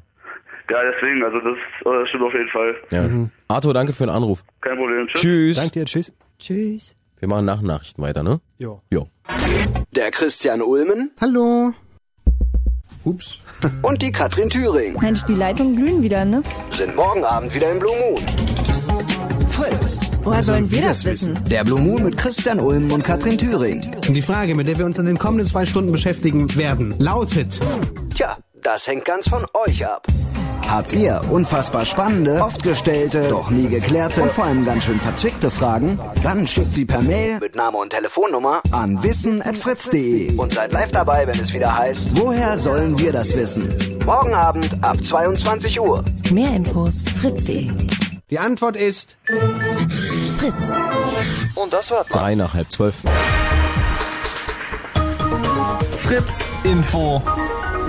Speaker 21: ja, deswegen, also das äh, stimmt auf jeden Fall.
Speaker 1: Ja. Arthur, danke für den Anruf.
Speaker 21: Kein Problem. Tschüss.
Speaker 1: Tschüss.
Speaker 2: Danke dir, tschüss.
Speaker 5: Tschüss.
Speaker 1: Wir machen nach Nachrichten weiter, ne?
Speaker 2: Jo.
Speaker 1: Jo.
Speaker 22: Der Christian Ulmen
Speaker 23: Hallo. Ups.
Speaker 22: und die Katrin Thüring
Speaker 24: Mensch, die Leitungen glühen wieder, ne?
Speaker 22: sind morgen Abend wieder im Blue Moon. Fritz.
Speaker 24: Woher sollen wir das wissen?
Speaker 22: Der Blue Moon mit Christian Ulmen und Katrin Thüring.
Speaker 23: Die Frage, mit der wir uns in den kommenden zwei Stunden beschäftigen werden, lautet:
Speaker 22: Tja, das hängt ganz von euch ab. Habt ihr unfassbar spannende, oft gestellte, doch nie geklärte und vor allem ganz schön verzwickte Fragen? Dann schickt sie per Mail mit Name und Telefonnummer an wissen@fritz.de und seid live dabei, wenn es wieder heißt, woher sollen wir das wissen? Morgen Abend ab 22 Uhr.
Speaker 3: Mehr Infos fritz.de.
Speaker 23: Die Antwort ist
Speaker 3: Fritz.
Speaker 22: Und das hört man.
Speaker 1: Drei nach halb zwölf.
Speaker 23: Fritz Info.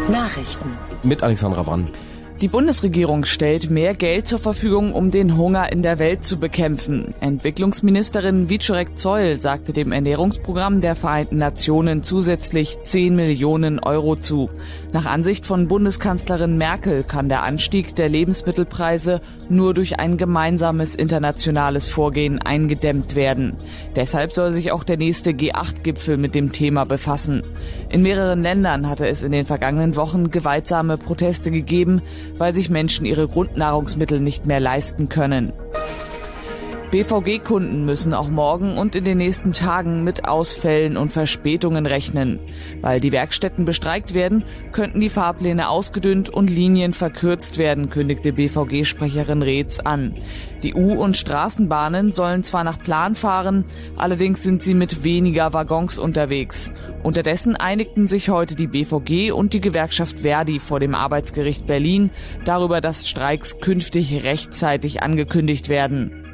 Speaker 3: Nachrichten.
Speaker 1: Mit Alexandra Wann.
Speaker 10: Die Bundesregierung stellt mehr Geld zur Verfügung, um den Hunger in der Welt zu bekämpfen. Entwicklungsministerin Wieczorek Zoll sagte dem Ernährungsprogramm der Vereinten Nationen zusätzlich 10 Millionen Euro zu. Nach Ansicht von Bundeskanzlerin Merkel kann der Anstieg der Lebensmittelpreise nur durch ein gemeinsames internationales Vorgehen eingedämmt werden. Deshalb soll sich auch der nächste G8-Gipfel mit dem Thema befassen. In mehreren Ländern hatte es in den vergangenen Wochen gewaltsame Proteste gegeben, weil sich Menschen ihre Grundnahrungsmittel nicht mehr leisten können. BVG-Kunden müssen auch morgen und in den nächsten Tagen mit Ausfällen und Verspätungen rechnen. Weil die Werkstätten bestreikt werden, könnten die Fahrpläne ausgedünnt und Linien verkürzt werden, kündigte BVG-Sprecherin Reetz an. Die U- und Straßenbahnen sollen zwar nach Plan fahren, allerdings sind sie mit weniger Waggons unterwegs. Unterdessen einigten sich heute die BVG und die Gewerkschaft Verdi vor dem Arbeitsgericht Berlin darüber, dass Streiks künftig rechtzeitig angekündigt werden.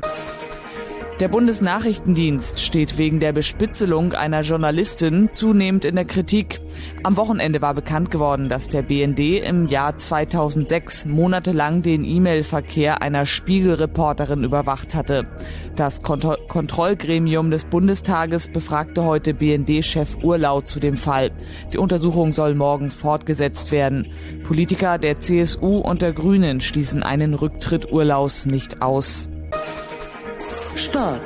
Speaker 10: Der Bundesnachrichtendienst steht wegen der Bespitzelung einer Journalistin zunehmend in der Kritik. Am Wochenende war bekannt geworden, dass der BND im Jahr 2006 monatelang den E-Mail-Verkehr einer Spiegelreporterin überwacht hatte. Das Kont Kontrollgremium des Bundestages befragte heute BND-Chef Urlau zu dem Fall. Die Untersuchung soll morgen fortgesetzt werden. Politiker der CSU und der Grünen schließen einen Rücktritt Urlaus nicht aus. Sport.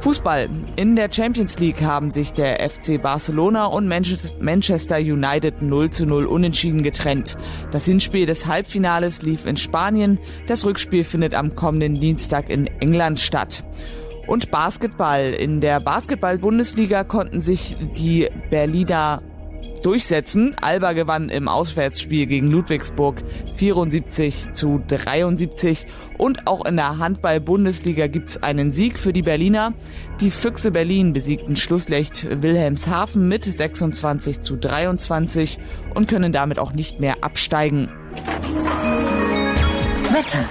Speaker 10: Fußball. In der Champions League haben sich der FC Barcelona und Manchester United 0 zu 0 unentschieden getrennt. Das Hinspiel des Halbfinales lief in Spanien. Das Rückspiel findet am kommenden Dienstag in England statt. Und Basketball. In der Basketball-Bundesliga konnten sich die Berliner durchsetzen. Alba gewann im Auswärtsspiel gegen Ludwigsburg 74 zu 73 und auch in der Handball-Bundesliga gibt's einen Sieg für die Berliner. Die Füchse Berlin besiegten Schlusslicht Wilhelmshaven mit 26 zu 23 und können damit auch nicht mehr absteigen.
Speaker 3: Wetter.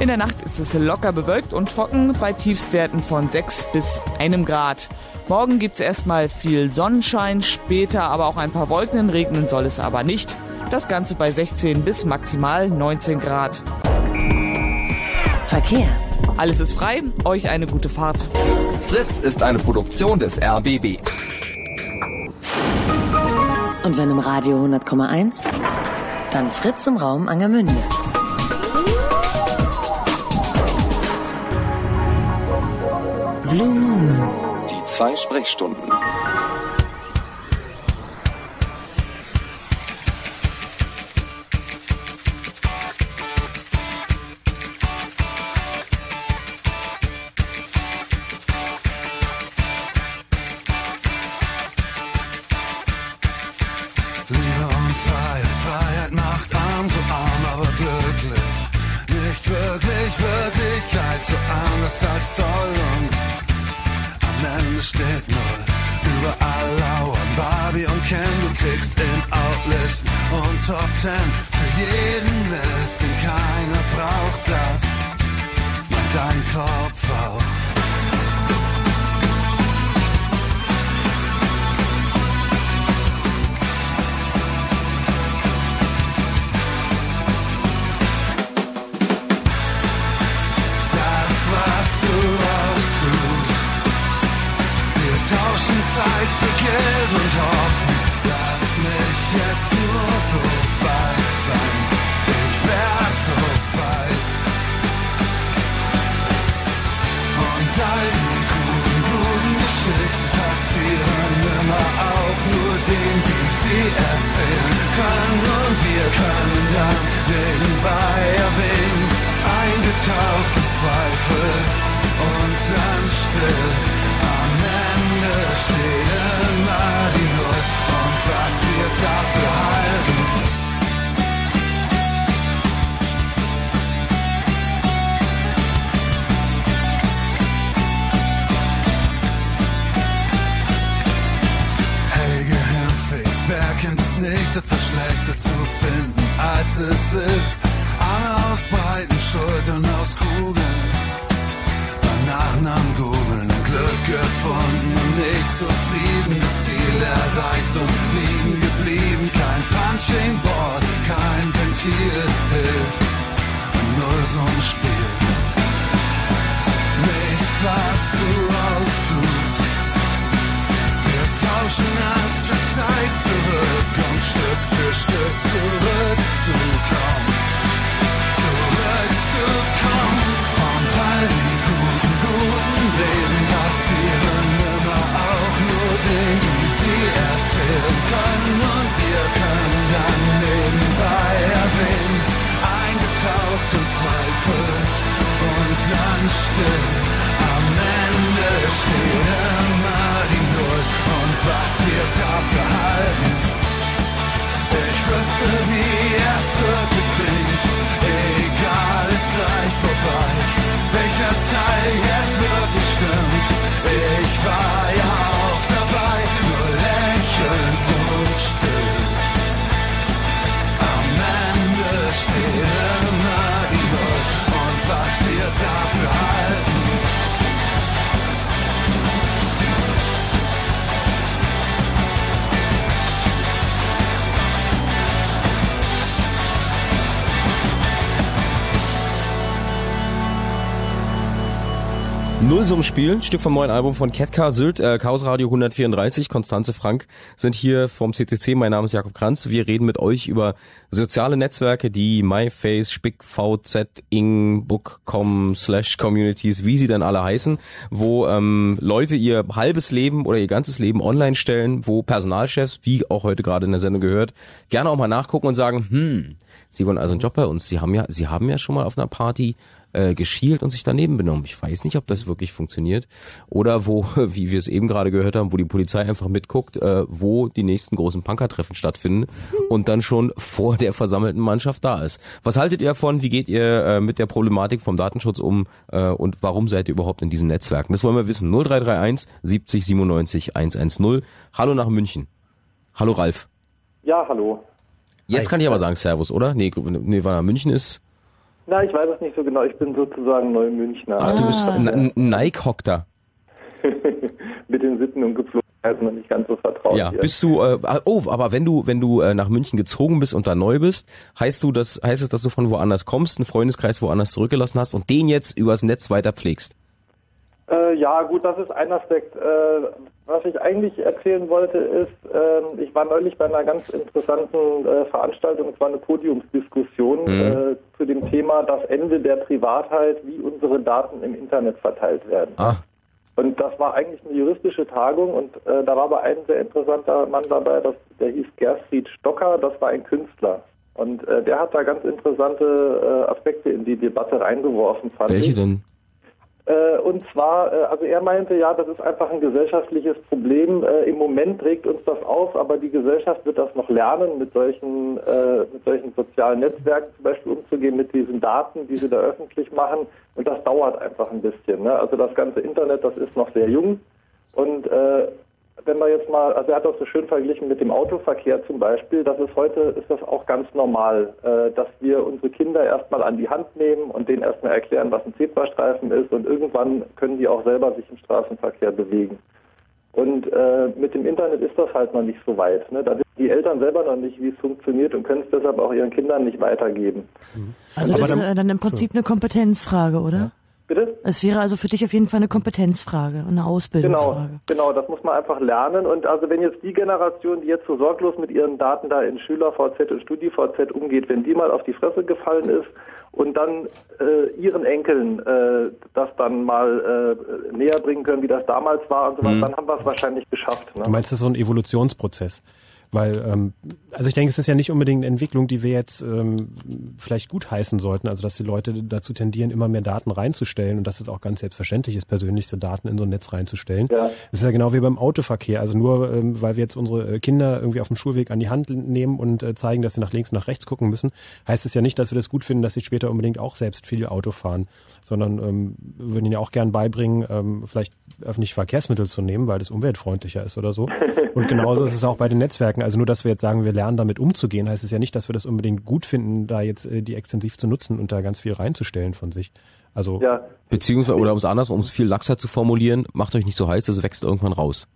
Speaker 10: In der Nacht ist es locker bewölkt und trocken bei Tiefstwerten von 6 bis 1 Grad. Morgen gibt's erstmal viel Sonnenschein, später aber auch ein paar Wolken, regnen soll es aber nicht. Das Ganze bei 16 bis maximal 19 Grad.
Speaker 3: Verkehr.
Speaker 10: Alles ist frei, euch eine gute Fahrt.
Speaker 23: Fritz ist eine Produktion des RBB.
Speaker 3: Und wenn im Radio 100,1, dann Fritz im Raum Angermünde. Blue Moon.
Speaker 23: Zwei Sprechstunden.
Speaker 9: Top Ten für jeden Mist, den keiner braucht das. Meint dein Kopf auch. Das, was du aussuchst. Wir tauschen Zeit für Geld und hoffen, können dann nebenbei erwähnen, eingetaucht in Zweifel und dann still. Am Ende steht immer die Null und was wir dafür zum Liegen geblieben. Kein Punching Board, kein Ventil hilft. Nur so ein Spiel. Nichts, was du austust. Wir tauschen als Zeit zurück und Stück für Stück zurück. Dann still. Am Ende steht immer die Null und was wir dafür halten. Ich wüsste,
Speaker 1: Nullsummenspiel, Stück vom neuen Album von Ketka, Sylt, äh, Chaos Radio 134, Konstanze Frank sind hier vom CCC. Mein Name ist Jakob Kranz. Wir reden mit euch über soziale Netzwerke, die MyFace, Spick, VZ, Ing, Book.com, Slash Communities, wie sie denn alle heißen, wo ähm, Leute ihr halbes Leben oder ihr ganzes Leben online stellen, wo Personalchefs, wie auch heute gerade in der Sendung gehört, gerne auch mal nachgucken und sagen, hm, Sie wollen also einen Job bei uns. Sie haben ja, Sie haben ja schon mal auf einer Party äh, geschielt und sich daneben benommen. Ich weiß nicht, ob das wirklich funktioniert. Oder wo, wie wir es eben gerade gehört haben, wo die Polizei einfach mitguckt, äh, wo die nächsten großen Punkertreffen stattfinden und dann schon vor der versammelten Mannschaft da ist. Was haltet ihr davon? Wie geht ihr äh, mit der Problematik vom Datenschutz um äh, und warum seid ihr überhaupt in diesen Netzwerken? Das wollen wir wissen. 0331 70 97 110. Hallo nach München. Hallo Ralf.
Speaker 25: Ja, hallo.
Speaker 1: Jetzt kann ich aber sagen Servus, oder? Nee, nee weil er München ist.
Speaker 25: Na, ich weiß es nicht so genau. Ich bin sozusagen Neumünchner.
Speaker 1: Ach, du bist ein, ein Nike-Hockter.
Speaker 25: Mit den Sitten und Gepflogenheiten noch nicht ganz so vertraut.
Speaker 1: Ja,
Speaker 25: hier.
Speaker 1: bist du, äh, oh, aber wenn du, wenn du äh, nach München gezogen bist und da neu bist, heißt du das, heißt es, dass du von woanders kommst, einen Freundeskreis woanders zurückgelassen hast und den jetzt übers Netz weiter pflegst?
Speaker 25: Äh, ja, gut, das ist ein Aspekt. Was ich eigentlich erzählen wollte, ist, äh, ich war neulich bei einer ganz interessanten äh, Veranstaltung, es war eine Podiumsdiskussion
Speaker 1: Mhm.
Speaker 25: äh, zu dem Thema das Ende der Privatheit, wie unsere Daten im Internet verteilt werden.
Speaker 1: Ah.
Speaker 25: Und das war eigentlich eine juristische Tagung und äh, da war aber ein sehr interessanter Mann dabei, das, der hieß Gerfried Stocker, das war ein Künstler. Und äh, der hat da ganz interessante äh, Aspekte in die Debatte reingeworfen, fand
Speaker 1: Welche
Speaker 25: ich.
Speaker 1: denn?
Speaker 25: Äh, und zwar, äh, also er meinte, ja, das ist einfach ein gesellschaftliches Problem. Äh, Im Moment trägt uns das auf, aber die Gesellschaft wird das noch lernen, mit solchen, mit solchen sozialen Netzwerken zum Beispiel umzugehen, mit diesen Daten, die sie da öffentlich machen. Und das dauert einfach ein bisschen. Ne? Also das ganze Internet, das ist noch sehr jung. Und äh, wenn man jetzt mal, also er hat das so schön verglichen mit dem Autoverkehr zum Beispiel, das ist heute, ist das auch ganz normal, äh, dass wir unsere Kinder erstmal an die Hand nehmen und denen erstmal erklären, was ein Zebrastreifen ist und irgendwann können die auch selber sich im Straßenverkehr bewegen. Und äh, mit dem Internet ist das halt noch nicht so weit. Ne? Da wissen die Eltern selber noch nicht, wie es funktioniert und können es deshalb auch ihren Kindern nicht weitergeben.
Speaker 5: Also das ist äh, dann im Prinzip eine Kompetenzfrage, oder?
Speaker 25: Bitte?
Speaker 5: Es wäre also für dich auf jeden Fall eine Kompetenzfrage, eine
Speaker 25: Genau,
Speaker 5: Ausbildungsfrage.
Speaker 25: genau, das muss man einfach lernen. Und also wenn jetzt die Generation, die jetzt so sorglos mit ihren Daten da in Schüler-VZ und Studi-VZ umgeht, wenn die mal auf die Fresse gefallen ist und dann äh, ihren Enkeln äh, das dann mal äh, näher bringen können, wie das damals war und sowas,
Speaker 2: Mhm.
Speaker 25: dann haben wir es wahrscheinlich geschafft. Ne?
Speaker 2: Du meinst, das ist so ein Evolutionsprozess? Weil, ähm, also ich denke, es ist ja nicht unbedingt eine Entwicklung, die wir jetzt ähm, vielleicht gut heißen sollten, also dass die Leute dazu tendieren, immer mehr Daten reinzustellen und dass es auch ganz selbstverständlich ist, persönlichste Daten in so ein Netz reinzustellen.
Speaker 25: Ja.
Speaker 2: Das ist ja genau wie beim Autoverkehr. Also nur, ähm, weil wir jetzt unsere äh, Kinder irgendwie auf dem Schulweg an die Hand nehmen und äh, zeigen, dass sie nach links und nach rechts gucken müssen, heißt es ja nicht, dass wir das gut finden, dass sie später unbedingt auch selbst viel Auto fahren, sondern ähm, würden ihnen ja auch gern beibringen, ähm, vielleicht öffentliche Verkehrsmittel zu nehmen, weil das umweltfreundlicher ist oder so. Und genauso ist es auch bei den Netzwerken. Also nur, dass wir jetzt sagen, wir lernen damit umzugehen, heißt es ja nicht, dass wir das unbedingt gut finden, da jetzt äh, die extensiv zu nutzen und da ganz viel reinzustellen von sich. Also
Speaker 25: Ja.
Speaker 1: Beziehungsweise, oder um es anders, um es viel laxer zu formulieren, macht euch nicht so heiß, es wächst irgendwann raus.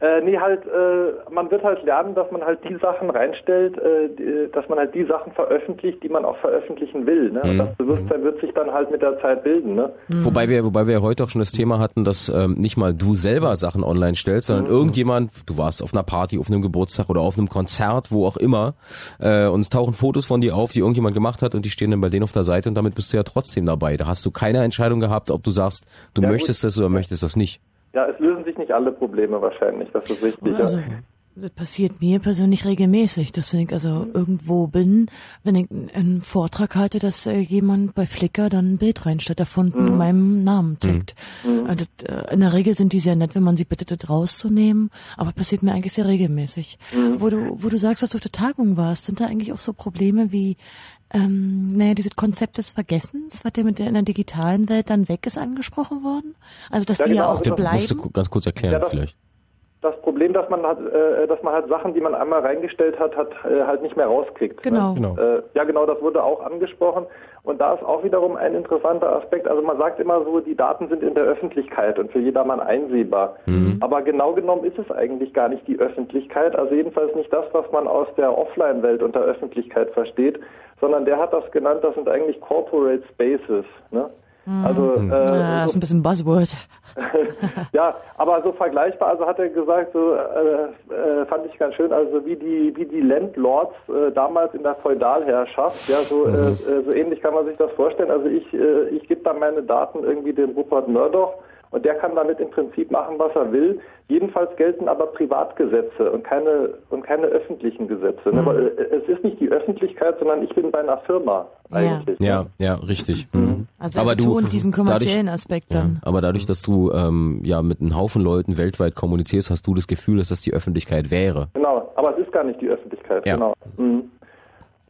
Speaker 25: Äh, nee, halt, äh, man wird halt lernen, dass man halt die Sachen reinstellt, äh, die, dass man halt die Sachen veröffentlicht, die man auch veröffentlichen will. Ne? Und
Speaker 1: Mhm.
Speaker 25: das Bewusstsein wird sich dann halt mit der Zeit bilden. Ne?
Speaker 1: Wobei wir, wobei wir ja heute auch schon das Thema hatten, dass ähm, nicht mal du selber Sachen online stellst, sondern
Speaker 25: Mhm.
Speaker 1: irgendjemand, du warst auf einer Party, auf einem Geburtstag oder auf einem Konzert, wo auch immer, äh, und es tauchen Fotos von dir auf, die irgendjemand gemacht hat und die stehen dann bei denen auf der Seite und damit bist du ja trotzdem dabei. Da hast du keine Entscheidung gehabt, ob du sagst, du
Speaker 25: Ja, gut.
Speaker 1: möchtest das oder möchtest das nicht.
Speaker 25: Ja, es lösen sich nicht alle Probleme wahrscheinlich, das ist richtig.
Speaker 5: Also, das passiert mir persönlich regelmäßig, dass wenn ich also irgendwo bin, wenn ich einen Vortrag halte, dass äh, jemand bei Flickr dann ein Bild reinstellt davon mit meinem Namen taggt. Äh, das, äh, in der Regel sind die sehr nett, wenn man sie bittet, das rauszunehmen, aber passiert mir eigentlich sehr regelmäßig. Wo du, wo du sagst, dass du auf der Tagung warst, sind da eigentlich auch so Probleme wie ähm, naja, dieses Konzept des Vergessens, was ja mit der in der digitalen Welt dann weg ist, angesprochen worden? Also, dass
Speaker 25: Ja,
Speaker 5: die ja
Speaker 25: genau,
Speaker 5: auch
Speaker 25: also das
Speaker 5: bleiben.
Speaker 1: Musst du ganz kurz erklären
Speaker 25: Ja,
Speaker 1: vielleicht.
Speaker 25: Das Problem, dass man hat, äh, dass man halt Sachen, die man einmal reingestellt hat, hat äh, halt nicht mehr rauskriegt.
Speaker 5: Genau.
Speaker 25: Ne?
Speaker 5: Genau.
Speaker 25: Äh, ja, genau, das wurde auch angesprochen. Und da ist auch wiederum ein interessanter Aspekt. Also man sagt immer so, die Daten sind in der Öffentlichkeit und für jedermann einsehbar. Aber genau genommen ist es eigentlich gar nicht die Öffentlichkeit. Also jedenfalls nicht das, was man aus der Offline-Welt unter Öffentlichkeit versteht, sondern der hat das genannt, das sind eigentlich Corporate Spaces. Ne? Also äh,
Speaker 5: ja, ist ein bisschen Buzzword.
Speaker 25: ja, aber so vergleichbar, also hat er gesagt, so äh, äh, fand ich ganz schön, also wie die wie die Landlords äh, damals in der Feudalherrschaft, ja, so äh, äh, so ähnlich kann man sich das vorstellen. Also ich äh, ich gebe da meine Daten irgendwie dem Rupert Murdoch und der kann damit im Prinzip machen, was er will. Jedenfalls gelten aber Privatgesetze und keine und keine öffentlichen Gesetze. Ne? Weil, äh, es ist nicht die Öffentlichkeit, sondern ich bin bei einer Firma eigentlich.
Speaker 1: Ja, ja, richtig. Mhm.
Speaker 5: Also
Speaker 1: aber
Speaker 5: er
Speaker 1: du
Speaker 5: betont diesen kommerziellen Aspekt
Speaker 1: ja,
Speaker 5: dann.
Speaker 1: aber dadurch, dass du ähm, ja mit einem Haufen Leuten weltweit kommunizierst, hast du das Gefühl, dass das die Öffentlichkeit wäre.
Speaker 25: Genau, aber es ist gar nicht die Öffentlichkeit,
Speaker 1: Ja.
Speaker 25: genau. Mhm.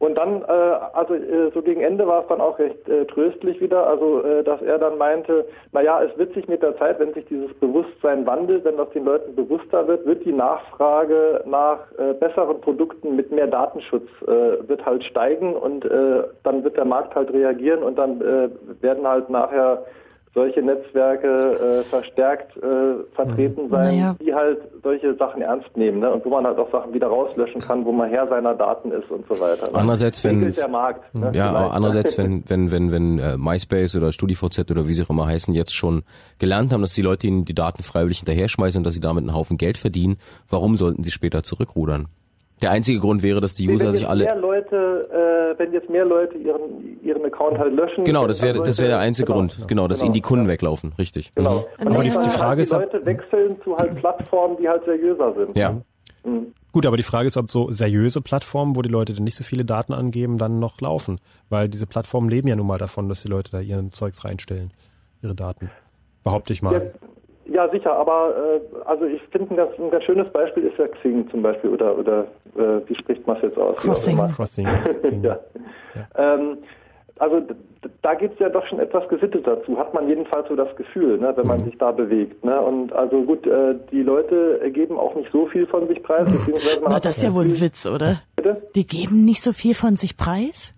Speaker 25: Und dann, äh, also äh, so gegen Ende war es dann auch recht äh, tröstlich wieder, also äh, dass er dann meinte, naja, es wird sich mit der Zeit, wenn sich dieses Bewusstsein wandelt, wenn das den Leuten bewusster wird, wird die Nachfrage nach äh, besseren Produkten mit mehr Datenschutz äh, wird halt steigen und äh, dann wird der Markt halt reagieren und dann äh, werden halt nachher solche Netzwerke äh, verstärkt äh, vertreten sein,
Speaker 5: Naja.
Speaker 25: die halt solche Sachen ernst nehmen ne? und wo man halt auch Sachen wieder rauslöschen kann, wo man Herr seiner Daten ist und so weiter. Ne?
Speaker 1: Andererseits, wenn-
Speaker 25: der Markt. Ne?
Speaker 1: Ja, aber
Speaker 25: Vielleicht.
Speaker 1: andererseits, wenn, wenn, wenn, wenn äh, MySpace oder StudiVZ oder wie sie auch immer heißen, jetzt schon gelernt haben, dass die Leute ihnen die Daten freiwillig hinterherschmeißen und dass sie damit einen Haufen Geld verdienen, warum sollten sie später zurückrudern? Der einzige Grund wäre, dass die User
Speaker 25: wenn
Speaker 1: sich
Speaker 25: jetzt
Speaker 1: alle...
Speaker 25: mehr Leute, äh, wenn jetzt mehr Leute ihren ihren Account halt löschen.
Speaker 1: Genau, das wäre das wäre der einzige
Speaker 25: genau,
Speaker 1: Grund. Genau, dass
Speaker 25: genau,
Speaker 1: ihnen die Kunden weglaufen. Richtig.
Speaker 25: Genau.
Speaker 1: Mhm.
Speaker 25: Und
Speaker 2: Aber die- die
Speaker 25: halt
Speaker 2: Frage
Speaker 25: die
Speaker 2: ist, ob-
Speaker 25: Leute wechseln zu halt Plattformen, die halt seriöser sind.
Speaker 1: Ja.
Speaker 25: Mhm.
Speaker 2: Gut, aber die Frage ist, ob so seriöse Plattformen, wo die Leute dann nicht so viele Daten angeben, dann noch laufen. Weil diese Plattformen leben ja nun mal davon, dass die Leute da ihren Zeugs reinstellen, ihre Daten. Behaupte ich mal.
Speaker 25: Ja, sicher, aber äh, also ich finde ein ganz, ein ganz schönes Beispiel ist ja Xing zum Beispiel oder oder äh, wie spricht man es jetzt aus?
Speaker 2: Crossing. Crossing.
Speaker 25: ja. Ähm, also da geht's ja doch schon etwas gesitteter zu, hat man jedenfalls so das Gefühl, ne, wenn man
Speaker 2: Mhm.
Speaker 25: sich da bewegt. Ne? Und also gut, äh, die Leute geben auch nicht so viel von sich preis,
Speaker 5: Na, das ist ja wohl ein Witz, oder?
Speaker 25: Bitte?
Speaker 5: Die geben nicht so viel von sich preis?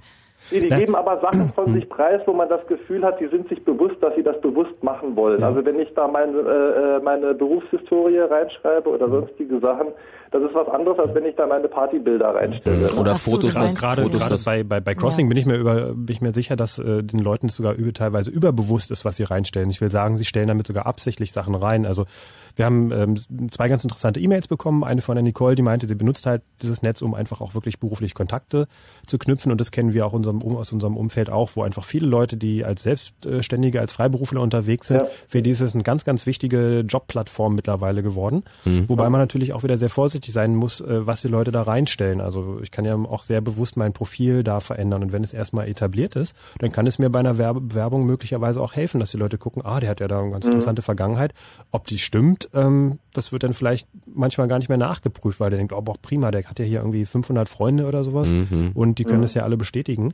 Speaker 25: Nee, die geben aber Sachen von sich preis, wo man das Gefühl hat, die sind sich bewusst, dass sie das bewusst machen wollen. Also wenn ich da meine, äh, äh, meine Berufshistorie reinschreibe oder sonstige Sachen, das ist was anderes, als wenn ich da meine Partybilder reinstelle.
Speaker 1: Oder Fotos,
Speaker 2: das
Speaker 1: das,
Speaker 2: gerade,
Speaker 1: Fotos,
Speaker 2: gerade
Speaker 1: das,
Speaker 2: bei, bei, bei Crossing bin ich mir über, bin ich mir sicher, dass äh, den Leuten es sogar über, teilweise überbewusst ist, was sie reinstellen. Ich will sagen, sie stellen damit sogar absichtlich Sachen rein. Also wir haben ähm, zwei ganz interessante E-Mails bekommen. Eine von der Nicole, die meinte, sie benutzt halt dieses Netz, um einfach auch wirklich beruflich Kontakte zu knüpfen. Und das kennen wir auch unserem, um, aus unserem Umfeld auch, wo einfach viele Leute, die als Selbstständige, als Freiberufler unterwegs sind,
Speaker 25: Ja.
Speaker 2: für die ist es eine ganz, ganz wichtige Jobplattform mittlerweile geworden.
Speaker 1: Mhm.
Speaker 2: Wobei man natürlich auch wieder sehr vorsichtig sein muss, äh, was die Leute da reinstellen. Also ich kann ja auch sehr bewusst mein Profil da verändern. Und wenn es erstmal etabliert ist, dann kann es mir bei einer Werbe Werbung möglicherweise auch helfen, dass die Leute gucken, ah, der hat ja da eine ganz
Speaker 25: Mhm.
Speaker 2: interessante Vergangenheit. Ob die stimmt, ähm, das wird dann vielleicht manchmal gar nicht mehr nachgeprüft, weil der denkt, oh, boah, prima, der hat ja hier irgendwie 500 Freunde oder sowas
Speaker 1: Mhm.
Speaker 2: und die können
Speaker 5: Mhm.
Speaker 2: es ja alle bestätigen.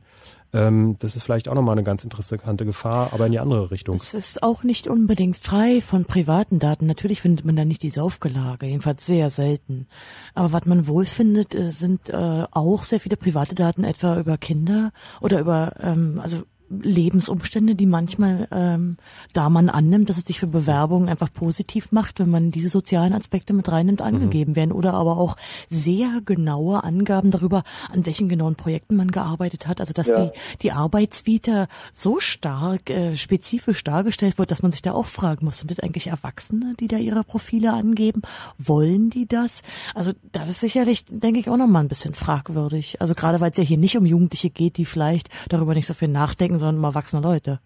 Speaker 2: Ähm, das ist vielleicht auch nochmal eine ganz interessante Gefahr, aber in die andere Richtung.
Speaker 5: Es ist auch nicht unbedingt frei von privaten Daten. Natürlich findet man da nicht die Saufgelage, jedenfalls sehr selten. Aber was man wohl findet, äh, sind äh, auch sehr viele private Daten, etwa über Kinder oder über, ähm, also Lebensumstände, die manchmal, ähm, da man annimmt, dass es sich für Bewerbungen einfach positiv macht, wenn man diese sozialen Aspekte mit reinnimmt, angegeben werden. Oder aber auch sehr genaue Angaben darüber, an welchen genauen Projekten man gearbeitet hat. Also dass
Speaker 25: Ja.
Speaker 5: die, die Arbeitsvita so stark, äh, spezifisch dargestellt wird, dass man sich da auch fragen muss, sind das eigentlich Erwachsene, die da ihre Profile angeben? Wollen die das? Also das ist sicherlich, denke ich, auch nochmal ein bisschen fragwürdig. Also gerade weil es ja hier nicht um Jugendliche geht, die vielleicht darüber nicht so viel nachdenken, sondern um erwachsene Leute.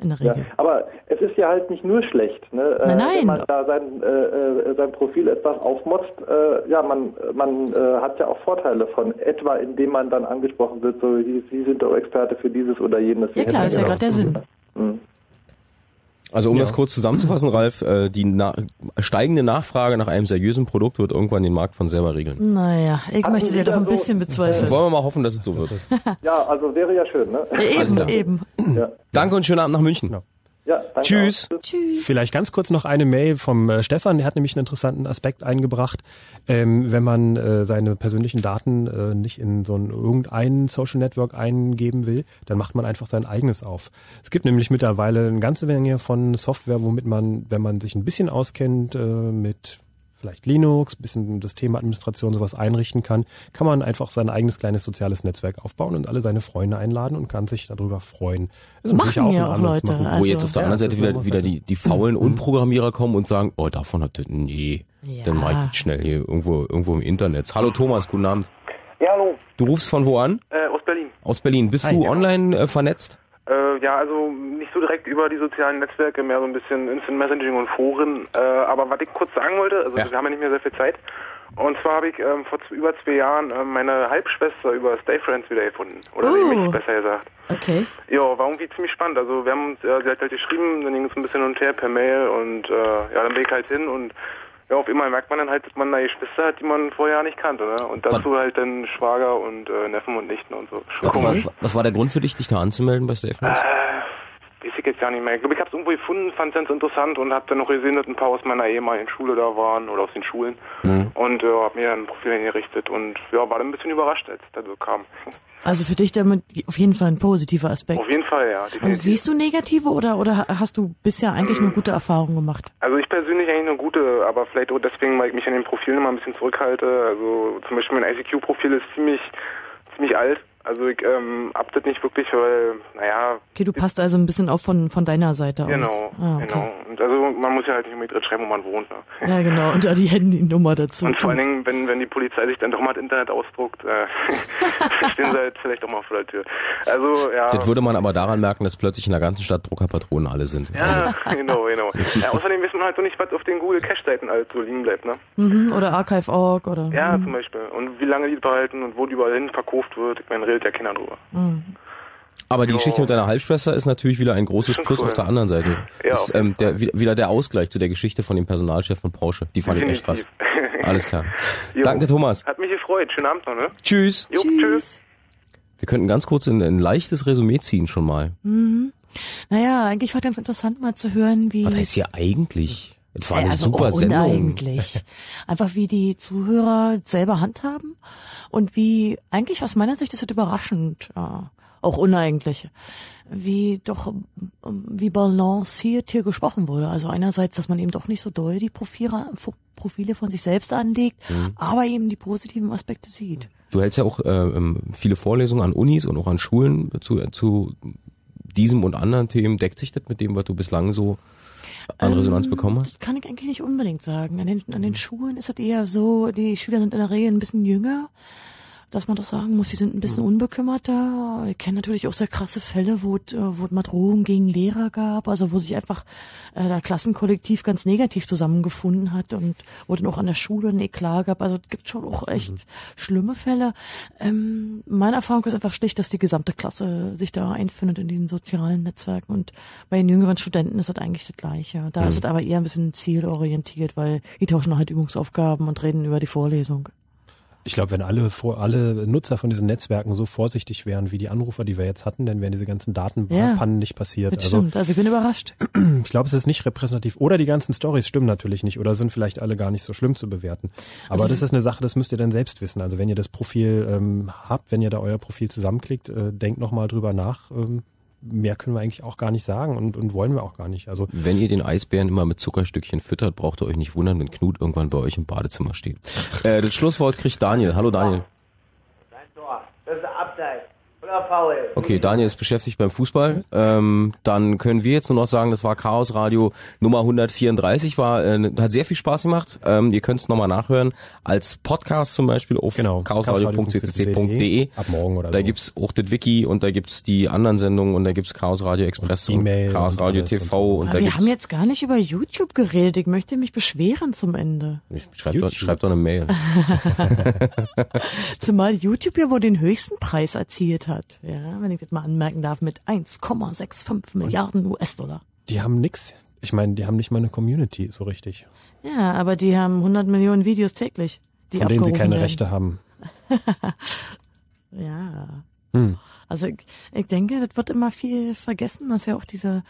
Speaker 5: In der
Speaker 25: Ja,
Speaker 5: Regel.
Speaker 25: aber es ist ja halt nicht nur schlecht, ne? Äh,
Speaker 5: Nein, nein.
Speaker 25: Wenn man da sein, äh, äh, sein Profil etwas aufmotzt, äh, ja, man, man äh, hat ja auch Vorteile von, etwa indem man dann angesprochen wird, so, Sie, Sie sind doch Experte für dieses oder jenes.
Speaker 5: Ja klar, ist ja gerade der Sinn.
Speaker 25: Mhm.
Speaker 1: Also um das kurz zusammenzufassen, Ralf, äh, die na steigende Nachfrage nach einem seriösen Produkt wird irgendwann den Markt von selber regeln.
Speaker 5: Naja, ich
Speaker 25: Hatten
Speaker 5: möchte
Speaker 25: Sie
Speaker 5: dir doch ein
Speaker 25: so-
Speaker 5: bisschen bezweifeln.
Speaker 1: Wollen wir mal hoffen, dass es so wird.
Speaker 25: Ja, also wäre ja schön, ne?
Speaker 1: Alles klar.
Speaker 5: Eben.
Speaker 25: Ja,
Speaker 1: Danke und schönen Abend nach München.
Speaker 25: Ja danke
Speaker 2: Tschüss.
Speaker 25: auch.
Speaker 5: Tschüss.
Speaker 2: Vielleicht ganz kurz noch eine Mail vom äh, Stefan, der hat nämlich einen interessanten Aspekt eingebracht. Ähm, wenn man äh, seine persönlichen Daten äh, nicht in so ein irgendein Social Network eingeben will, dann macht man einfach sein eigenes auf. Es gibt nämlich mittlerweile eine ganze Menge von Software, womit man, wenn man sich ein bisschen auskennt äh, mit vielleicht Linux, bisschen Systemadministration, sowas einrichten kann, kann man einfach sein eigenes kleines soziales Netzwerk aufbauen und alle seine Freunde einladen und kann sich darüber freuen. Ist natürlich
Speaker 5: Machen ja
Speaker 2: ein
Speaker 5: auch
Speaker 2: anderes
Speaker 5: Leute,
Speaker 2: Machen.
Speaker 5: also-
Speaker 1: Wo jetzt auf der
Speaker 2: Ja,
Speaker 1: anderen
Speaker 2: das
Speaker 1: Seite wieder, wieder
Speaker 2: Seite.
Speaker 1: die, die faulen Unprogrammierer kommen und sagen, oh, davon hat das, nee,
Speaker 5: Ja.
Speaker 1: dann mach ich das schnell hier irgendwo, irgendwo im Internet. Hallo Thomas, guten Abend.
Speaker 26: Ja, hallo,
Speaker 1: Du rufst von wo an?
Speaker 26: äh, aus Berlin.
Speaker 1: Aus Berlin. Bist
Speaker 2: Hi.
Speaker 1: du online äh, vernetzt?
Speaker 26: Äh, ja, also nicht so direkt über die sozialen Netzwerke, mehr so ein bisschen Instant Messaging und Foren. Äh, aber was ich kurz sagen wollte, also
Speaker 1: Ja.
Speaker 26: wir haben ja nicht mehr sehr viel Zeit. Und zwar habe ich ähm, vor über zwei Jahren ähm, meine Halbschwester über Stay Friends wiedergefunden. Oder
Speaker 5: Oh.
Speaker 26: nämlich besser gesagt.
Speaker 5: Okay.
Speaker 26: Ja, war irgendwie ziemlich spannend. Also wir haben uns, äh, sie hat halt geschrieben, dann ging es ein bisschen hin und her per Mail und äh, ja, dann bin ich halt hin und ja, auf einmal merkt man dann halt, dass man da Geschwister hat, die man vorher nicht kannte, ne? Und dazu halt dann Schwager und äh, Neffen und Nichten und so. Komisch.
Speaker 1: Was, war der Grund für dich, dich da anzumelden bei Friends?
Speaker 26: Äh, weiß ich jetzt gar nicht mehr. Ich glaube, ich habe es irgendwo gefunden, fand es ganz interessant und habe dann noch gesehen, dass ein paar aus meiner ehemaligen Schule da waren oder aus den Schulen.
Speaker 1: Mhm.
Speaker 26: Und äh, habe mir dann ein Profil eingerichtet und ja, war dann ein bisschen überrascht, als das so kam.
Speaker 5: Also für dich damit auf jeden Fall ein positiver Aspekt.
Speaker 26: Auf jeden Fall, ja.
Speaker 5: Also siehst du negative oder oder hast du bisher eigentlich nur gute Erfahrungen gemacht?
Speaker 26: Also ich persönlich eigentlich eine gute, aber vielleicht auch deswegen, weil ich mich an den Profilen immer ein bisschen zurückhalte. Also zum Beispiel mein ICQ-Profil ist ziemlich, ziemlich alt. Also ich ähm, hab das nicht wirklich, weil, naja,
Speaker 5: Okay, du passt also ein bisschen auf von von deiner Seite aus.
Speaker 26: genau,
Speaker 5: Ah, okay.
Speaker 26: genau. Und also man muss ja halt nicht unbedingt drin schreiben, wo man wohnt. Ne?
Speaker 5: Ja, genau. Und da die Handynummer dazu.
Speaker 26: Und vor allen Dingen, wenn, wenn die Polizei sich dann doch mal das Internet ausdruckt, äh, stehen sie halt vielleicht auch mal vor der Tür. Also, ja.
Speaker 1: Das würde man aber daran merken, dass plötzlich in der ganzen Stadt Druckerpatronen alle sind.
Speaker 26: ja, genau, genau. Ja, außerdem wissen wir halt so nicht, was auf den Google Cache-Seiten halt so liegen bleibt, ne?
Speaker 5: Mhm, oder Archive.org oder.
Speaker 26: Ja,
Speaker 5: Mhm.
Speaker 26: zum Beispiel. Und wie lange die behalten und wo die überall hin verkauft wird. Ich meine, redet ja keiner drüber.
Speaker 5: Mhm.
Speaker 1: Aber die
Speaker 26: Jo.
Speaker 1: Geschichte mit deiner Halbschwester ist natürlich wieder ein großes Plus
Speaker 26: cool.
Speaker 1: auf der anderen Seite.
Speaker 26: Ja,
Speaker 1: ist, ähm, der, wi- wieder der Ausgleich zu der Geschichte von dem Personalchef von Porsche. Die fand ich echt krass. Alles klar.
Speaker 26: Jo.
Speaker 1: Danke, Thomas.
Speaker 26: Hat mich gefreut. Schönen Abend noch, ne?
Speaker 1: Tschüss.
Speaker 26: Jo, tschüss.
Speaker 1: Wir könnten ganz kurz ein, ein leichtes Resümee ziehen schon mal.
Speaker 5: Mhm. Naja, eigentlich war ganz interessant mal zu hören, wie.
Speaker 1: Was heißt hier eigentlich? Es war eine
Speaker 5: also
Speaker 1: super Sendung.
Speaker 5: Uneigentlich. Einfach wie die Zuhörer selber handhaben und wie, eigentlich aus meiner Sicht ist es überraschend, ja, auch uneigentlich, wie doch, wie balanciert hier gesprochen wurde. Also einerseits, dass man eben doch nicht so doll die Profile, Profile von sich selbst anlegt,
Speaker 1: Mhm.
Speaker 5: aber eben die positiven Aspekte sieht.
Speaker 1: Du hältst ja auch äh, ähm, viele Vorlesungen an Unis und auch an Schulen zu, zu diesem und anderen Themen. Deckt sich das mit dem, was du bislang so an Resonanz
Speaker 5: Ähm,
Speaker 1: bekommen hast?
Speaker 5: Kann ich eigentlich nicht unbedingt sagen. An den, an den Schulen ist es eher so, die Schüler sind in der Regel ein bisschen jünger, dass man doch sagen muss, sie sind ein bisschen unbekümmerter. Ich kenne natürlich auch sehr krasse Fälle, wo es, äh, wo mal Drohungen gegen Lehrer gab, also wo sich einfach äh, der Klassenkollektiv ganz negativ zusammengefunden hat und wo dann auch an der Schule ein Eklat gab. Also es gibt schon auch echt schlimme Fälle. Ähm, meine Erfahrung ist einfach schlicht, dass die gesamte Klasse sich da einfindet in diesen sozialen Netzwerken und bei den jüngeren Studenten ist das eigentlich das Gleiche. Da
Speaker 1: Mhm.
Speaker 5: ist es aber eher ein bisschen zielorientiert, weil die tauschen halt Übungsaufgaben und reden über die Vorlesung.
Speaker 2: Ich glaube, wenn alle vor, alle Nutzer von diesen Netzwerken so vorsichtig wären wie die Anrufer, die wir jetzt hatten, dann wären diese ganzen Datenpannen
Speaker 5: Ja.
Speaker 2: nicht passiert.
Speaker 5: Das stimmt, also ich bin überrascht.
Speaker 2: ich glaube, es ist nicht repräsentativ. Oder die ganzen Stories stimmen natürlich nicht oder sind vielleicht alle gar nicht so schlimm zu bewerten. Aber
Speaker 5: Also-
Speaker 2: das ist eine Sache, das müsst ihr dann selbst wissen. Also wenn ihr das Profil ähm, habt, wenn ihr da euer Profil zusammenklickt, äh, denkt nochmal drüber nach. Ähm, mehr können wir eigentlich auch gar nicht sagen und, und wollen wir auch gar nicht. Also
Speaker 1: Wenn ihr den Eisbären immer mit Zuckerstückchen füttert, braucht ihr euch nicht wundern, wenn Knut irgendwann bei euch im Badezimmer steht. Äh, das Schlusswort kriegt Daniel. Hallo Daniel.
Speaker 27: Das ist ein Abseits. Oder Foul.
Speaker 1: Okay, Daniel ist beschäftigt beim Fußball. Ähm, dann können wir jetzt nur noch sagen, das war Chaos Radio Nummer 134, war äh, hat sehr viel Spaß gemacht. Ähm, ihr könnt es nochmal nachhören als Podcast zum Beispiel auf genau, chaosradio.ccc.de.
Speaker 2: Ab morgen oder
Speaker 1: Da
Speaker 2: so.
Speaker 1: gibt's auch das Wiki und da gibt's die anderen Sendungen und da gibt's Chaos Radio Express und,
Speaker 2: E-Mail
Speaker 1: Chaos
Speaker 2: und
Speaker 1: Radio
Speaker 2: alles
Speaker 1: TV und,
Speaker 5: Aber
Speaker 1: da
Speaker 5: wir
Speaker 1: gibt's
Speaker 5: haben jetzt gar nicht über YouTube geredet. Ich möchte mich beschweren zum Ende.
Speaker 1: schreibt doch, schreibt doch eine Mail.
Speaker 5: Zumal YouTube ja wohl den höchsten Preis erzielt hat. Ja, wenn ich das mal anmerken darf, mit 1,65 Milliarden US-Dollar.
Speaker 2: die haben nix. Ich meine, die haben nicht mal eine Community so richtig,
Speaker 5: Ja, aber die haben 100 Millionen Videos täglich, die
Speaker 2: von denen sie keine
Speaker 5: werden.
Speaker 2: Rechte haben.
Speaker 5: Ja.
Speaker 2: Hm.
Speaker 5: Also ich, ich denke, das wird immer viel vergessen, dass ja auch diese,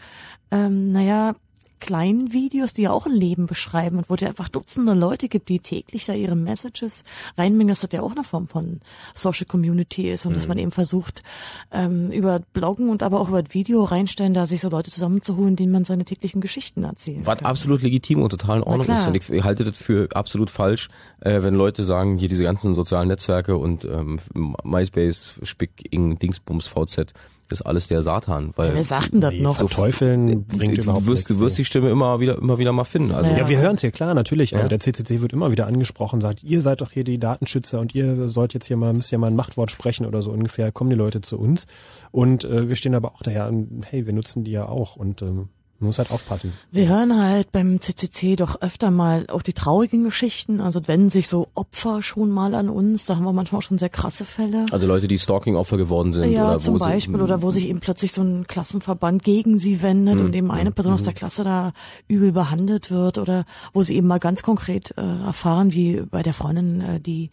Speaker 5: ähm, naja, kleinen Videos, die ja auch ein Leben beschreiben und wo es ja einfach Dutzende Leute gibt, die täglich da ihre Messages reinbringen, dass das ja auch eine Form von Social Community ist und dass
Speaker 1: Mhm.
Speaker 5: man eben versucht, ähm, über Bloggen und aber auch über das Video reinstellen, da sich so Leute zusammenzuholen, denen man seine täglichen Geschichten erzählt.
Speaker 1: Was absolut legitim und total in Ordnung ist. Und ich halte das für absolut falsch, äh, wenn Leute sagen, hier diese ganzen sozialen Netzwerke und ähm, MySpace, Spick, Ing, Dingsbums, VZ, ist alles der Satan. Weil
Speaker 5: Wer sagt denn das noch?
Speaker 2: Verteufeln bringt
Speaker 1: du
Speaker 2: überhaupt
Speaker 1: wirst,
Speaker 2: nichts.
Speaker 1: Du wirst die Stimme immer wieder, immer wieder mal finden. Also
Speaker 2: ja, wir hören es hier, klar, natürlich. Also
Speaker 1: Ja.
Speaker 2: der CCC wird immer wieder angesprochen, sagt, ihr seid doch hier die Datenschützer und ihr sollt jetzt hier mal, müsst ja mal ein Machtwort sprechen oder so ungefähr, kommen die Leute zu uns. Und äh, wir stehen aber auch daher, an, hey, wir nutzen die ja auch und ähm, man muss halt aufpassen.
Speaker 5: Wir hören halt beim CCC doch öfter mal auch die traurigen Geschichten. Also wenden sich so Opfer schon mal an uns. Da haben wir manchmal auch schon sehr krasse Fälle.
Speaker 1: Also Leute, die Stalking-Opfer geworden sind.
Speaker 5: ja,
Speaker 1: oder
Speaker 5: zum
Speaker 1: wo
Speaker 5: Beispiel.
Speaker 1: Sie,
Speaker 5: oder wo sich eben plötzlich so ein Klassenverband gegen sie wendet und eben eine Person aus
Speaker 1: mhm.
Speaker 5: der Klasse da übel behandelt wird. Oder wo sie eben mal ganz konkret äh, erfahren, wie bei der Freundin, äh, die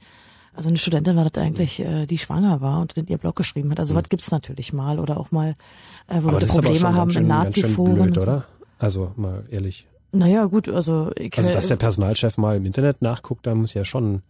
Speaker 5: also eine Studentin war das eigentlich, äh, die schwanger war und in ihr Blog geschrieben hat. Also
Speaker 1: Mhm.
Speaker 5: was gibt's natürlich mal. Oder auch mal, äh, wo
Speaker 2: Aber aber
Speaker 5: Probleme haben in Nazi-Foren. so.
Speaker 2: oder? Also mal ehrlich.
Speaker 5: Naja, gut, also ich,
Speaker 2: Also dass der Personalchef mal im Internet nachguckt, da muss ja schon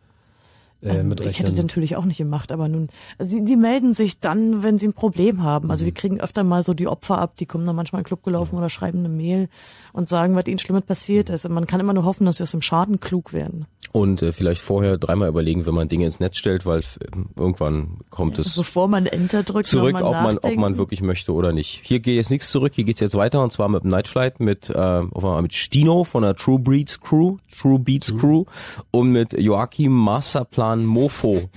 Speaker 2: äh,
Speaker 5: Ähm,
Speaker 2: mit
Speaker 5: ich hätte
Speaker 2: rechnen.
Speaker 5: natürlich auch nicht gemacht, aber nun, also sie, die melden sich dann, wenn sie ein Problem haben. Also wir
Speaker 2: Mhm.
Speaker 5: kriegen öfter mal so die Opfer ab, die kommen dann manchmal in den Club gelaufen oder schreiben eine Mail und sagen, was ihnen Schlimmes passiert ist. Und man kann immer nur hoffen, dass sie aus dem Schaden klug werden.
Speaker 1: Und äh, vielleicht vorher dreimal überlegen, wenn man Dinge ins Netz stellt, weil äh, irgendwann kommt es
Speaker 5: Bevor man Enter drückt,
Speaker 1: zurück, ob man, ob man wirklich möchte oder nicht. Hier geht jetzt nichts zurück, hier geht's jetzt weiter und zwar mit dem Night Flight mit, äh, auf einmal mit Stino von der True Breeds Crew, True Beats Crew und mit Joachim Masterplan Mofo.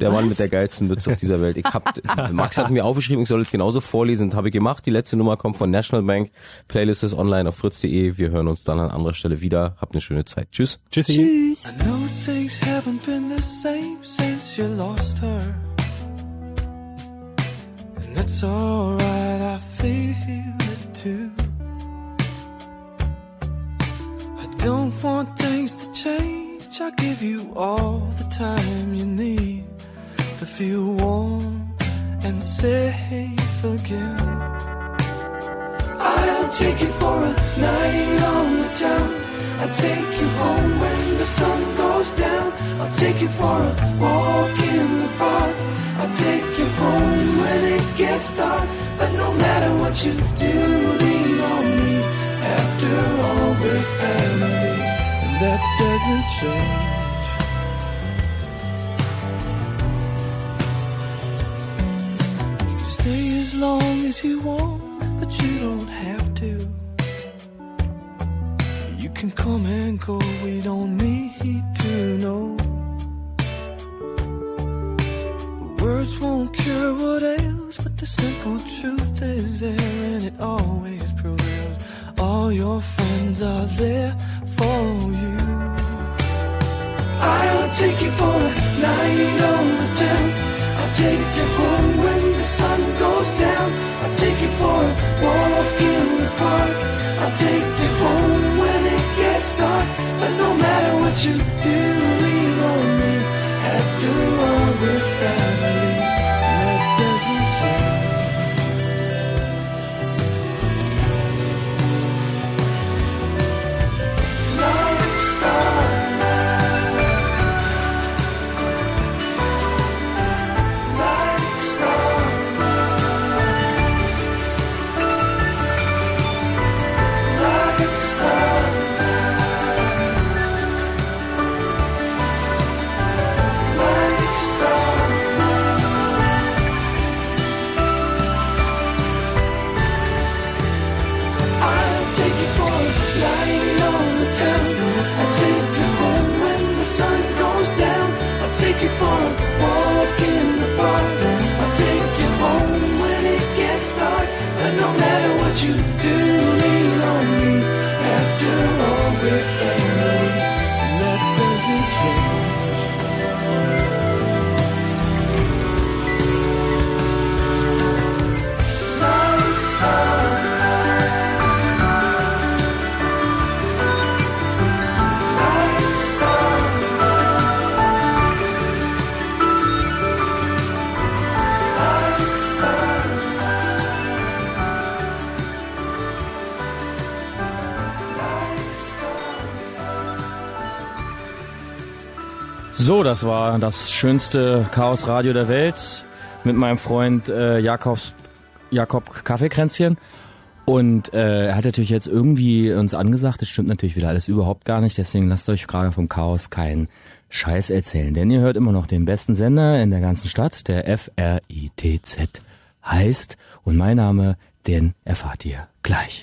Speaker 1: Der Mann mit der geilsten Witze auf dieser Welt. Ich hab, Max hat mir aufgeschrieben, ich soll es genauso vorlesen. Das habe ich gemacht. Die letzte Nummer kommt von National Bank. Playlist ist online auf fritz.de. Wir hören uns dann an anderer Stelle wieder. Habt eine schöne Zeit. Tschüss.
Speaker 5: Tschüss.
Speaker 28: I know things haven't been the same since you lost her. And that's alright, I feel it too. I don't want things to change, I give you all the time you need to feel warm and safe again. I'll take you for a night on the town. I'll take you home when the sun goes down. I'll take you for a walk in the park. I'll take you home when it gets dark. But no matter what you do, lean on me. After all, we're family, and that doesn't change. As long as you want, but you don't have to. You can come and go, we don't need to know. Words won't cure what ails, but the simple truth is there and it always prevails. All your friends are there for you. I'll take you for a night on the town. I'll take you home when for a walk in the park. I'll take you home when it gets dark. But no matter what you do, lean on me. After all, we're family.
Speaker 29: So, das war das schönste Chaos-Radio der Welt mit meinem Freund äh, Jakobs, Jakob Kaffeekränzchen. Und äh, er hat natürlich jetzt irgendwie uns angesagt, das stimmt natürlich wieder alles überhaupt gar nicht, deswegen lasst euch gerade vom Chaos keinen Scheiß erzählen. Denn ihr hört immer noch den besten Sender in der ganzen Stadt, der FRITZ heißt. Und mein Name, den erfahrt ihr gleich.